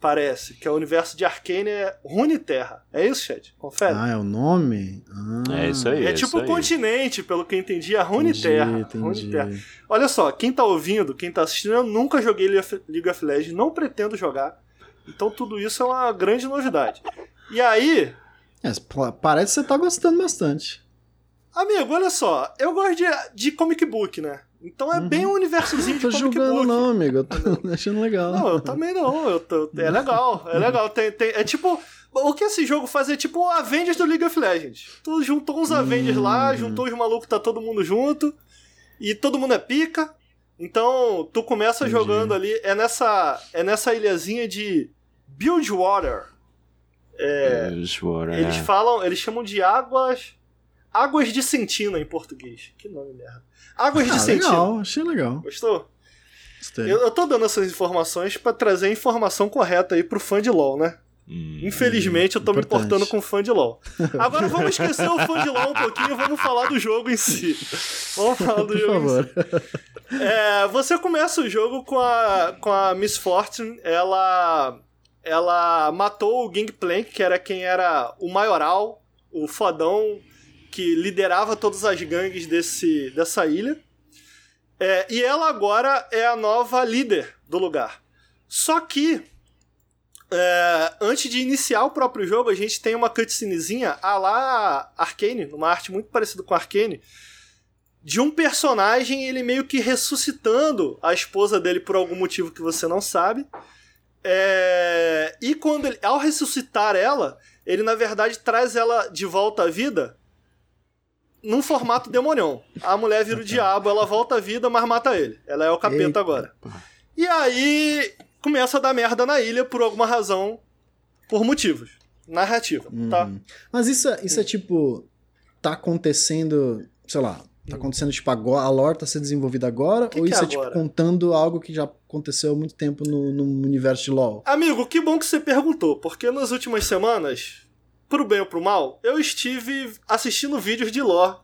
Parece, que é o universo de Arcane é Runeterra. É isso, chat? Confere. Ah, é o nome? Ah, É isso aí. é isso tipo aí. um continente, pelo que eu entendi, a entendi, Runeterra. entendi. Runeterra. Olha só, quem tá ouvindo, quem tá assistindo, eu nunca joguei League of- Legends, não pretendo jogar. Então tudo isso é uma grande novidade. E aí, É, parece que você tá gostando bastante. Amigo, olha só, eu gosto de, de comic book, né? Então é bem um universozinho de Uhum. Tô comic julgando book. não, amigo. Eu tô [laughs] achando legal. Não, eu também não. Eu tô- é legal, é legal. Tem, tem- é tipo. O que esse jogo faz é tipo o Avengers do League of Legends. Tu juntou uns Avengers lá, Hum. juntou os malucos, tá todo mundo junto. E todo mundo é pica. Então, tu começa Entendi. jogando ali. É nessa, é nessa ilhazinha de Bilgewater. É, é. Eles falam, eles chamam de águas. Águas de Sentina em português. Que nome merda. Águas de Ah, Sentina. legal, achei legal. Gostou? Gostei. Eu, eu tô dando essas informações pra trazer a informação correta aí pro fã de LoL, né? Hum. Infelizmente eu tô me importante. importando com fã de LoL. [laughs] Agora vamos esquecer o fã de LoL um pouquinho e vamos falar do jogo em si. Vamos falar do Por jogo em favor. si. É, você começa o jogo com a, com a Miss Fortune, ela, ela matou o Gangplank, que era quem era o maioral, o fodão que liderava todas as gangues desse, dessa ilha. É, e ela agora é a nova líder do lugar. Só que, é, antes de iniciar o próprio jogo, a gente tem uma cutscenezinha a lá Arcane, uma arte muito parecida com Arcane, de um personagem, ele meio que ressuscitando a esposa dele por algum motivo que você não sabe. É, e quando ele, ao ressuscitar ela, ele na verdade traz ela de volta à vida num formato demonião. A mulher vira o diabo, ela volta à vida, mas mata ele. Ela é o capeta Eita. agora. E aí começa a dar merda na ilha por alguma razão, por motivos. Narrativa, uhum. tá? Mas isso, é, isso é tipo. Tá acontecendo, sei lá, Tá acontecendo, tipo, agora, a lore tá sendo desenvolvida agora? Que ou que isso é, é tipo, contando algo que já aconteceu há muito tempo no, no universo de LoL? Amigo, que bom que você perguntou, porque nas últimas semanas, pro bem ou pro mal, eu estive assistindo vídeos de lore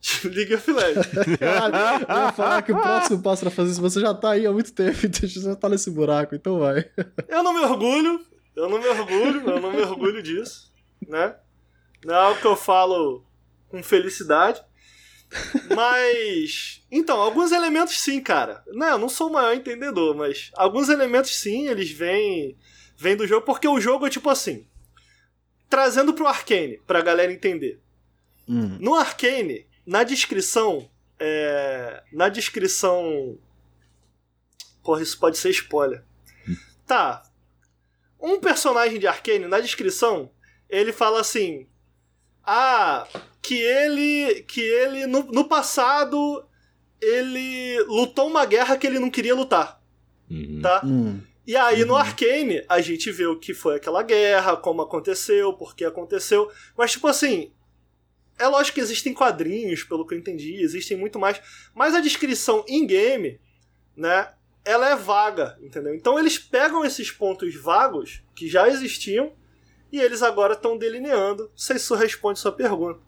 de [laughs] League of Legends. Caralho, eu ia falar que o próximo passo pra fazer isso, você já tá aí há muito tempo, [laughs] então você já tá nesse buraco, então vai. Eu não me orgulho, eu não me orgulho, eu não me orgulho disso, né? Não é algo que eu falo com felicidade. Mas. Então, alguns elementos sim, cara. Não, eu não sou o maior entendedor, mas alguns elementos sim, eles vêm, vêm do jogo, porque o jogo é tipo assim. Trazendo pro Arcane, pra galera entender. Hum. No Arcane, na descrição. É, na descrição. Porra, isso pode ser spoiler. Tá. Um personagem de Arcane, na descrição, ele fala assim: ah, que ele que ele no, no passado ele lutou uma guerra que ele não queria lutar. Uhum. Tá? Uhum. E aí uhum. no Arcane a gente vê o que foi aquela guerra, como aconteceu, por que aconteceu. Mas tipo assim, é lógico que existem quadrinhos, pelo que eu entendi, existem muito mais, mas a descrição em game, né, ela é vaga, entendeu? Então eles pegam esses pontos vagos que já existiam e eles agora estão delineando. Não sei se isso responde sua pergunta.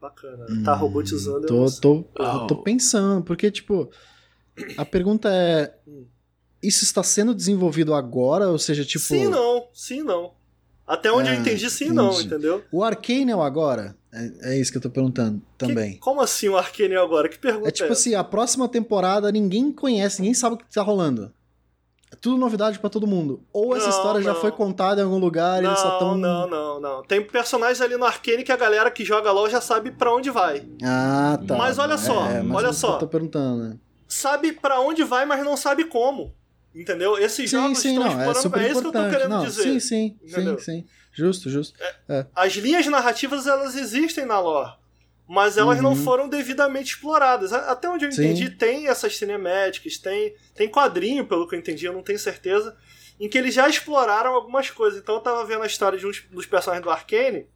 Bacana. Hum, tá robotizando. Tô, tô, oh. tô pensando, porque, tipo, a pergunta é: isso está sendo desenvolvido agora? Ou seja, tipo. Sim, não. Sim, não. Até onde é, eu entendi, sim, entendi. não, entendeu? O Arcane é o agora? É, é, isso que eu tô perguntando também. Que, como assim o Arcane é agora? Que pergunta é? tipo é assim, a próxima temporada ninguém conhece, ninguém sabe o que tá rolando. É tudo novidade para todo mundo. Ou essa não, história não. já foi contada em algum lugar não, e eles só tão. Não, não, não. Tem personagens ali no Arcane que a galera que joga LOL já sabe para onde vai. Ah, tá. Mas olha só, é, mas olha só. Eu tô perguntando, né? Sabe para onde vai, mas não sabe como. Entendeu? Esses sim, jogos sim, estão não, é, super é isso que eu tô querendo não, dizer. Sim, sim, entendeu? sim, sim. Justo, justo. É, é. As linhas narrativas, elas existem na lore mas elas uhum. não foram devidamente exploradas. Até onde eu entendi, Sim. tem essas cinemáticas, tem, tem quadrinho, pelo que eu entendi, eu não tenho certeza, em que eles já exploraram algumas coisas. Então eu tava vendo a história de um dos personagens do Arcane.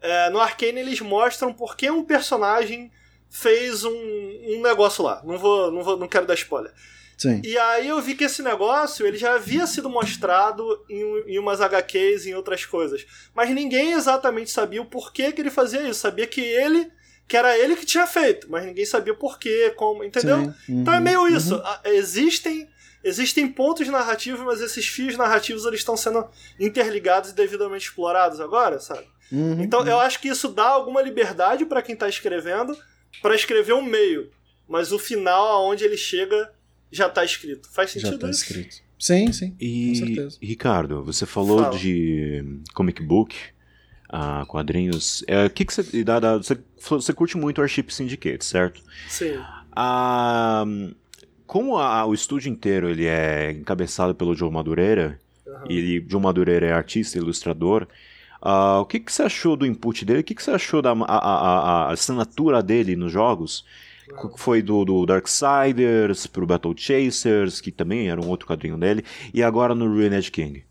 É, no Arcane eles mostram por que um personagem fez um, um negócio lá. Não vou, não vou, não quero dar spoiler. Sim. E aí eu vi que esse negócio ele já havia sido mostrado em, em umas HQs e em outras coisas. Mas ninguém exatamente sabia o porquê que ele fazia isso. Sabia que ele. Que era ele que tinha feito, mas ninguém sabia o porquê, como, entendeu? Uhum. Então é meio isso. Uhum. Existem existem pontos narrativos, mas esses fios narrativos eles estão sendo interligados e devidamente explorados agora, sabe? Uhum, então eu acho que isso dá alguma liberdade para quem está escrevendo para escrever um meio, mas o final aonde ele chega já tá escrito. Faz sentido já tá isso? escrito. Sim, sim. E, com certeza. Ricardo, você falou Fala. de comic book, uh, quadrinhos. É, que que você, dá, dá, você, você curte muito o Airship Syndicate, certo? Sim. Uh, como a, o estúdio inteiro ele é encabeçado pelo Joe Madureira, uhum. e Joe Madureira é artista, ilustrador, uh, o que, que você achou do input dele? O que, que você achou da a, a, a assinatura dele nos jogos? Foi do, do Darksiders pro Battle Chasers, que também era um outro quadrinho dele, e agora no Ruined King.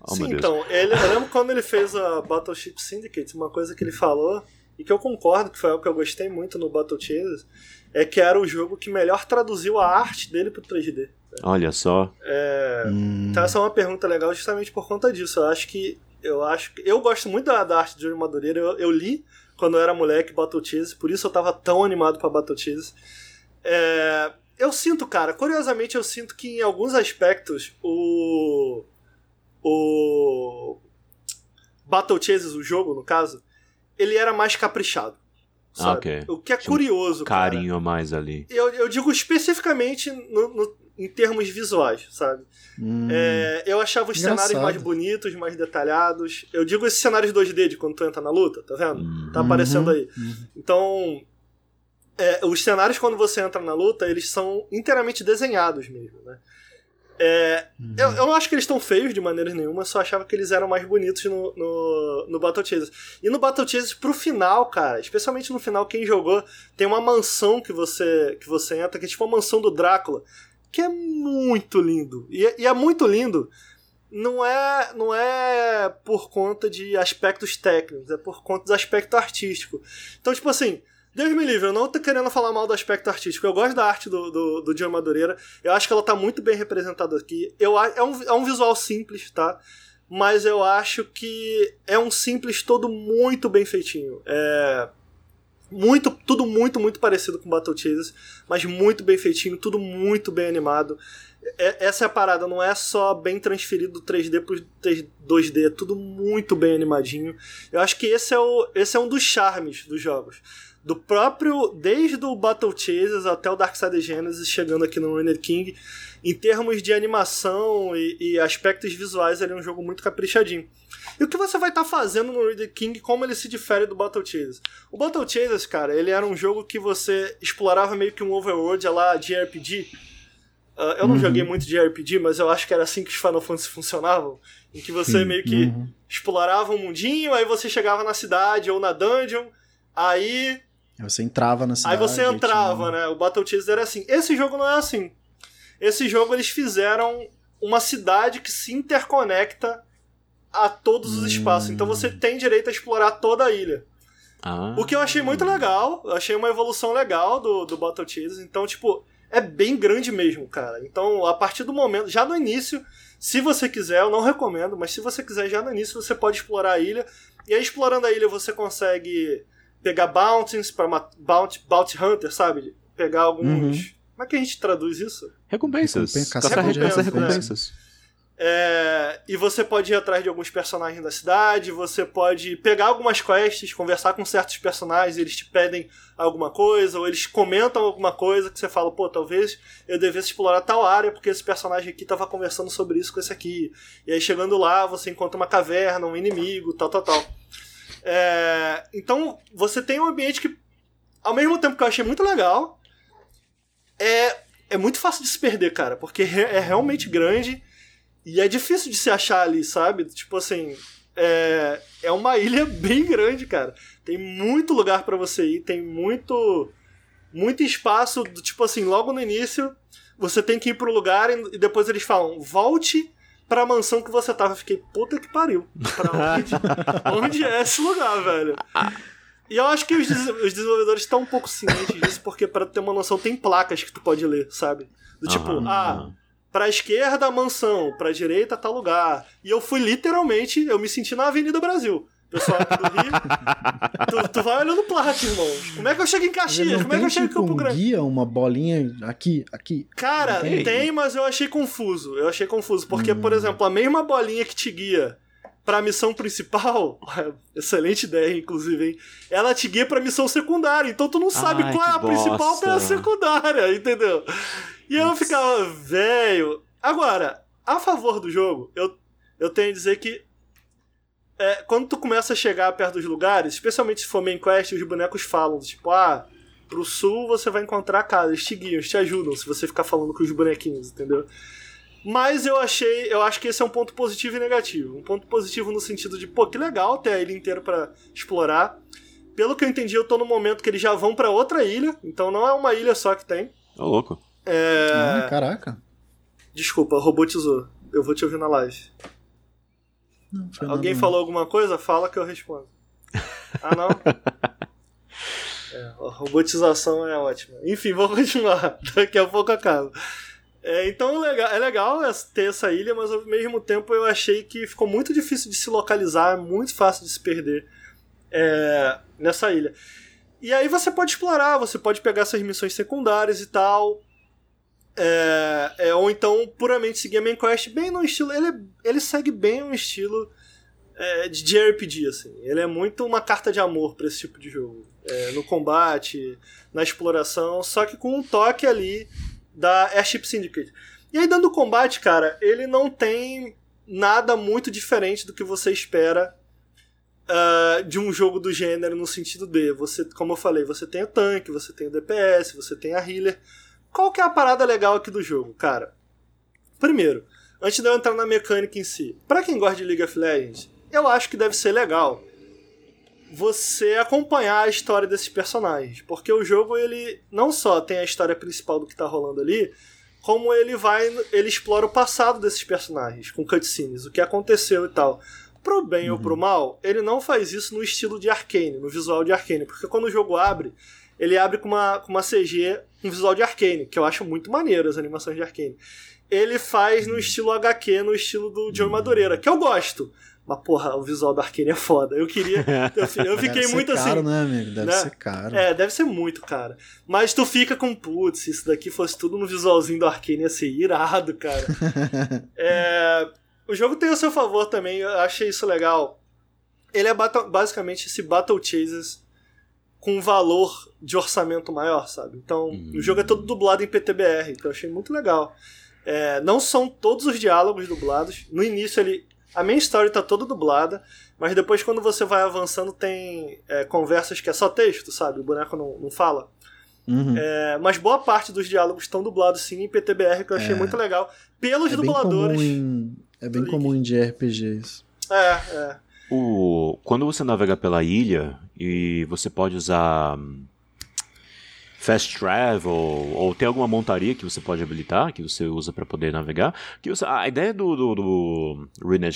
Oh, Sim, então, ele, eu lembro quando ele fez a Battleship Syndicate, uma coisa que ele falou, e que eu concordo, que foi algo que eu gostei muito no Battle Chasers, é que era o jogo que melhor traduziu a arte dele pro 3D. Olha só. É, hum. Então essa é uma pergunta legal justamente por conta disso. Eu acho que. Eu acho que. Eu gosto muito da, da arte de Johnny Madureira. Eu, eu li quando eu era moleque, Battlechase, por isso eu tava tão animado pra Battlechase. É, eu sinto, cara, curiosamente eu sinto que em alguns aspectos o. O. Battlechase, o jogo, no caso, ele era mais caprichado. Sabe? Ok. O que é Tinha um curioso, cara. Carinho a mais ali. Eu, eu digo especificamente no- no- em termos visuais, sabe? Hum, É, eu achava os Engraçado. cenários mais bonitos, mais detalhados. Eu digo esses cenários 2D de quando tu entra na luta, tá vendo? Tá aparecendo Uhum, aí. uhum. Então, é, os cenários quando você entra na luta, eles são inteiramente desenhados mesmo, né? É, eu, eu não acho que eles estão feios de maneira nenhuma, só achava que eles eram mais bonitos no, no, no Battle Chase. E no Battle Chase, pro final, cara, especialmente no final, quem jogou, tem uma mansão que você, que você entra, que é tipo a mansão do Drácula, que é muito lindo. E, é- e é muito lindo. Não é, não é por conta de aspectos técnicos, é por conta do aspecto artístico. Então, tipo assim, Deus me livre, eu não tô querendo falar mal do aspecto artístico. Eu gosto da arte do, do, do John Madureira. Eu acho que ela tá muito bem representada aqui. Eu, é, um, é um visual simples, tá? Mas eu acho que é um simples todo muito bem feitinho. É. Muito, tudo muito, muito parecido com Battle Chasers, mas muito bem feitinho, tudo muito bem animado. É- essa é a parada, não é só bem transferido do 3D pro 3- 2D, é tudo muito bem animadinho. Eu acho que esse é, o, esse é um dos charmes dos jogos. Do próprio, desde o Battle Chasers até o Darkseid Genesis, chegando aqui no Ruiner King, em termos de animação e, e aspectos visuais, ele é um jogo muito caprichadinho. E o que você vai estar fazendo no Ruiner King, como ele se difere do Battle Chasers? O Battle Chasers, cara, ele era um jogo que você explorava meio que um overworld lá de RPG. Ah, eu não Uhum. joguei muito de RPG, mas eu acho que era assim que os Final Fantasy funcionavam. Em que você Sim. meio que Uhum. explorava um mundinho, aí você chegava na cidade ou na dungeon, aí Você entrava na cidade. Aí você entrava, tinha- né? O Battle Chasers era assim. Esse jogo não é assim. Esse jogo eles fizeram uma cidade que se interconecta a todos os Hum. espaços. Então você tem direito a explorar toda a ilha. Ah. O que eu achei muito legal, eu achei uma evolução legal do, do Battle Chasers. Então, tipo, é bem grande mesmo, cara. Então, a partir do momento, já no início, se você quiser, eu não recomendo, mas se você quiser, já no início você pode explorar a ilha. E aí, explorando a ilha, você consegue pegar bounties para bounty, bounty hunter, sabe? Pegar alguns. Uhum. Como é que a gente traduz isso? Recompensas. Recompen- Caça caçador de caça recompensas. recompensas. É, e você pode ir atrás de alguns personagens da cidade, você pode pegar algumas quests, conversar com certos personagens, eles te pedem alguma coisa, ou eles comentam alguma coisa que você fala, pô, talvez eu devesse explorar tal área, porque esse personagem aqui tava conversando sobre isso com esse aqui. E aí chegando lá, você encontra uma caverna, um inimigo, tal, tal, tal. É, então, você tem um ambiente que, ao mesmo tempo que eu achei muito legal, é, é muito fácil de se perder, cara, porque é realmente grande e é difícil de se achar ali, sabe? Tipo assim, é, é uma ilha [laughs] bem grande, cara. Tem muito lugar pra você ir, tem muito muito espaço, do tipo assim, logo no início, você tem que ir pro lugar e, e depois eles falam, volte pra mansão que você tava. Eu fiquei, puta que pariu. Pra onde, [laughs] onde é esse lugar, velho? E eu acho que os, des- os desenvolvedores estão um pouco cientes disso, porque pra ter uma noção, tem placas que tu pode ler, sabe? Do tipo, Aham. ah, pra esquerda a mansão, pra direita tal lugar. E eu fui literalmente, eu me senti na Avenida Brasil. Pessoal aqui do Rio, tu, tu vai olhando placa, irmão. Como é que eu chego em Caxias? Como é que eu chego em tipo, Campo um Grande? guia, uma bolinha aqui, aqui. Cara, Não tem. tem? mas eu achei confuso. Eu achei confuso. Porque, Hum. por exemplo, a mesma bolinha que te guia pra missão principal, [laughs] excelente ideia, inclusive, hein? Ela te guia pra missão secundária. Então tu não sabe Ai, qual é a principal bosta. qual é a secundária, [laughs] entendeu? E eu ficava, velho. Agora, a favor do jogo, eu, eu tenho a dizer que. é, quando tu começa a chegar perto dos lugares, especialmente se for main quest, os bonecos falam, tipo, ah, pro sul você vai encontrar casa, eles te guiam, eles te ajudam se você ficar falando com os bonequinhos, entendeu? Mas eu achei, eu acho que esse é um ponto positivo e negativo. Um ponto positivo no sentido de, pô, que legal ter a ilha inteira pra explorar. Pelo que eu entendi, eu tô no momento que eles já vão pra outra ilha, então não é uma ilha só que tem. Ô, louco. É... Ah, caraca. Desculpa, robotizou. Eu vou te ouvir na live. Não, Alguém nada, falou alguma coisa? Fala que eu respondo. [laughs] Ah, não? É, a robotização é ótima. Enfim, vou continuar. [laughs] Daqui a pouco acaba. É, então é legal ter essa ilha, mas ao mesmo tempo eu achei que ficou muito difícil de se localizar, muito fácil de se perder. é, nessa ilha. E aí você pode explorar, você pode pegar essas missões secundárias e tal. É, é, ou então puramente seguir a main quest bem no estilo. Ele, ele segue bem um estilo é, de JRPG, assim. Ele é muito uma carta de amor para esse tipo de jogo. É, no combate, na exploração, só que com um toque ali da Airship Syndicate. E aí, dando combate, cara, ele não tem nada muito diferente do que você espera uh, de um jogo do gênero no sentido de você, como eu falei, você tem o tanque, você tem o DPS, você tem a healer. Qual que é a parada legal aqui do jogo, cara? Primeiro, antes de eu entrar na mecânica em si, para quem gosta de League of Legends, eu acho que deve ser legal você acompanhar a história desses personagens, porque o jogo ele não só tem a história principal do que tá rolando ali, como ele vai, ele explora o passado desses personagens com cutscenes, o que aconteceu e tal. Pro bem uhum. ou pro mal, ele não faz isso no estilo de Arcane, no visual de Arcane, porque quando o jogo abre, ele abre com uma, com uma CG, um visual de Arcane, que eu acho muito maneiro as animações de Arcane. Ele faz no estilo HQ, no estilo do John Madureira, que eu gosto. Mas, porra, o visual do Arcane é foda. Eu queria. [laughs] Eu, eu fiquei deve muito ser assim. Caro, né, amigo? Deve né? ser caro. É, deve ser muito caro. Mas tu fica com, putz, se isso daqui fosse tudo no visualzinho do Arcane, ia ser irado, cara. [laughs] é, o jogo tem o seu favor também, eu achei isso legal. Ele é basicamente esse Battle Chasers com valor de orçamento maior, sabe? Então, uhum. o jogo é todo dublado em PTBR, então eu achei muito legal. É, não são todos os diálogos dublados. No início ele a main story tá toda dublada, mas depois quando você vai avançando tem é, conversas que é só texto, sabe? O boneco não, não fala. Uhum. É, mas boa parte dos diálogos estão dublados sim em PTBR, que eu achei é. muito legal. Pelos é dubladores. Em, é bem comum em JRPGs. É, é. O, quando você navega pela ilha e você pode usar fast travel ou tem alguma montaria que você pode habilitar, que você usa para poder navegar. Que você, a ideia do, do, do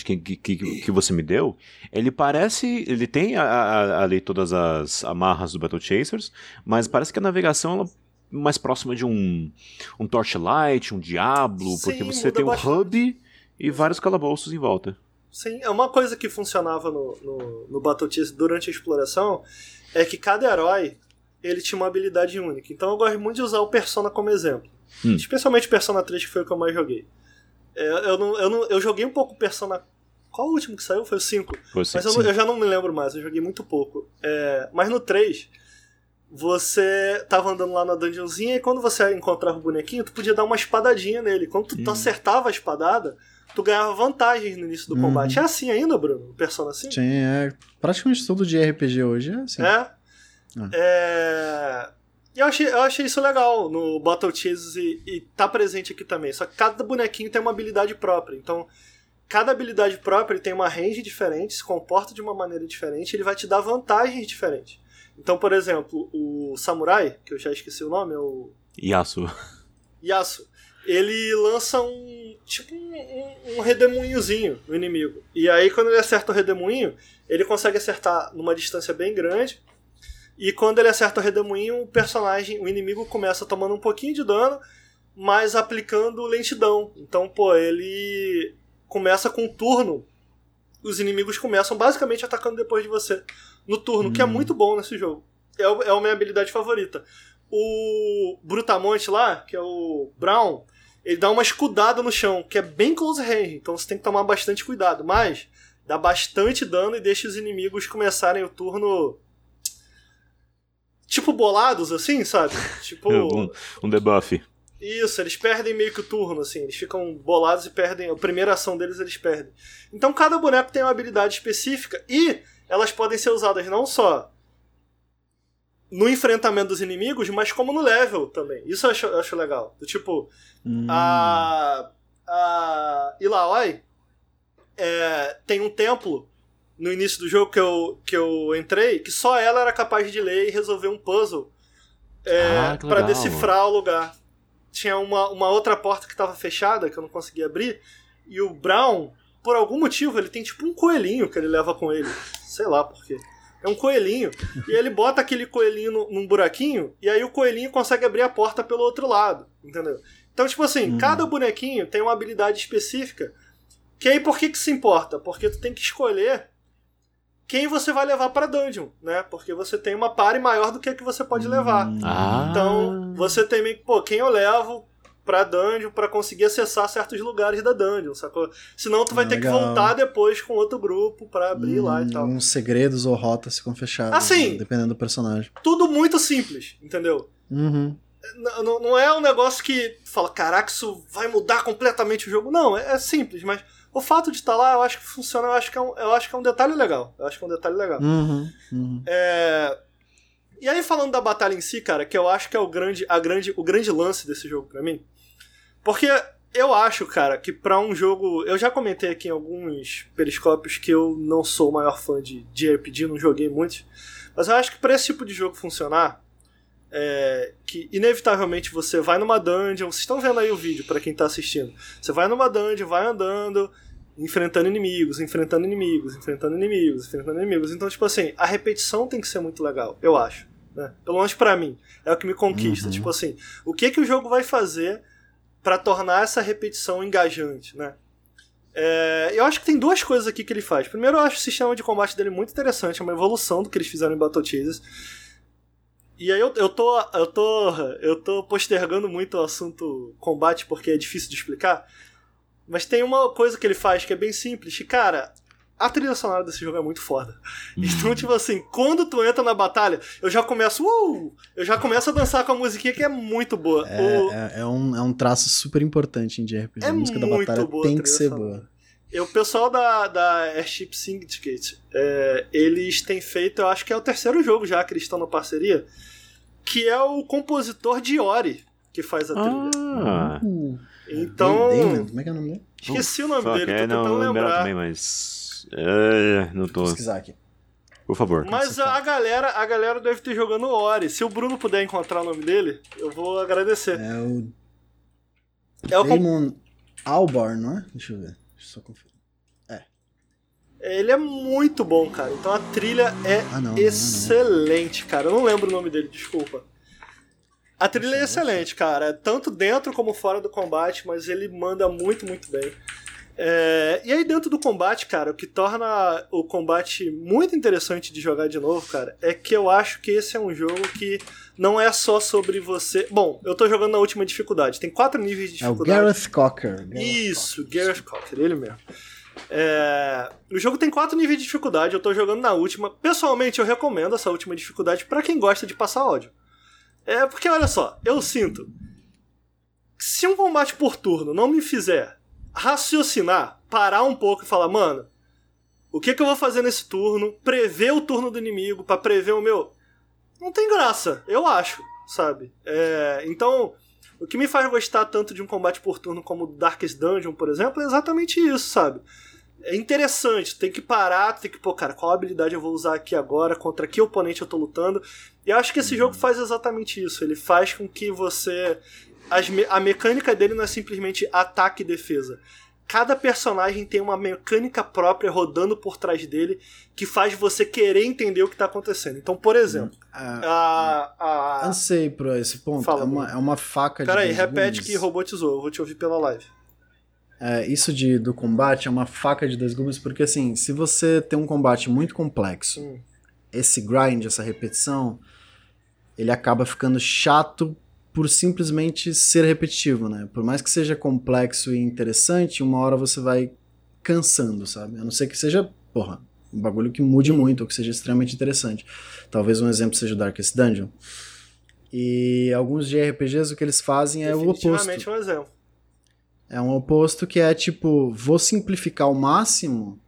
que, que, que, você me deu, ele parece. Ele tem ali todas as amarras do Battle Chasers, mas parece que a navegação ela mais próxima de um, um Torchlight, um Diablo, Sim, porque você tem um hub e vários calabouços em volta. Sim, é uma coisa que funcionava no, no, no Battle Chase durante a exploração é que cada herói ele tinha uma habilidade única. Então eu gosto muito de usar o Persona como exemplo. Hum. Especialmente Persona 3, que foi o que eu mais joguei. É, eu, não, eu, não, eu joguei um pouco Persona. Qual o último que saiu? Foi o 5. Foi mas eu, eu, já não me lembro mais, eu joguei muito pouco. É, mas no 3, você tava andando lá na dungeonzinha e quando você encontrava o bonequinho, tu podia dar uma espadadinha nele. Quando tu, hum. tu acertava a espadada, tu ganhava vantagens no início do combate. Uhum. É assim ainda, Bruno? Persona 5? Sim, é. Praticamente tudo de RPG hoje é assim. É. É... E eu achei, eu achei isso legal no Battle Chase e, e tá presente aqui também. Só que cada bonequinho tem uma habilidade própria. Então, cada habilidade própria tem uma range diferente, se comporta de uma maneira diferente, ele vai te dar vantagens diferentes. Então, por exemplo, o Samurai, que eu já esqueci o nome, é o. Yasuo. Yasuo. Ele lança um. Tipo um, um redemoinhozinho no inimigo. E aí, quando ele acerta o redemoinho, ele consegue acertar numa distância bem grande e quando ele acerta o redemoinho, o personagem, o inimigo começa tomando um pouquinho de dano, mas aplicando lentidão. Então, pô, ele começa com um turno. Os inimigos começam basicamente atacando depois de você no turno, hum. que é hum. muito bom nesse jogo. É, é a minha habilidade favorita. O Brutamonte lá, que é o Brown, ele dá uma escudada no chão, que é bem close range, então você tem que tomar bastante cuidado. Mas dá bastante dano e deixa os inimigos começarem o turno tipo bolados, assim, sabe? [laughs] Tipo. um, um debuff. Isso, eles perdem meio que o turno, assim. Eles ficam bolados e perdem. A primeira ação deles eles perdem. Então cada boneco tem uma habilidade específica e elas podem ser usadas não só no enfrentamento dos inimigos, mas como no level também. Isso eu acho, eu acho legal. Do tipo, hum. a. A Ilaoi é, tem um templo no início do jogo que eu, que eu entrei, que só ela era capaz de ler e resolver um puzzle é, ah, para decifrar o lugar. Tinha uma, uma outra porta que estava fechada, que eu não conseguia abrir, e o Brown, por algum motivo, ele tem tipo um coelhinho que ele leva com ele. Sei lá por quê. É um coelhinho. e ele bota aquele coelhinho no, num buraquinho, e aí o coelhinho consegue abrir a porta pelo outro lado. Entendeu? Então, tipo assim, hum. cada bonequinho tem uma habilidade específica. Que aí por que, que se importa? Porque tu tem que escolher quem você vai levar pra dungeon, né? Porque você tem uma pare maior do que a que você pode levar. Ah. Então, você tem meio que, pô, quem eu levo pra dungeon pra conseguir acessar certos lugares da dungeon, sacou? Senão tu vai Ah, ter que voltar depois com outro grupo pra abrir lá e Hum, tal. Uns segredos ou rotas ficam fechadas. Assim. né, Dependendo do personagem. Tudo muito simples, entendeu? Uhum. N- n- não é um negócio que fala, caraca, isso vai mudar completamente o jogo. Não, é, é simples, mas o fato de estar lá, eu acho que funciona, eu acho que é um, eu acho que é um detalhe legal. Eu acho que é um detalhe legal. Uhum. Uhum. É, E aí, falando da batalha em si, cara, que eu acho que é o grande, a grande, o grande lance desse jogo pra mim. Porque eu acho, cara, que pra um jogo. Eu já comentei aqui em alguns periscópios que eu não sou o maior fã de, de RPG, não joguei muitos. Mas eu acho que pra esse tipo de jogo funcionar, é, que inevitavelmente você vai numa dungeon. Vocês estão vendo aí o vídeo pra quem tá assistindo. Você vai numa dungeon, vai andando, enfrentando inimigos, enfrentando inimigos, enfrentando inimigos, enfrentando inimigos. Então, tipo assim, a repetição tem que ser muito legal, eu acho. Né? Pelo menos pra mim. É o que me conquista. Uhum. Tipo assim, o que que o jogo vai fazer pra tornar essa repetição engajante, né? É, eu acho que tem duas coisas aqui que ele faz. Primeiro, eu acho o sistema de combate dele muito interessante, é uma evolução do que eles fizeram em Battle Chasers. E aí eu, eu tô eu tô eu tô postergando muito o assunto combate porque é difícil de explicar. Mas tem uma coisa que ele faz que é bem simples, e cara, a trilha sonora desse jogo é muito foda. Então, tipo assim, quando tu entra na batalha, eu já começo, uh, eu já começo a dançar com a musiquinha que é muito boa. É, O- é, é um, é um traço super importante em JRPG. É a música da batalha tem que ser boa. E o pessoal da, da Airship Syndicate, é, eles têm feito, eu acho que é o terceiro jogo já que eles estão na parceria, que é o compositor de Ori que faz a trilha. Ah. Uh, então, Damon, como é que é o nome dele? esqueci o nome Fuck, dele, tô é, tentando não, lembrar também, mas. É, não Vou tô. pesquisar aqui. Por favor. Mas a, a galera, a galera deve ter jogando Ori. Se o Bruno puder encontrar o nome dele, eu vou agradecer. É o É o Damon Albarn, não é? Deixa eu ver. Só conferir. Ele é muito bom, cara. Então a trilha é Ah, não, não, não. excelente, cara. Eu não lembro o nome dele, desculpa. A trilha é excelente, cara. Tanto dentro como fora do combate, mas ele manda muito, muito bem. É, E aí, dentro do combate, cara, o que torna o combate muito interessante de jogar de novo, cara, é que eu acho que esse é um jogo que não é só sobre você. Bom, eu tô jogando na última dificuldade. Tem quatro níveis de É o dificuldade. Gareth Cocker. Gareth Isso, Gareth Cocker, ele mesmo. É, O jogo tem quatro níveis de dificuldade, eu tô jogando na última. Pessoalmente, eu recomendo essa última dificuldade pra quem gosta de passar ódio. É porque, olha só, eu sinto. Se um combate por turno não me fizer raciocinar, parar um pouco e falar, mano, o que, que eu vou fazer nesse turno? Prever o turno do inimigo pra prever o meu. Não tem graça, eu acho, sabe? É, então, o que me faz gostar tanto de um combate por turno como o Darkest Dungeon, por exemplo, é exatamente isso, sabe? É interessante, tem que parar, tem que, pô, cara, qual habilidade eu vou usar aqui agora, contra que oponente eu tô lutando. E eu acho que esse jogo faz exatamente isso. Ele faz com que você. as a mecânica dele não é simplesmente ataque e defesa. Cada personagem tem uma mecânica própria rodando por trás dele que faz você querer entender o que tá acontecendo. Então, por exemplo, Ah, a. a... Antes de ir pra esse ponto, Fala, é, uma, é uma faca de Peraí, repete gumes. que robotizou, eu vou te ouvir pela live. É, isso de, do combate é uma faca de dois gumes, porque assim, se você tem um combate muito complexo, Hum. esse grind, essa repetição, ele acaba ficando chato por simplesmente ser repetitivo, né? Por mais que seja complexo e interessante, uma hora você vai cansando, sabe? A não ser que seja, porra, um bagulho que mude muito, ou que seja extremamente interessante. Talvez um exemplo seja o Darkest Dungeon. E alguns de RPGs o que eles fazem é o oposto. Um exemplo. É um oposto que é tipo, vou simplificar ao máximo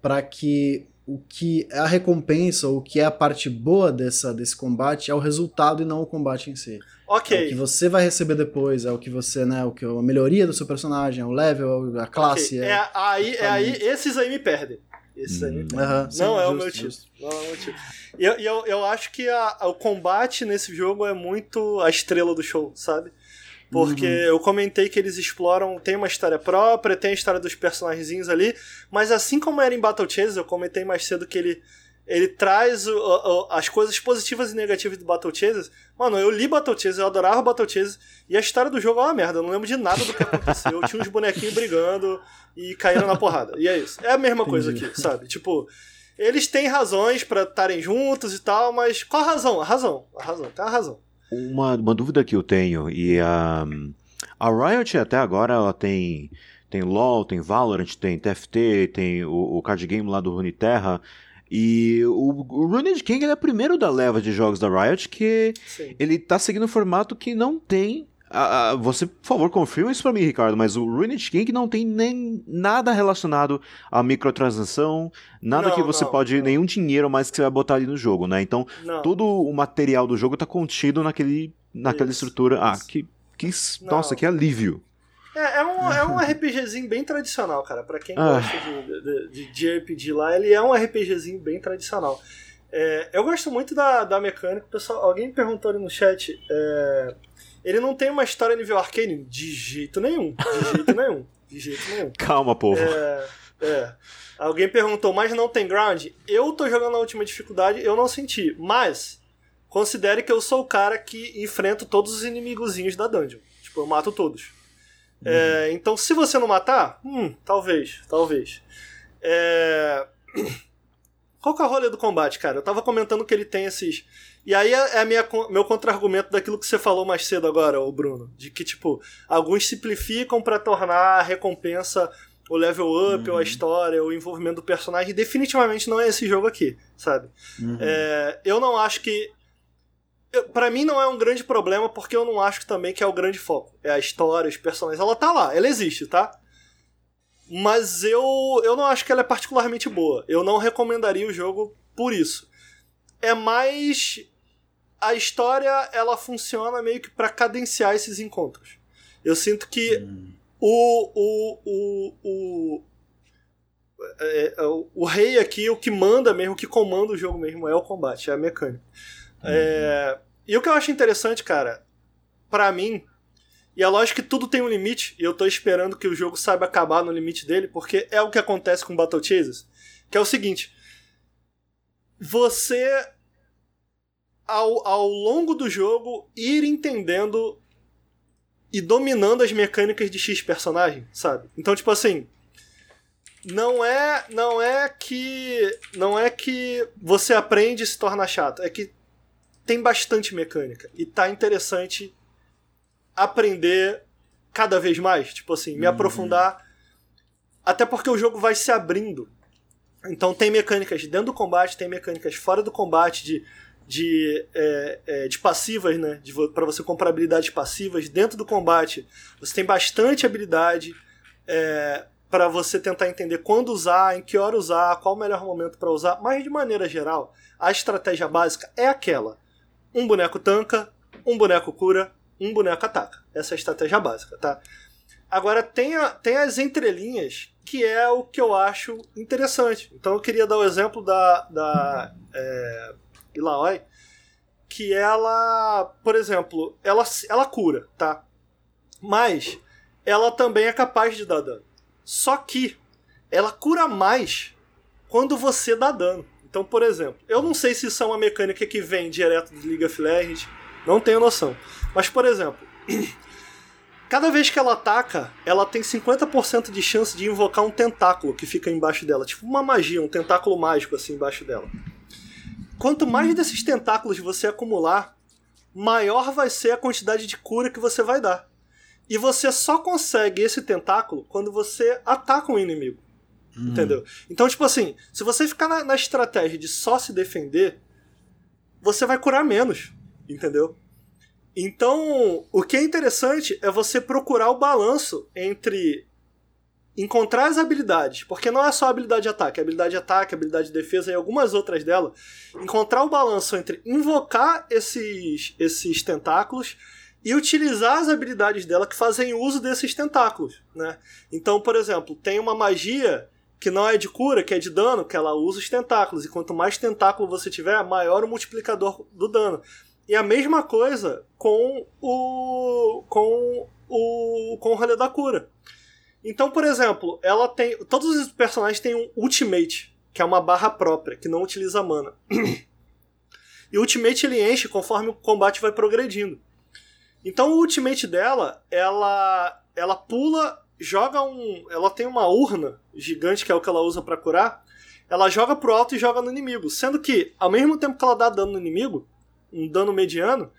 para que o que é a recompensa ou o que é a parte boa dessa, desse combate é o resultado e não o combate em si. É o que Ok. você vai receber depois, é o que você, né, o que a melhoria do seu personagem, é o level, a classe, ok. é... É, aí, é aí, esses aí me perdem. Esses aí me Hum. perdem. Sim, Não é o meu tipo. justo. Não é o meu tipo. E eu, eu, eu acho que a- o combate nesse jogo é muito a estrela do show, sabe? Porque eu comentei que eles exploram, tem uma história própria, tem a história dos personagens ali, mas assim como era em Battle Chase, eu comentei mais cedo que ele, ele traz o- o- as coisas positivas e negativas do Battle Chase. Mano, eu li Battle Chase, eu adorava Battle Chase, e a história do jogo é uma merda, eu não lembro de nada do que aconteceu. Tinha uns bonequinhos [laughs] brigando e caíram na porrada. E é isso. É a mesma coisa Entendi. aqui, sabe? Tipo, Eles têm razões para estarem juntos e tal, mas qual a razão? A razão, a razão, tem a razão. Uma, uma dúvida que eu tenho, e a, a Riot até agora ela tem, tem LoL, tem Valorant, tem TFT, tem o, o card game lá do Runeterra, e o, o Runed King é o primeiro da leva de jogos da Riot que Sim. ele tá seguindo um formato que não tem ah, ah, você, por favor, confirma isso para mim, Ricardo, mas o Ruined King não tem nem nada relacionado a microtransação, nada não, que você não, pode, não. nenhum dinheiro mais que você vai botar ali no jogo, né? Então, todo o material do jogo tá contido naquele, naquela isso, estrutura. Isso. Ah, que, que nossa, que alívio. É, é, um, é um [laughs] RPGzinho bem tradicional, cara. Para quem ah. gosta de, de, de, RPG lá, ele é um RPGzinho bem tradicional. É, eu gosto muito da, da mecânica. Pessoal, alguém perguntou ali no chat. É, ele não tem uma história nível arcane de jeito nenhum. De jeito [laughs] nenhum. De jeito nenhum. Calma, povo. É, é. Alguém perguntou, mas não tem ground? Eu tô jogando na última dificuldade, eu não senti. Mas, considere que eu sou o cara que enfrento todos os inimigozinhos da dungeon. Tipo, eu mato todos. Uhum. É, então, se você não matar, hum, talvez, talvez. É... [clears throat] Qual que é o rolê do combate, cara? Eu tava comentando que ele tem esses e aí é, é minha, meu contra-argumento daquilo que você falou mais cedo agora, o Bruno. De que, tipo, alguns simplificam para tornar a recompensa o level up, uhum. ou a uhum. história, o envolvimento do personagem. Definitivamente não é esse jogo aqui, sabe? Uhum. É, eu não acho que. para mim não é um grande problema, porque eu não acho também que é o grande foco. É a história, os personagens. Ela tá lá, ela existe, tá? Mas eu, eu não acho que ela é particularmente boa. Eu não recomendaria o jogo por isso. É mais a história ela funciona meio que para cadenciar esses encontros. Eu sinto que hum. o, o, o, o, é, é, o, o, rei aqui, o que manda mesmo, o que comanda o jogo mesmo é o combate, é a mecânica. Uhum. É, e o que eu acho interessante, cara, para mim, e é lógico que tudo tem um limite, e eu tô esperando que o jogo saiba acabar no limite dele, porque é o que acontece com Battle Chasers, que é o seguinte: você ao, ao longo do jogo, ir entendendo e dominando as mecânicas de X personagem, sabe? Então, tipo assim, não é não é que não é que você aprende e se torna chato, é que tem bastante mecânica e tá interessante aprender cada vez mais, tipo assim, me uhum. aprofundar até porque o jogo vai se abrindo. Então tem mecânicas dentro do combate, tem mecânicas fora do combate de de, é, é, de passivas, né? Para você comprar habilidades passivas dentro do combate. Você tem bastante habilidade é, para você tentar entender quando usar, em que hora usar, qual o melhor momento para usar. Mas de maneira geral, a estratégia básica é aquela: um boneco tanca, um boneco cura, um boneco ataca. Essa é a estratégia básica, tá? Agora tem, a, tem as entrelinhas que é o que eu acho interessante. Então eu queria dar o exemplo da, da é, Ilaoi, que ela, por exemplo, ela, ela cura, tá? Mas ela também é capaz de dar dano. Só que ela cura mais quando você dá dano. Então, por exemplo, eu não sei se isso é uma mecânica que vem direto do League of Legends, não tenho noção. Mas, por exemplo, [clears throat] cada vez que ela ataca, ela tem 50% de chance de invocar um tentáculo que fica embaixo dela. Tipo uma magia, um tentáculo mágico assim embaixo dela. Quanto mais desses tentáculos você acumular, maior vai ser a quantidade de cura que você vai dar. E você só consegue esse tentáculo quando você ataca um inimigo. Uhum. Entendeu? Então, tipo assim, se você ficar na, na, estratégia de só se defender, você vai curar menos. Entendeu? Então, o que é interessante é você procurar o balanço entre encontrar as habilidades, porque não é só habilidade de ataque, é habilidade de ataque, habilidade de defesa e algumas outras dela, encontrar o balanço entre invocar esses, esses tentáculos e utilizar as habilidades dela que fazem uso desses tentáculos, né? Então, por exemplo, tem uma magia que não é de cura, que é de dano, que ela usa os tentáculos, e quanto mais tentáculo você tiver, maior o multiplicador do dano. E a mesma coisa com o com o com o rolê da cura. Então, por exemplo, ela tem. Todos os personagens têm um Ultimate, que é uma barra própria, que não utiliza mana. [clears throat] e o Ultimate ele enche conforme o combate vai progredindo. Então o Ultimate dela, ela. ela pula, joga um. Ela tem uma urna gigante, que é o que ela usa para curar. ela joga pro alto e joga no inimigo. Sendo que, ao mesmo tempo que ela dá dano no inimigo, um dano mediano,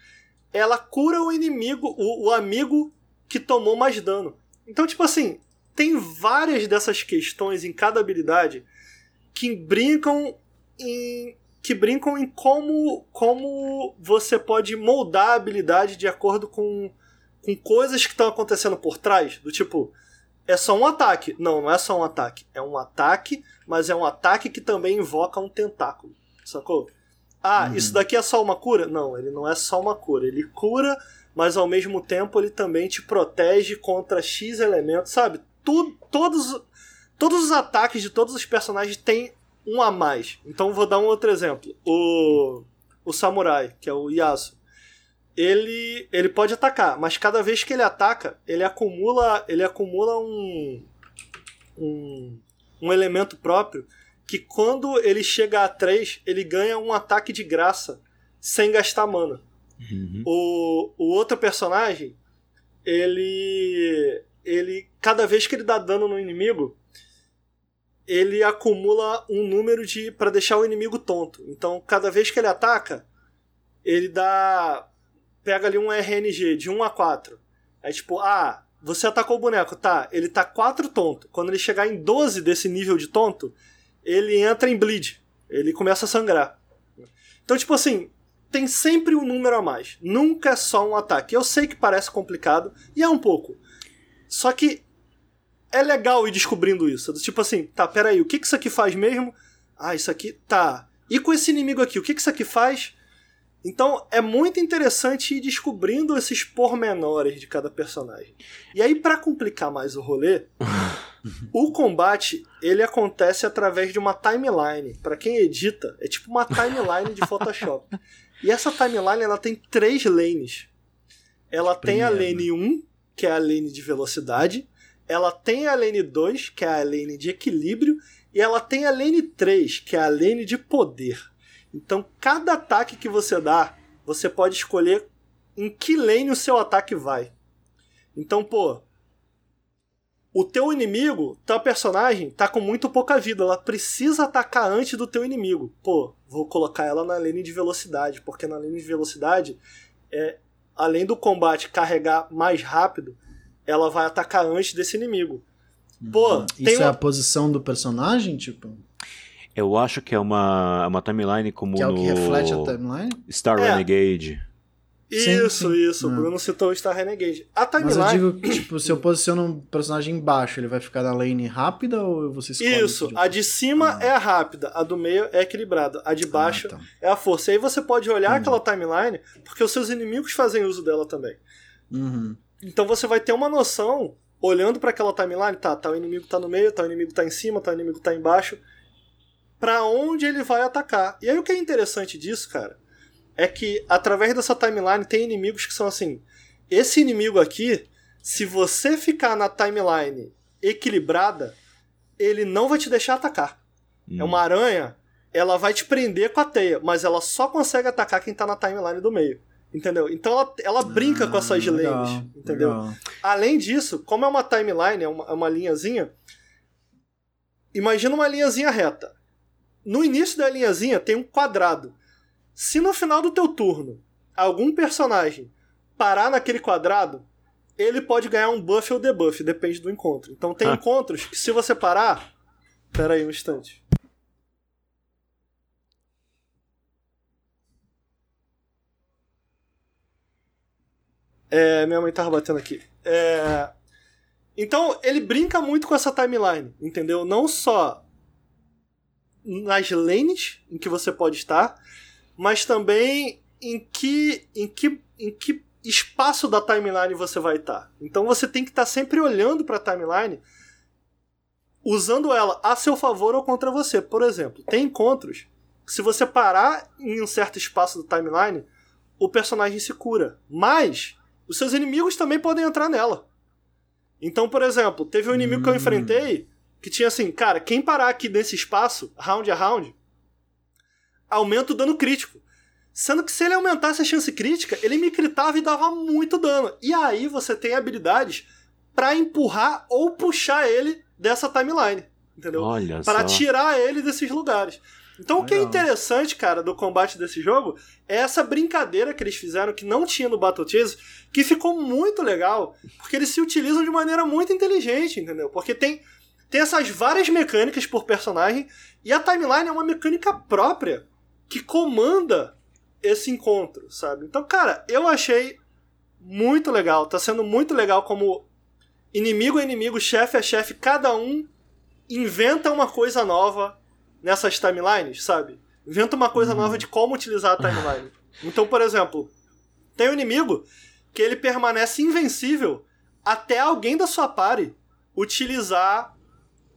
ela cura o inimigo, o, o amigo que tomou mais dano. Então, tipo assim, tem várias dessas questões em cada habilidade que brincam em que brincam em como como você pode moldar a habilidade de acordo com, com coisas que estão acontecendo por trás, do tipo, é só um ataque. Não, não é só um ataque. É um ataque, mas é um ataque que também invoca um tentáculo. Sacou? Ah, uhum. isso daqui é só uma cura? Não, ele não é só uma cura. Ele cura, mas ao mesmo tempo ele também te protege contra X elementos, sabe? Tudo, todos, todos os ataques de todos os personagens têm um a mais. Então vou dar um outro exemplo. O, o samurai, que é o Yasuo ele, ele pode atacar, mas cada vez que ele ataca, ele acumula, ele acumula um, um, um elemento próprio que quando ele chega a 3, ele ganha um ataque de graça sem gastar mana. Uhum. O, o outro personagem, ele ele cada vez que ele dá dano no inimigo, ele acumula um número de para deixar o inimigo tonto. Então, cada vez que ele ataca, ele dá pega ali um RNG de 1 a 4. É tipo, ah, você atacou o boneco, tá, ele tá 4 tonto. Quando ele chegar em 12 desse nível de tonto, ele entra em bleed. Ele começa a sangrar. Então, tipo assim, tem sempre um número a mais. Nunca é só um ataque. Eu sei que parece complicado, e é um pouco. Só que é legal ir descobrindo isso. Tipo assim, tá, peraí, o que, que isso aqui faz mesmo? Ah, isso aqui, tá. E com esse inimigo aqui, o que, que isso aqui faz? Então é muito interessante ir descobrindo esses pormenores de cada personagem. E aí, para complicar mais o rolê, [laughs] o combate ele acontece através de uma timeline. Para quem edita, é tipo uma timeline de Photoshop. [laughs] E essa timeline ela tem três lanes. Ela tem a lane 1, que é a lane de velocidade. Ela tem a lane 2, que é a lane de equilíbrio. E ela tem a lane 3, que é a lane de poder. Então, cada ataque que você dá, você pode escolher em que lane o seu ataque vai. Então, pô, o teu inimigo, tua personagem, tá com muito pouca vida. Ela precisa atacar antes do teu inimigo. Pô, vou colocar ela na lane de velocidade, porque na lane de velocidade, é, além do combate carregar mais rápido, ela vai atacar antes desse inimigo. Pô, uhum. Isso é a posição do personagem, tipo? Eu acho que é uma, uma timeline como que é o que reflete a timeline? Star é. Renegade. Isso, sim, sim. isso. O. Bruno citou o Star Renegade. A timeline... Mas eu digo que, tipo, se eu posiciono um personagem embaixo, ele vai ficar na lane rápida ou você escolhe? Isso. A de cima ah. é a rápida, a do meio é equilibrada, a de baixo ah, tá. é a força. E aí você pode olhar aquela timeline, porque os seus inimigos fazem uso dela também. Uhum. Então você vai ter uma noção, olhando para aquela timeline, tá, tá, o inimigo tá no meio, tá, o inimigo tá em cima, tá, o inimigo tá embaixo para onde ele vai atacar. E aí o que é interessante disso, cara, é que através dessa timeline tem inimigos que são assim: esse inimigo aqui, se você ficar na timeline equilibrada, ele não vai te deixar atacar. Hum. É uma aranha, ela vai te prender com a teia, mas ela só consegue atacar quem tá na timeline do meio. Entendeu? Então ela, ela brinca ah, com essas legal, lanes, entendeu? Legal. Além disso, como é uma timeline, é uma, é uma linhazinha, imagina uma linhazinha reta no início da linhazinha tem um quadrado. Se no final do teu turno algum personagem parar naquele quadrado, ele pode ganhar um buff ou debuff, depende do encontro. Então tem ah. encontros que se você parar. Pera aí um instante. É, minha mãe tava batendo aqui. É... Então, ele brinca muito com essa timeline, entendeu? Não só nas lanes em que você pode estar, mas também em que, em que, em que espaço da timeline você vai estar. Então você tem que estar sempre olhando para a timeline, usando ela a seu favor ou contra você. Por exemplo, tem encontros se você parar em um certo espaço da timeline, o personagem se cura. Mas os seus inimigos também podem entrar nela. Então, por exemplo, teve um inimigo hum. que eu hum. enfrentei que tinha assim, cara, quem parar aqui nesse espaço, round a round, aumenta o dano crítico. Sendo que se ele aumentasse a chance crítica, ele me critava e dava muito dano. E aí você tem habilidades para empurrar ou puxar ele dessa timeline. entendeu? Olha Para tirar ele desses lugares. Então o que é interessante, cara, do combate desse jogo é essa brincadeira que eles fizeram que não tinha no Battle Chase, que ficou muito legal, porque eles se utilizam de maneira muito inteligente, entendeu? Porque tem tem essas várias mecânicas por personagem e a timeline é uma mecânica própria que comanda esse encontro, sabe? Então, cara, eu achei muito legal, tá sendo muito legal como inimigo é inimigo, chefe é chefe, cada um inventa uma coisa nova nessas timelines, sabe? Inventa uma coisa nova de como utilizar a timeline. [laughs] Então, por exemplo, tem um inimigo que ele permanece invencível até alguém da sua party utilizar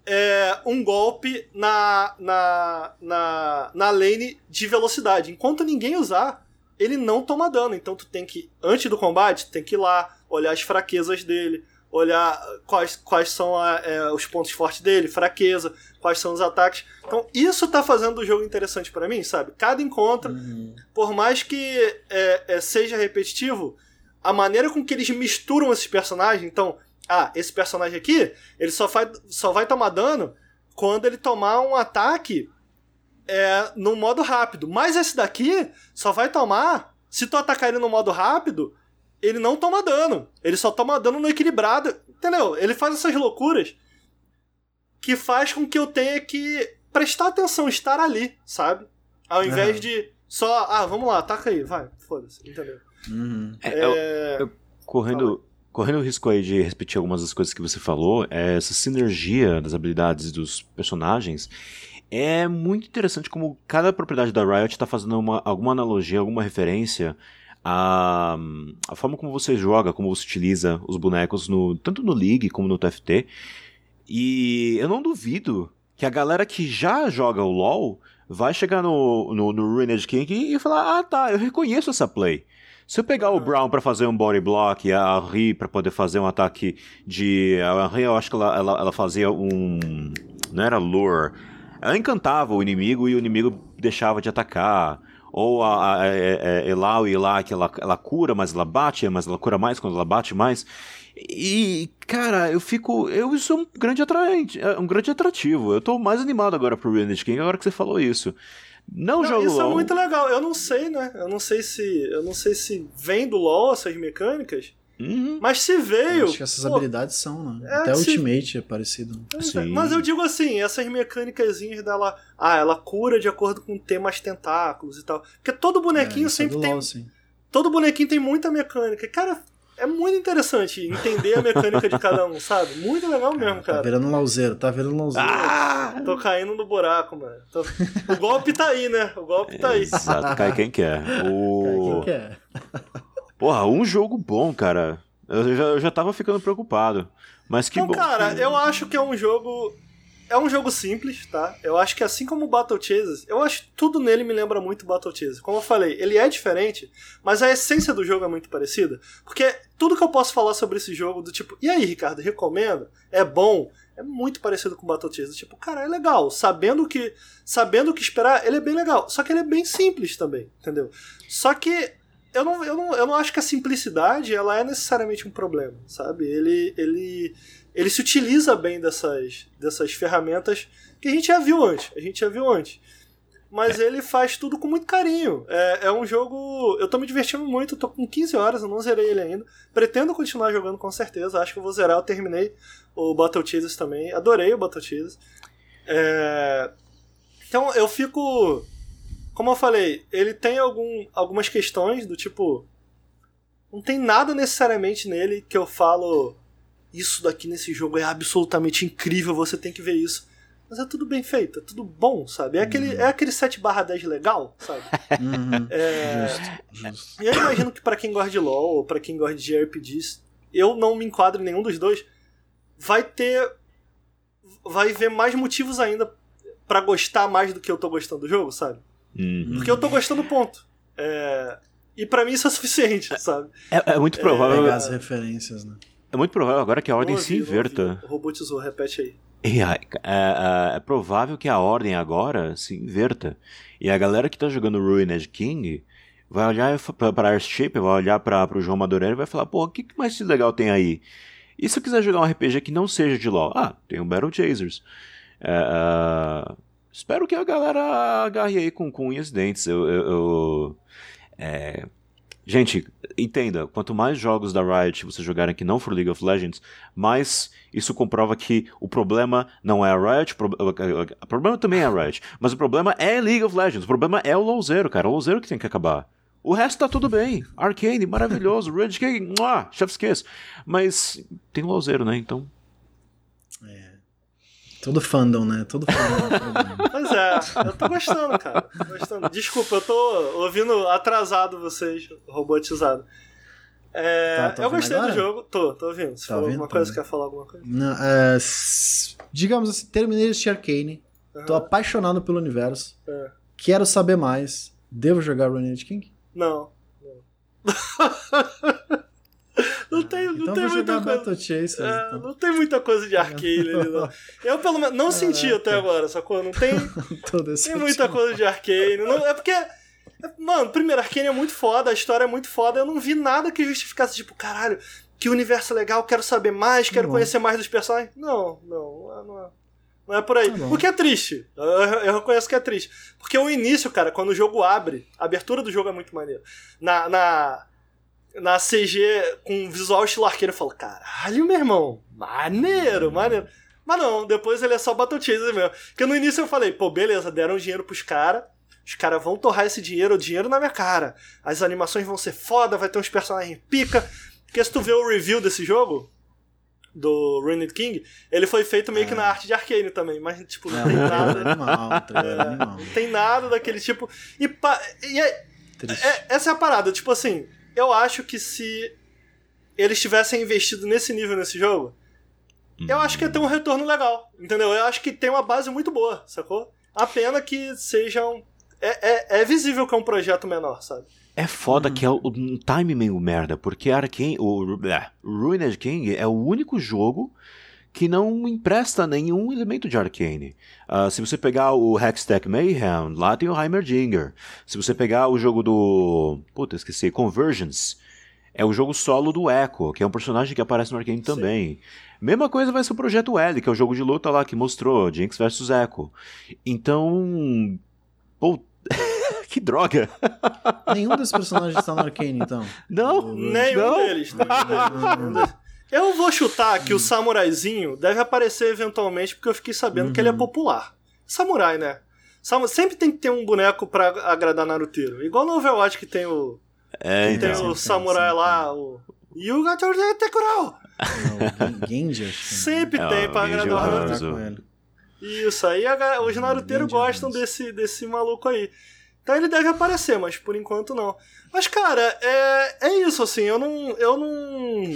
é, um golpe na, na, na, na lane de velocidade. Enquanto ninguém usar, ele não toma dano. Então tu tem que, antes do combate, tem que ir lá, olhar as fraquezas dele, olhar quais, quais são a- é, os pontos fortes dele, fraqueza, quais são os ataques. Então isso tá fazendo o jogo interessante pra mim, sabe? Cada encontro, Uhum. por mais que é, é, seja repetitivo, a maneira com que eles misturam esses personagens, então, ah, esse personagem aqui, ele só, vai só vai tomar dano quando ele tomar um ataque é, no modo rápido. Mas esse daqui só vai tomar se tu atacar ele no modo rápido, ele não toma dano. Ele só toma dano no equilibrado. Entendeu? Ele faz essas loucuras que faz com que eu tenha que prestar atenção, estar ali, sabe? Ao invés Aham. de só, ah, vamos lá, ataca aí, vai, foda-se, entendeu? Uhum. É, eu- É, correndo, correndo o risco aí de repetir algumas das coisas que você falou, é, essa sinergia das habilidades dos personagens é muito interessante como cada propriedade da Riot está fazendo uma, alguma analogia, alguma referência à, à forma como você joga, como você utiliza os bonecos no, tanto no League como no TFT. E eu não duvido que a galera que já joga o LoL vai chegar no, no, no Ruined King e falar: Ah, tá, eu reconheço essa play. Se eu pegar o Uhum. Brown pra fazer um body block e a Ri pra poder fazer um ataque de. A Ri, eu acho que ela, ela, ela fazia um. Não era lure. Ela encantava o inimigo e o inimigo deixava de atacar. Ou a, a, a, a Elaui lá, que ela, ela cura, mas ela bate, mas ela cura mais quando ela bate mais. E, cara, eu fico. Eu, isso é um grande atraente, é um grande atrativo. Eu tô mais animado agora pro Ruined King agora que você falou isso. Não, não, jogo isso LOL. é muito legal. Eu não sei, né? Eu não sei se. Eu não sei se vem do LoL essas mecânicas. Uhum. Mas se Eu veio. acho que essas pô, habilidades são, né? É, Até se- Ultimate é parecido. É. Sim. Mas eu digo assim, essas mecânicazinhas dela. Ah, ela cura de acordo com ter mais tentáculos e tal. Porque todo bonequinho é, é sempre do tem. LoL, sim. Todo bonequinho tem muita mecânica. Cara, é muito interessante entender a mecânica de cada um, sabe? Muito legal mesmo, Tá cara. virando um lauzeiro, tá virando um lauzeiro. Ah! Tô caindo no buraco, mano. Tô- O golpe tá aí, né? O golpe tá aí. Exato, cai quem quer. O... Quem que é? Porra, um jogo bom, cara. Eu já, eu já tava ficando preocupado. Mas que Então, bom. cara, que- eu acho que é um jogo. É um jogo simples, tá? Eu acho que assim como o Battle Chase, eu acho que tudo nele me lembra muito Battle Chase. Como eu falei, ele é diferente, mas a essência do jogo é muito parecida. Porque tudo que eu posso falar sobre esse jogo, do tipo, e aí, Ricardo, recomendo? É bom? É muito parecido com Battle Chase. Tipo, cara, é legal. Sabendo que, sabendo o que esperar, ele é bem legal. Só que ele é bem simples também, entendeu? Só que eu não, eu não, eu não acho que a simplicidade ela é necessariamente um problema, sabe? Ele, ele, ele se utiliza bem dessas, dessas ferramentas que a gente já viu antes. A gente já viu antes. Mas ele faz tudo com muito carinho. É, é um jogo. Eu tô me divertindo muito, eu tô com 15 horas, eu não zerei ele ainda. Pretendo continuar jogando com certeza. Acho que eu vou zerar. Eu terminei o Battle Chases também. Adorei o Battle Chases. É, Então eu fico. Como eu falei, ele tem algum, algumas questões do tipo. Não tem nada necessariamente nele que eu falo. Isso daqui nesse jogo é absolutamente incrível, você tem que ver isso. Mas é tudo bem feito, é tudo bom, sabe? É aquele, é aquele 7 barra 10 legal, sabe? Uhum. É, Justo, justo. e eu imagino que pra quem gosta de LoL ou pra quem gosta de RPGs, eu não me enquadro em nenhum dos dois, vai ter. Vai ver mais motivos ainda pra gostar mais do que eu tô gostando do jogo, sabe? Uhum. Porque eu tô gostando, ponto. É, E pra mim isso é suficiente, sabe? É, é muito provável. Pegar as referências, né? É muito provável agora que a ordem se inverta. robotizou, repete aí. E a- é, é- é provável que a ordem agora se inverta. E a galera que tá jogando Ruined King vai olhar pra, pra Airship, vai olhar pra, pro João Madureira e vai falar, pô, o que, que mais de legal tem aí? E se eu quiser jogar um RPG que não seja de LoL? Ah, tem o Battle Chasers. uh, espero que a galera agarre aí com, unhas e dentes. Eu, eu, eu é, Gente, entenda, quanto mais jogos da Riot você jogarem que não for League of Legends, mais isso comprova que o problema não é a Riot, o problema também é a Riot, mas o problema é League of Legends, o problema é o LoLzero, cara, o LoLzero que tem que acabar. O resto tá tudo bem. Arcane, maravilhoso. Red King, chef's kiss. Mas tem LoLzero, né? Então Todo fandom, né? Todo fandom. [laughs] pois é, eu tô gostando, cara. Tô gostando. Desculpa, eu tô ouvindo atrasado vocês, robotizado. É, tá, tá eu gostei agora? do jogo, tô, tô ouvindo. Se tá falou ouvindo? alguma coisa, tá quer falar alguma coisa? Não, é, digamos assim, terminei este Arcane, uhum. tô apaixonado pelo universo, é. quero saber mais. Devo jogar Running King? Não. não. [laughs] Não tem, não então tem muita coisa. Chasers, é, então. Não tem muita coisa de arcane ali, não. Eu, pelo menos, não Caraca. senti até agora, sacou? Não tem, [laughs] tem muita coisa de arcane. Não, é porque. Mano, primeiro, Arcane é muito foda, a história é muito foda. Eu não vi nada que justificasse, tipo, caralho, que universo legal, quero saber mais, quero conhecer mais dos personagens. Não, não, não é, não é por aí. Tá o que é triste. Eu, eu reconheço que é triste. Porque o início, cara, quando o jogo abre, a abertura do jogo é muito maneiro. Na, na, na CG com visual estilo arqueiro, eu falo, caralho, meu irmão, maneiro, maneiro. Mas não, depois ele é só Battle Chaser mesmo. Porque no início eu falei, pô, beleza, deram dinheiro pros caras, os caras vão torrar esse dinheiro, o dinheiro na minha cara. As animações vão ser foda, vai ter uns personagens pica. Porque se tu vê o review desse jogo, do Ruined King, ele foi feito meio é. que na arte de Arcane também, mas tipo, não, é, tem nada. Animal, é, não tem nada daquele tipo. E, pa, e é, é, essa é a parada, tipo assim, eu acho que se eles tivessem investido nesse nível nesse jogo, eu acho que ia ter um retorno legal, entendeu? Eu acho que tem uma base muito boa, sacou? A pena que sejam. É, é, é visível que é um projeto menor, sabe? É foda que é um time meio merda, porque Arkane, o uh, Ruined King é o único jogo que não empresta nenhum elemento de Arcane. Uh, se você pegar o Hextech Mayhem, lá tem o Heimerdinger. Se você pegar o jogo do. Puta, esqueci, Convergence. É o jogo solo do Echo, que é um personagem que aparece no Arcane também. Sim. Mesma coisa vai ser o Projeto L, que é o jogo de luta lá que mostrou, Jinx vs Echo. Então. Pô, [laughs] que droga! Nenhum dos personagens está no Arcane, então. Não, nenhum não. deles. Nenhum deles. Eu vou chutar que hum. o samuraizinho deve aparecer eventualmente, porque eu fiquei sabendo uhum. que ele é uhum. popular. Samurai, né? Sempre tem que ter um boneco pra agradar Naruteiro. Igual no Overwatch que tem o. É, que então, tem o samurai sim, lá, o. Yuga Tekurao! O Genji, acho que... Sempre é, tem pra agradar o Naruto. Isso, aí a, os Naruteiros gostam desse, desse maluco aí. Então ele deve aparecer, mas por enquanto não. Mas, cara, é, é isso, assim, eu não. Eu não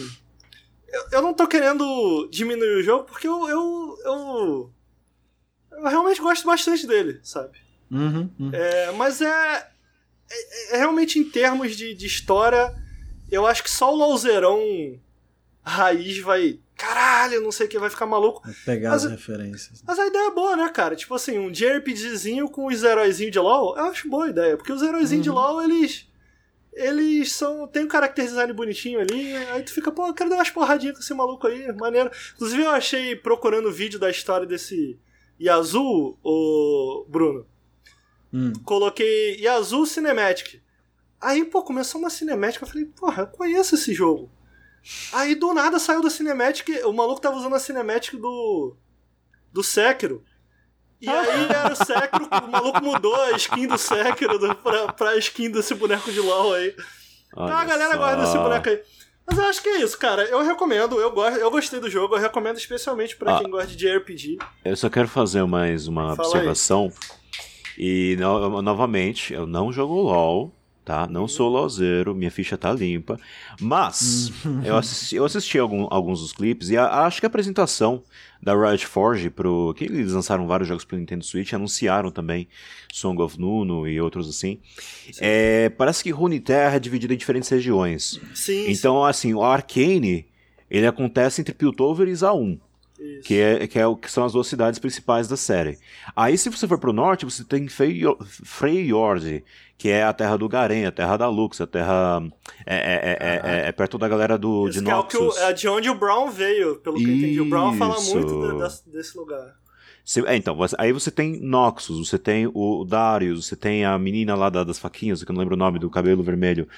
eu, eu não tô querendo diminuir o jogo porque eu, eu, eu, eu realmente gosto bastante dele, sabe? Uhum, uhum. É, mas é, é, é, realmente em termos de, de história, eu acho que só o Lauzeirão raiz vai. Caralho, não sei o que, vai ficar maluco. Vai pegar mas, as referências. Mas a ideia é boa, né, cara? Tipo assim, um JRPGzinho com os heróizinhos de LoL, eu acho boa a ideia. Porque os heróizinhos uhum. de LoL, eles eles são. Tem um character design bonitinho ali, aí tu fica, pô, eu quero dar umas porradinhas com esse maluco aí, maneiro. Inclusive eu achei, procurando o vídeo da história desse Yazoo, o Bruno. Hum. Coloquei Yazoo Cinematic. Aí, pô, começou uma cinemática, eu falei, porra, eu conheço esse jogo. Aí do nada saiu da Cinematic, o maluco tava usando a Cinematic do. do Sekiro. E aí era o Sekiro, o maluco mudou a skin do Sekiro pra, pra skin desse boneco de LOL aí. Olha então a galera só. gosta desse boneco aí. Mas eu acho que é isso, cara. Eu recomendo, eu, gosto, eu gostei do jogo, eu recomendo especialmente para ah, quem gosta de JRPG. Eu só quero fazer mais uma Fala observação. Aí. E no, novamente, eu não jogo LOL, tá? Não sou LOLzeiro, minha ficha tá limpa. Mas eu assisti, eu assisti algum, alguns dos clipes e a, acho que a apresentação da Riot Forge pro que eles lançaram vários jogos pro Nintendo Switch, anunciaram também Song of Nuno e outros assim. É, parece que Runeterra é dividido em diferentes regiões. Sim. Então, sim. assim, o Arcane, ele acontece entre Piltover e Zaun. Que, é, que, é, que são as duas cidades principais da série. Aí, se você for pro norte, você tem Freyjord, que é a terra do Garen, a terra da Lux, a terra. É, é, é, é perto da galera do, de Noxus. É, o, é de onde o Brown veio, pelo que Isso. eu entendi. O Brown fala muito de, de, desse lugar. Você, é, então, aí você tem Noxus, você tem o Darius, você tem a menina lá das faquinhas, que eu não lembro o nome, do cabelo vermelho.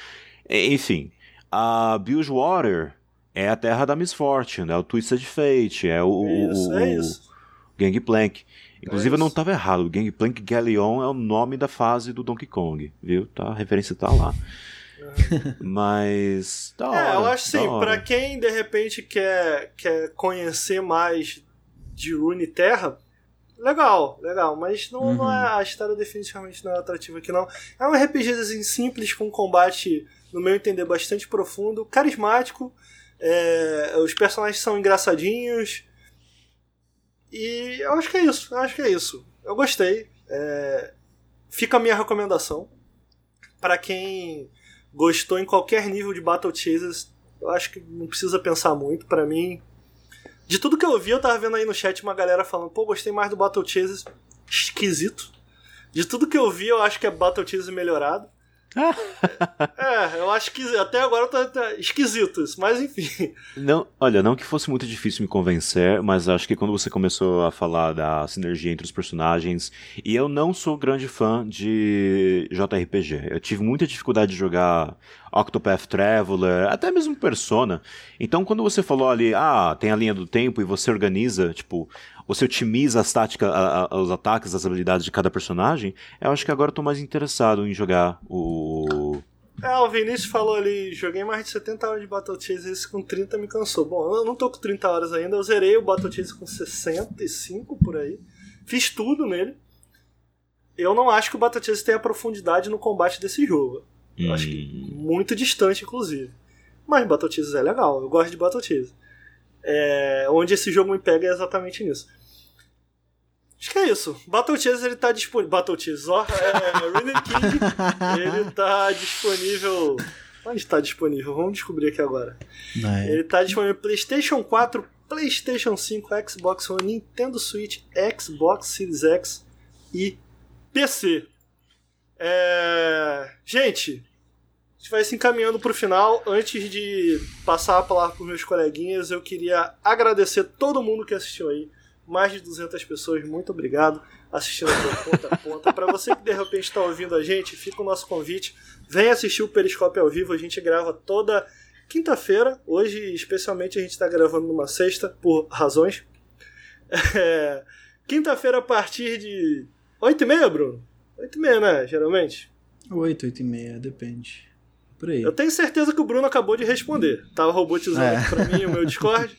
Enfim, a Bilgewater é a terra da Misfortune, é o Twisted Fate, é o, isso, o, é isso. Gangplank. Inclusive, é eu não estava errado. O Gangplank Galleon é o nome da fase do Donkey Kong, viu? Tá, a referência tá lá. É. [laughs] Mas. Da hora, é, eu acho assim, pra quem de repente quer, quer conhecer mais de Rune Terra, legal, legal. Mas não, uhum. não é, a história definitivamente não é atrativa aqui, não. É um RPGzinho simples, com combate, no meu entender, bastante profundo, carismático. É, os personagens são engraçadinhos. E eu acho que é isso. Eu acho que é isso. Eu gostei. É, fica a minha recomendação. para quem gostou em qualquer nível de Battle Chasers, eu acho que não precisa pensar muito. para mim, de tudo que eu vi, eu tava vendo aí no chat uma galera falando: pô, gostei mais do Battle Chasers. Esquisito. De tudo que eu vi, eu acho que é Battle Chasers melhorado. [laughs] é, eu acho que até agora tá, tá, esquisito isso, mas enfim. Não, olha, não que fosse muito difícil me convencer, mas acho que quando você começou a falar da sinergia entre os personagens, e eu não sou grande fã de JRPG. Eu tive muita dificuldade de jogar Octopath Traveler, até mesmo Persona. Então, quando você falou ali, ah, tem a linha do tempo e você organiza, tipo, você otimiza as táticas, a, a, os ataques, as habilidades de cada personagem, eu acho que agora eu tô mais interessado em jogar o. É, o Vinícius falou ali, joguei mais de 70 horas de Battle Chase, esse com 30 me cansou. Bom, eu não tô com 30 horas ainda, eu zerei o Battle Chase com 65 por aí. Fiz tudo nele. Eu não acho que o Battle Chase tenha profundidade no combate desse jogo. Eu hum. acho que hum. muito distante, inclusive. Mas Battle Chase é legal, eu gosto de Battle Chase. É, onde esse jogo me pega é exatamente nisso. Acho que é isso. Battle Chase ele tá disponível. Battle Chase, ó. É, [laughs] Running King ele tá disponível. Onde está disponível? Vamos descobrir aqui agora. É. Ele tá disponível PlayStation 4, PlayStation 5, Xbox One, Nintendo Switch, Xbox Series X e PC. É... Gente, gente vai se encaminhando para o final. Antes de passar a palavra para meus coleguinhas, eu queria agradecer todo mundo que assistiu aí mais de 200 pessoas, muito obrigado assistindo de ponta a ponta. Para você que de repente está ouvindo a gente, fica o nosso convite. Vem assistir o Periscópio ao vivo, a gente grava toda quinta-feira. Hoje, especialmente, a gente está gravando numa sexta, por razões. [laughs] É... Quinta-feira a partir de 8h30, Bruno? 8h30, né? Geralmente? 8, 8h30, depende. Por aí. Eu tenho certeza que o Bruno acabou de responder. Tava robotizando é. para mim o meu Discord.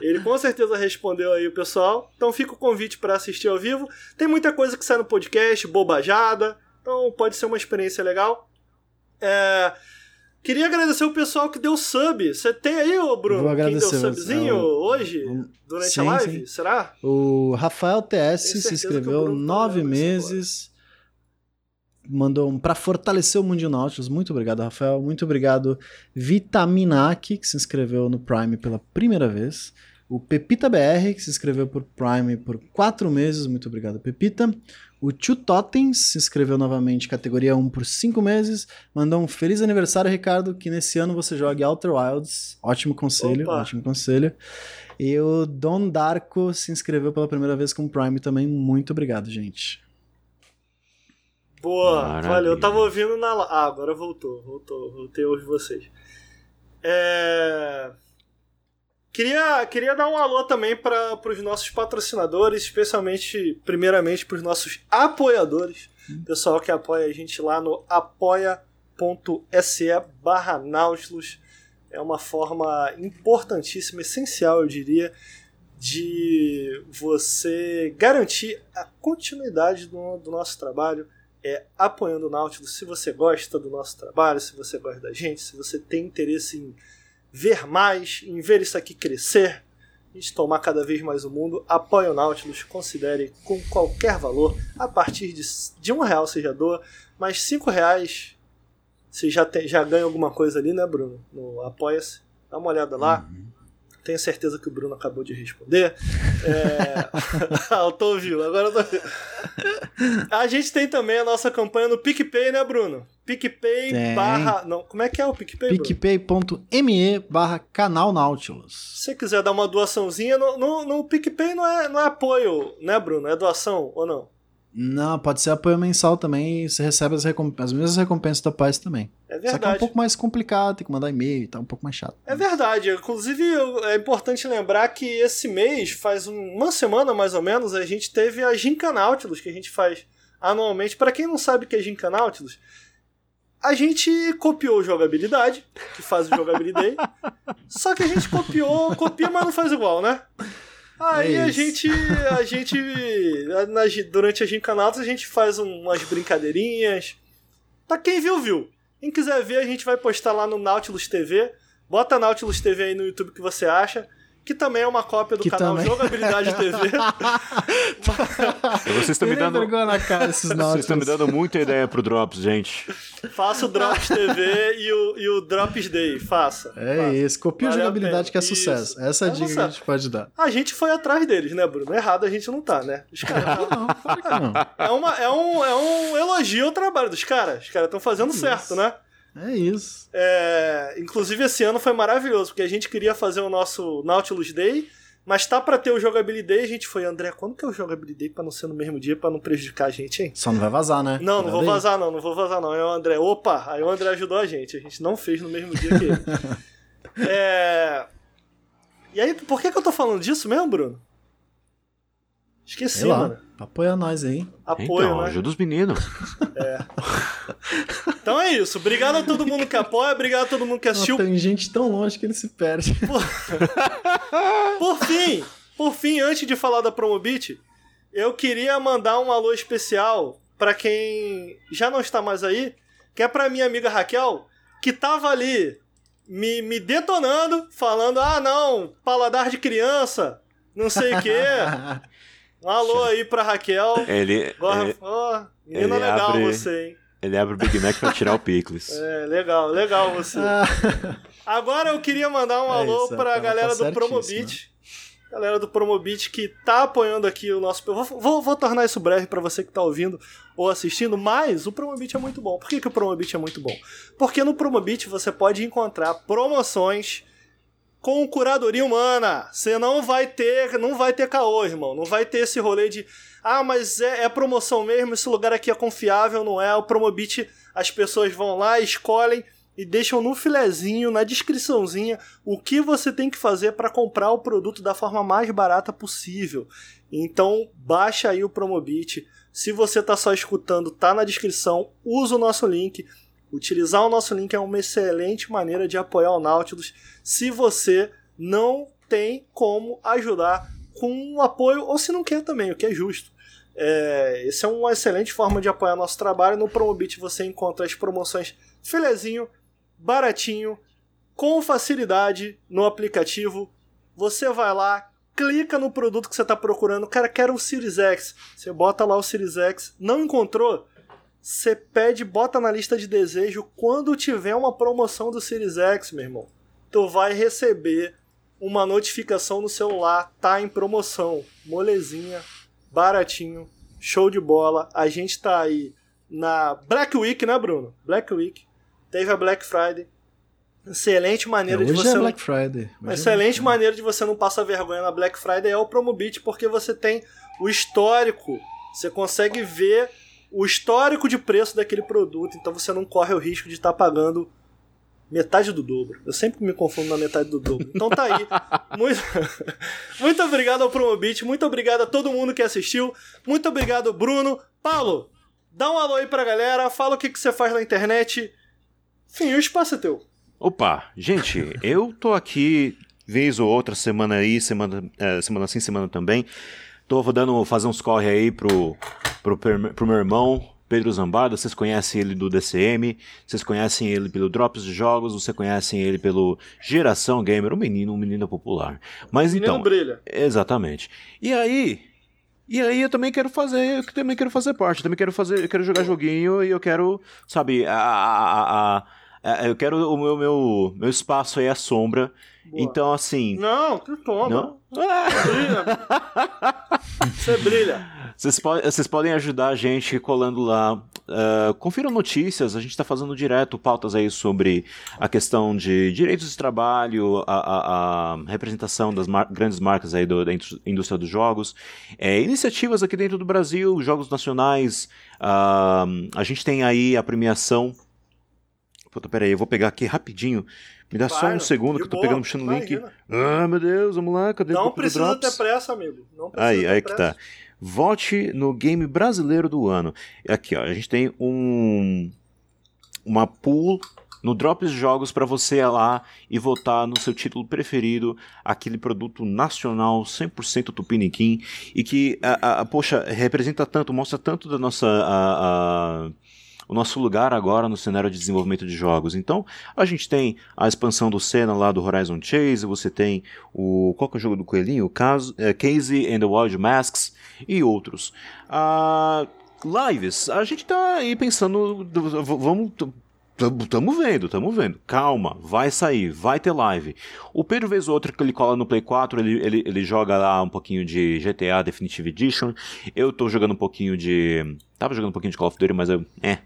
Ele com certeza respondeu aí o pessoal. Então fica o convite para assistir ao vivo. Tem muita coisa que sai no podcast, bobajada. Então pode ser uma experiência legal. É... Queria agradecer o pessoal que deu sub. Você tem aí, ô Bruno, Vou quem deu subzinho hoje, durante sim, a live? Sim. Será? O Rafael TS se inscreveu nove meses mandou um para fortalecer o Mundinho Nautilus. Muito obrigado, Rafael. Muito obrigado, Vitaminac, que se inscreveu no Prime pela primeira vez. O Pepita BR, que se inscreveu por Prime por quatro meses. Muito obrigado, Pepita. O Tio Totens se inscreveu novamente, categoria 1 por 5 meses. Mandou um feliz aniversário, Ricardo, que nesse ano você jogue Outer Wilds. Ótimo conselho, Opa. ótimo conselho. E o Don Darko se inscreveu pela primeira vez com Prime também. Muito obrigado, gente. Boa, Maravilha. valeu. Eu tava ouvindo na. Ah, agora voltou, voltou. Voltei a ouvir vocês. É... Queria, queria dar um alô também para os nossos patrocinadores, especialmente, primeiramente, para os nossos apoiadores. Hum. Pessoal que apoia a gente lá no apoia.se barra Nautilus. É uma forma importantíssima, essencial, eu diria, de você garantir a continuidade do, do nosso trabalho é, apoiando o Nautilus. Se você gosta do nosso trabalho, se você gosta da gente, se você tem interesse em ver mais, em ver isso aqui crescer, gente tomar cada vez mais o mundo, apoie o Nautilus, considere com qualquer valor, a partir de, de um real você já doa, mas cinco reais você já, tem, já ganha alguma coisa ali, né, Bruno? No Apoia-se. Dá uma olhada lá. Uhum. Tenho certeza que o Bruno acabou de responder. É... ah, [laughs] eu tô ouvindo, agora eu tô ouvindo. A gente tem também a nossa campanha no PicPay, né, Bruno? PicPay Tem. barra. Não, como é que é o PicPay, picpay.me barra canal Nautilus. Se você quiser dar uma doaçãozinha, no, no, no PicPay não é, não é apoio, né, Bruno? É doação ou não? Não, pode ser apoio mensal também e você recebe as, as mesmas recompensas da Paz também. É Só que é um verdade. pouco mais complicado, tem que mandar e-mail e tá um pouco mais chato. É verdade. Inclusive, é importante lembrar que esse mês, faz um- uma semana mais ou menos, a gente teve a Ginca Nautilus, que a gente faz anualmente. Para quem não sabe o que é Ginca Nautilus, a gente copiou jogabilidade, que faz o jogabilidade, [laughs] só que a gente copiou, copia, mas não faz igual, né? Aí É a gente, a gente, na- durante a Ginca Nautilus, a gente faz um- umas brincadeirinhas. Pra quem viu, viu. Quem quiser ver, a gente vai postar lá no Nautilus TV. Bota Nautilus TV aí no YouTube que você acha. Que também é uma cópia do Que canal também. Jogabilidade TV. [laughs] Vocês estão me Ele dando. na cara esses Vocês estão me dando muita ideia pro Drops, gente. Faça o Drops TV e o, e o Drops Day. Faça. É faça. isso, copia a Vale a jogabilidade que é sucesso. Isso. Essa é É dica que a gente pode dar. A gente foi atrás deles, né, Bruno? Errado a gente não tá, né? Os [laughs] caras Não, claro que não. é, uma, é, um, é um elogio ao trabalho dos caras. Os caras estão fazendo certo, né? É isso. É, inclusive esse ano foi maravilhoso, porque a gente queria fazer o nosso Nautilus Day, mas tá pra ter o Jogability Day, a gente foi, André, quando que é o Jogability Day pra não ser no mesmo dia, pra não prejudicar a gente, hein? Só não vai vazar, né? Não, não vou vazar não, não vou vazar não. Aí o André, opa, aí o André ajudou a gente, a gente não fez no mesmo dia que ele. [laughs] é... E aí, por que que eu tô falando disso mesmo, Bruno? Esqueci, Sei lá, mano. apoia nós aí. Apoio, então, né? ajuda os meninos. [laughs] Então é isso. Obrigado a todo mundo que apoia, obrigado a todo mundo que assistiu. Tem gente tão longe que ele se perde. [laughs] Por fim, por fim, antes de falar da Promobit, eu queria mandar um alô especial pra quem já não está mais aí, que é pra minha amiga Raquel, que tava ali me, me detonando, falando: ah, não, paladar de criança, não sei o quê. [laughs] Um alô aí pra Raquel. Ele, Agora, ele, ó, menina ele legal abre- você, hein? ele abre o Big Mac pra tirar o picles. [laughs] É, legal, legal você. Ah, Agora eu queria mandar um É alô isso, pra ela tá galera do. Promobit. Galera do Promobit que tá apoiando aqui o nosso. Vou, vou, vou tornar isso breve pra você que tá ouvindo ou assistindo, mas o Promobit é muito bom. Por que, que o Promobit é muito bom? Porque no Promobit você pode encontrar promoções com curadoria humana. Você não vai ter, não vai ter caô, irmão. Não vai ter esse rolê de ah, mas é, é promoção mesmo, esse lugar aqui é confiável, não é? O Promobit, as pessoas vão lá, escolhem e deixam no filezinho, na descriçãozinha, o que você tem que fazer para comprar o produto da forma mais barata possível. Então, baixa aí o Promobit. Se você tá só escutando, tá na descrição, usa o nosso link. Utilizar o nosso link é uma excelente maneira de apoiar o Nautilus se você não tem como ajudar com um apoio, ou se não quer também, o que é justo. É, essa é uma excelente forma de apoiar nosso trabalho. No Promobit você encontra as promoções filezinho, baratinho, com facilidade no aplicativo. Você vai lá, clica no produto que você está procurando. Cara, quero o Series X. Você bota lá o Series X. Não encontrou? Você pede, bota na lista de desejo. Quando tiver uma promoção do Series X, meu irmão, tu vai receber uma notificação no celular. Tá em promoção. Molezinha, baratinho, show de bola. A gente tá aí na Black Week, né, Bruno? Black Week. Teve a Black Friday. Excelente maneira de hoje você. é não- Black Friday. Hoje é excelente Black maneira de você não passar vergonha na Black Friday é o Promobit, porque você tem o histórico. Você consegue ver o histórico de preço daquele produto, então você não corre o risco de estar pagando metade do dobro. Eu sempre me confundo na metade do dobro. Então tá aí. [laughs] Muito, [laughs] muito obrigado ao Promobit, muito obrigado a todo mundo que assistiu. Muito obrigado, Bruno. Paulo, dá um alô aí pra galera, fala o que, que você faz na internet. Enfim, o espaço é teu. Opa, gente, eu tô aqui vez ou outra, semana aí, semana, é, semana sim, semana também. Tô dando, fazer uns corre aí pro, pro, pro meu irmão, Pedro Zambada. Vocês conhecem ele do DCM, vocês conhecem ele pelo Drops de Jogos, vocês conhecem ele pelo Geração Gamer, um menino, um menino popular. Mas Menino então, brilha. Exatamente. E aí, e aí eu também quero fazer, eu também quero fazer parte, eu também quero fazer, eu quero jogar joguinho e eu quero, sabe, a, a- a- a- eu quero o meu, meu, meu espaço aí à sombra Boa. Então, assim. Não, tu toma. Não? Brilha. Você brilha. [laughs] Vocês, vocês podem ajudar a gente colando lá. Uh, confiram notícias, a gente está fazendo direto pautas aí sobre a questão de direitos de trabalho, a, a, a representação das mar grandes marcas aí do, da indústria dos jogos, é, iniciativas aqui dentro do Brasil, jogos nacionais. Uh, a gente tem aí a premiação. Puta, peraí, eu vou pegar aqui rapidinho me dá só um segundo que eu tô boa, pegando puxando o link. Ah, meu Deus, vamos lá, cadê Não o precisa ter pressa, amigo. Não precisa aí, aí que tá. Vote no game brasileiro do ano. Aqui, ó, a gente tem um uma pool no Drops Jogos para você ir lá e votar no seu título preferido, aquele produto nacional 100% tupiniquim e que, a, a, poxa, representa tanto, mostra tanto da nossa a, o nosso lugar agora no cenário de desenvolvimento de jogos. Então, a gente tem a expansão do Senna lá do Horizon Chase, você tem o. Qual que é o jogo do Coelhinho? O é, Casey and the Wild Masks e outros. Lives, a gente tá aí pensando. Vamos. Tamo vendo, tamo vendo. Calma, vai sair, vai ter live. O Pedro, vez ou outra, que ele cola no Play 4, ele, ele, ele joga lá um pouquinho de GTA Definitive Edition. Eu tô jogando um pouquinho de. Tava jogando um pouquinho de Call of Duty, mas eu. É,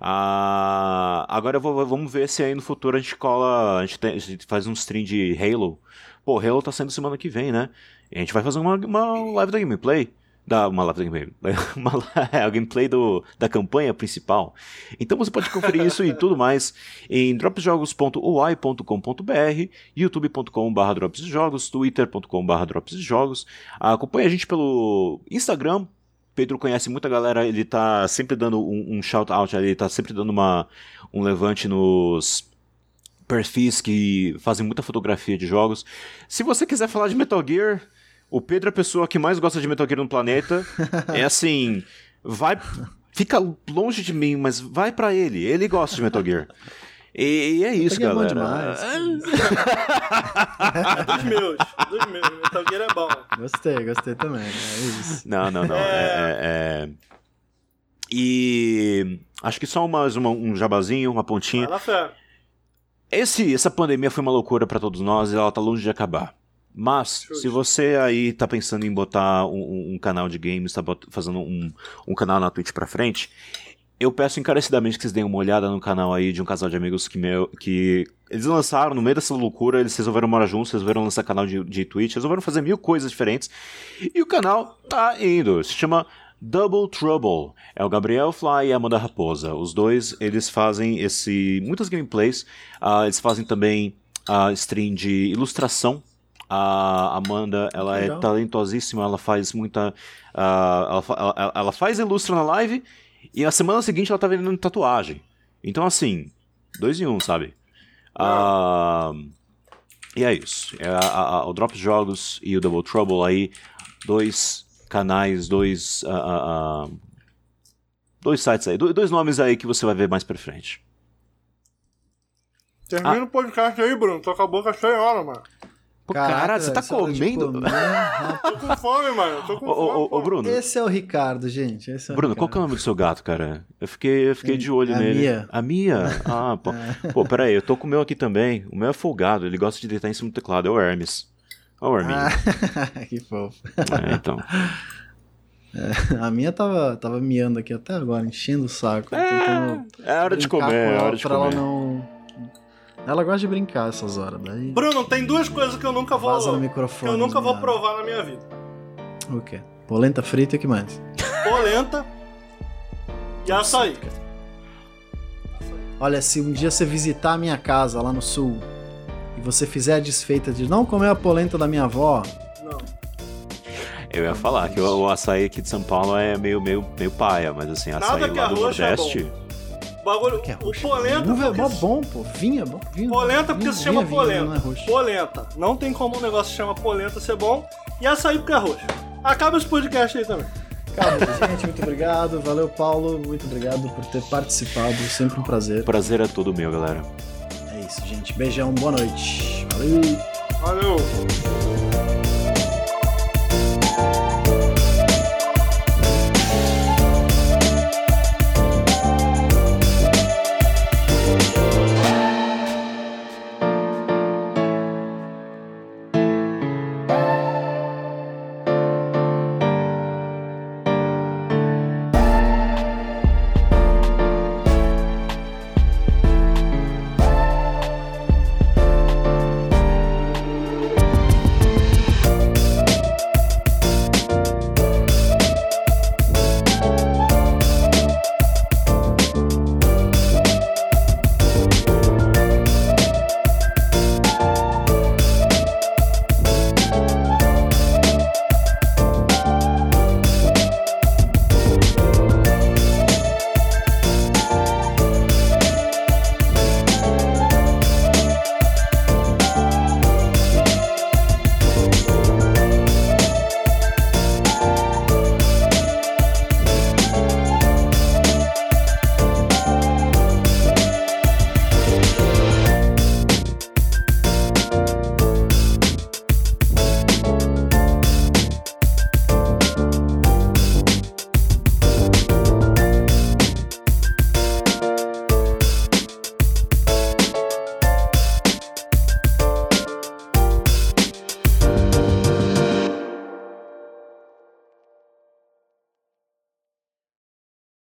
ah, agora vou, vamos ver se aí no futuro a gente cola. A gente, tem, a gente, faz um stream de Halo. Pô, Halo tá saindo semana que vem, né? E a gente vai fazer uma, uma live da gameplay. Da, uma live da gameplay. [laughs] Uma, é, a gameplay do, da campanha principal. Então você pode conferir isso e tudo mais em dropsjogos.uai.com.br, youtube.com.br dropsjogos, twitter.com.br dropsjogos. Acompanhe a gente pelo Instagram, Pedro conhece muita galera, ele tá sempre dando um, um shout-out, ele tá sempre dando uma, um levante nos perfis que fazem muita fotografia de jogos. Se você quiser falar de Metal Gear, o Pedro é a pessoa que mais gosta de Metal Gear no planeta. é assim, vai fica longe de mim, mas vai para ele. Ele gosta de Metal Gear. E, e é isso, Metal galera. É bom demais. [laughs] dos meus, dos meus. Metal Gear é bom. Gostei, gostei também. É isso. Não, não, não. É... É, é, é... E acho que só mais uma, um jabazinho, uma pontinha. Esse, essa pandemia foi uma loucura para todos nós e ela tá longe de acabar. Mas, Justo. se você aí tá pensando em botar um, um canal de games, tá fazendo um, um canal na Twitch pra frente, eu peço encarecidamente que vocês deem uma olhada no canal aí de um casal de amigos que, meu, que eles lançaram, no meio dessa loucura, eles resolveram morar juntos, resolveram lançar canal de, de Twitch, resolveram fazer mil coisas diferentes. E o canal tá indo, se chama Double Trouble. É o Gabriel Fly e a Amanda Raposa. Os dois, eles fazem esse muitas gameplays, uh, eles fazem também a uh, stream de ilustração. A Amanda, ela é Legal. é talentosíssima, ela faz muita... Uh, ela, ela, ela faz ilustra na live e a semana seguinte ela tá vendendo tatuagem. Então, assim, dois em um, sabe? Ah. E é isso. É a, a, o Drop Jogos e o Double Trouble aí, dois canais, dois. Uh, uh, dois sites aí, dois nomes aí que você vai ver mais pra frente. Termina ah. o podcast aí, Bruno. Tô com a boca cheia hora, mano. Pô, Caraca, cara, você tá comendo? tô com fome, mano. Tô com ô, fome. Ô, ô, Bruno. Esse é o Ricardo, gente. Esse é Bruno, Ricardo. qual que é o nome do seu gato, cara? Eu fiquei, eu fiquei de olho a nele. Mia. A Mia? [laughs] Ah, pô. É. Pô, peraí, eu tô com o meu aqui também. O meu é folgado, ele gosta de deitar em cima do teclado. É o Hermes. Ó o Hermes. Ah, [laughs] que fofo. É, então. É, a minha tava, tava miando aqui até agora, enchendo o saco. É, é hora de comer, é hora de pra comer. ela não ela gosta de brincar essas horas. Daí... Bruno, tem duas coisas que eu nunca vou. Vaza no microfone. Que eu nunca vou provar na minha vida. O quê? Polenta frita e o que mais? Polenta e açaí. Olha, se um dia você visitar a minha casa lá no sul e você fizer a desfeita de não comer a polenta da minha avó. Não. Eu ia falar que o, o açaí aqui de São Paulo é meio, meio, meio paia, mas assim, açaí Nada lá do é Nordeste. É bagulho. É o polenta. Uva é mó bom, pô. Vinho é bom. Vinho, polenta porque vinho, se chama vinho, polenta. Vinho, não é polenta. Não tem como um negócio que chama polenta ser bom. E açaí porque é roxo. Acaba esse podcast aí também. Acabou, gente. Muito obrigado. Valeu, Paulo. Muito obrigado por ter participado. Sempre um prazer. Prazer é todo meu, galera. É isso, gente. Beijão. Boa noite. Valeu. Valeu.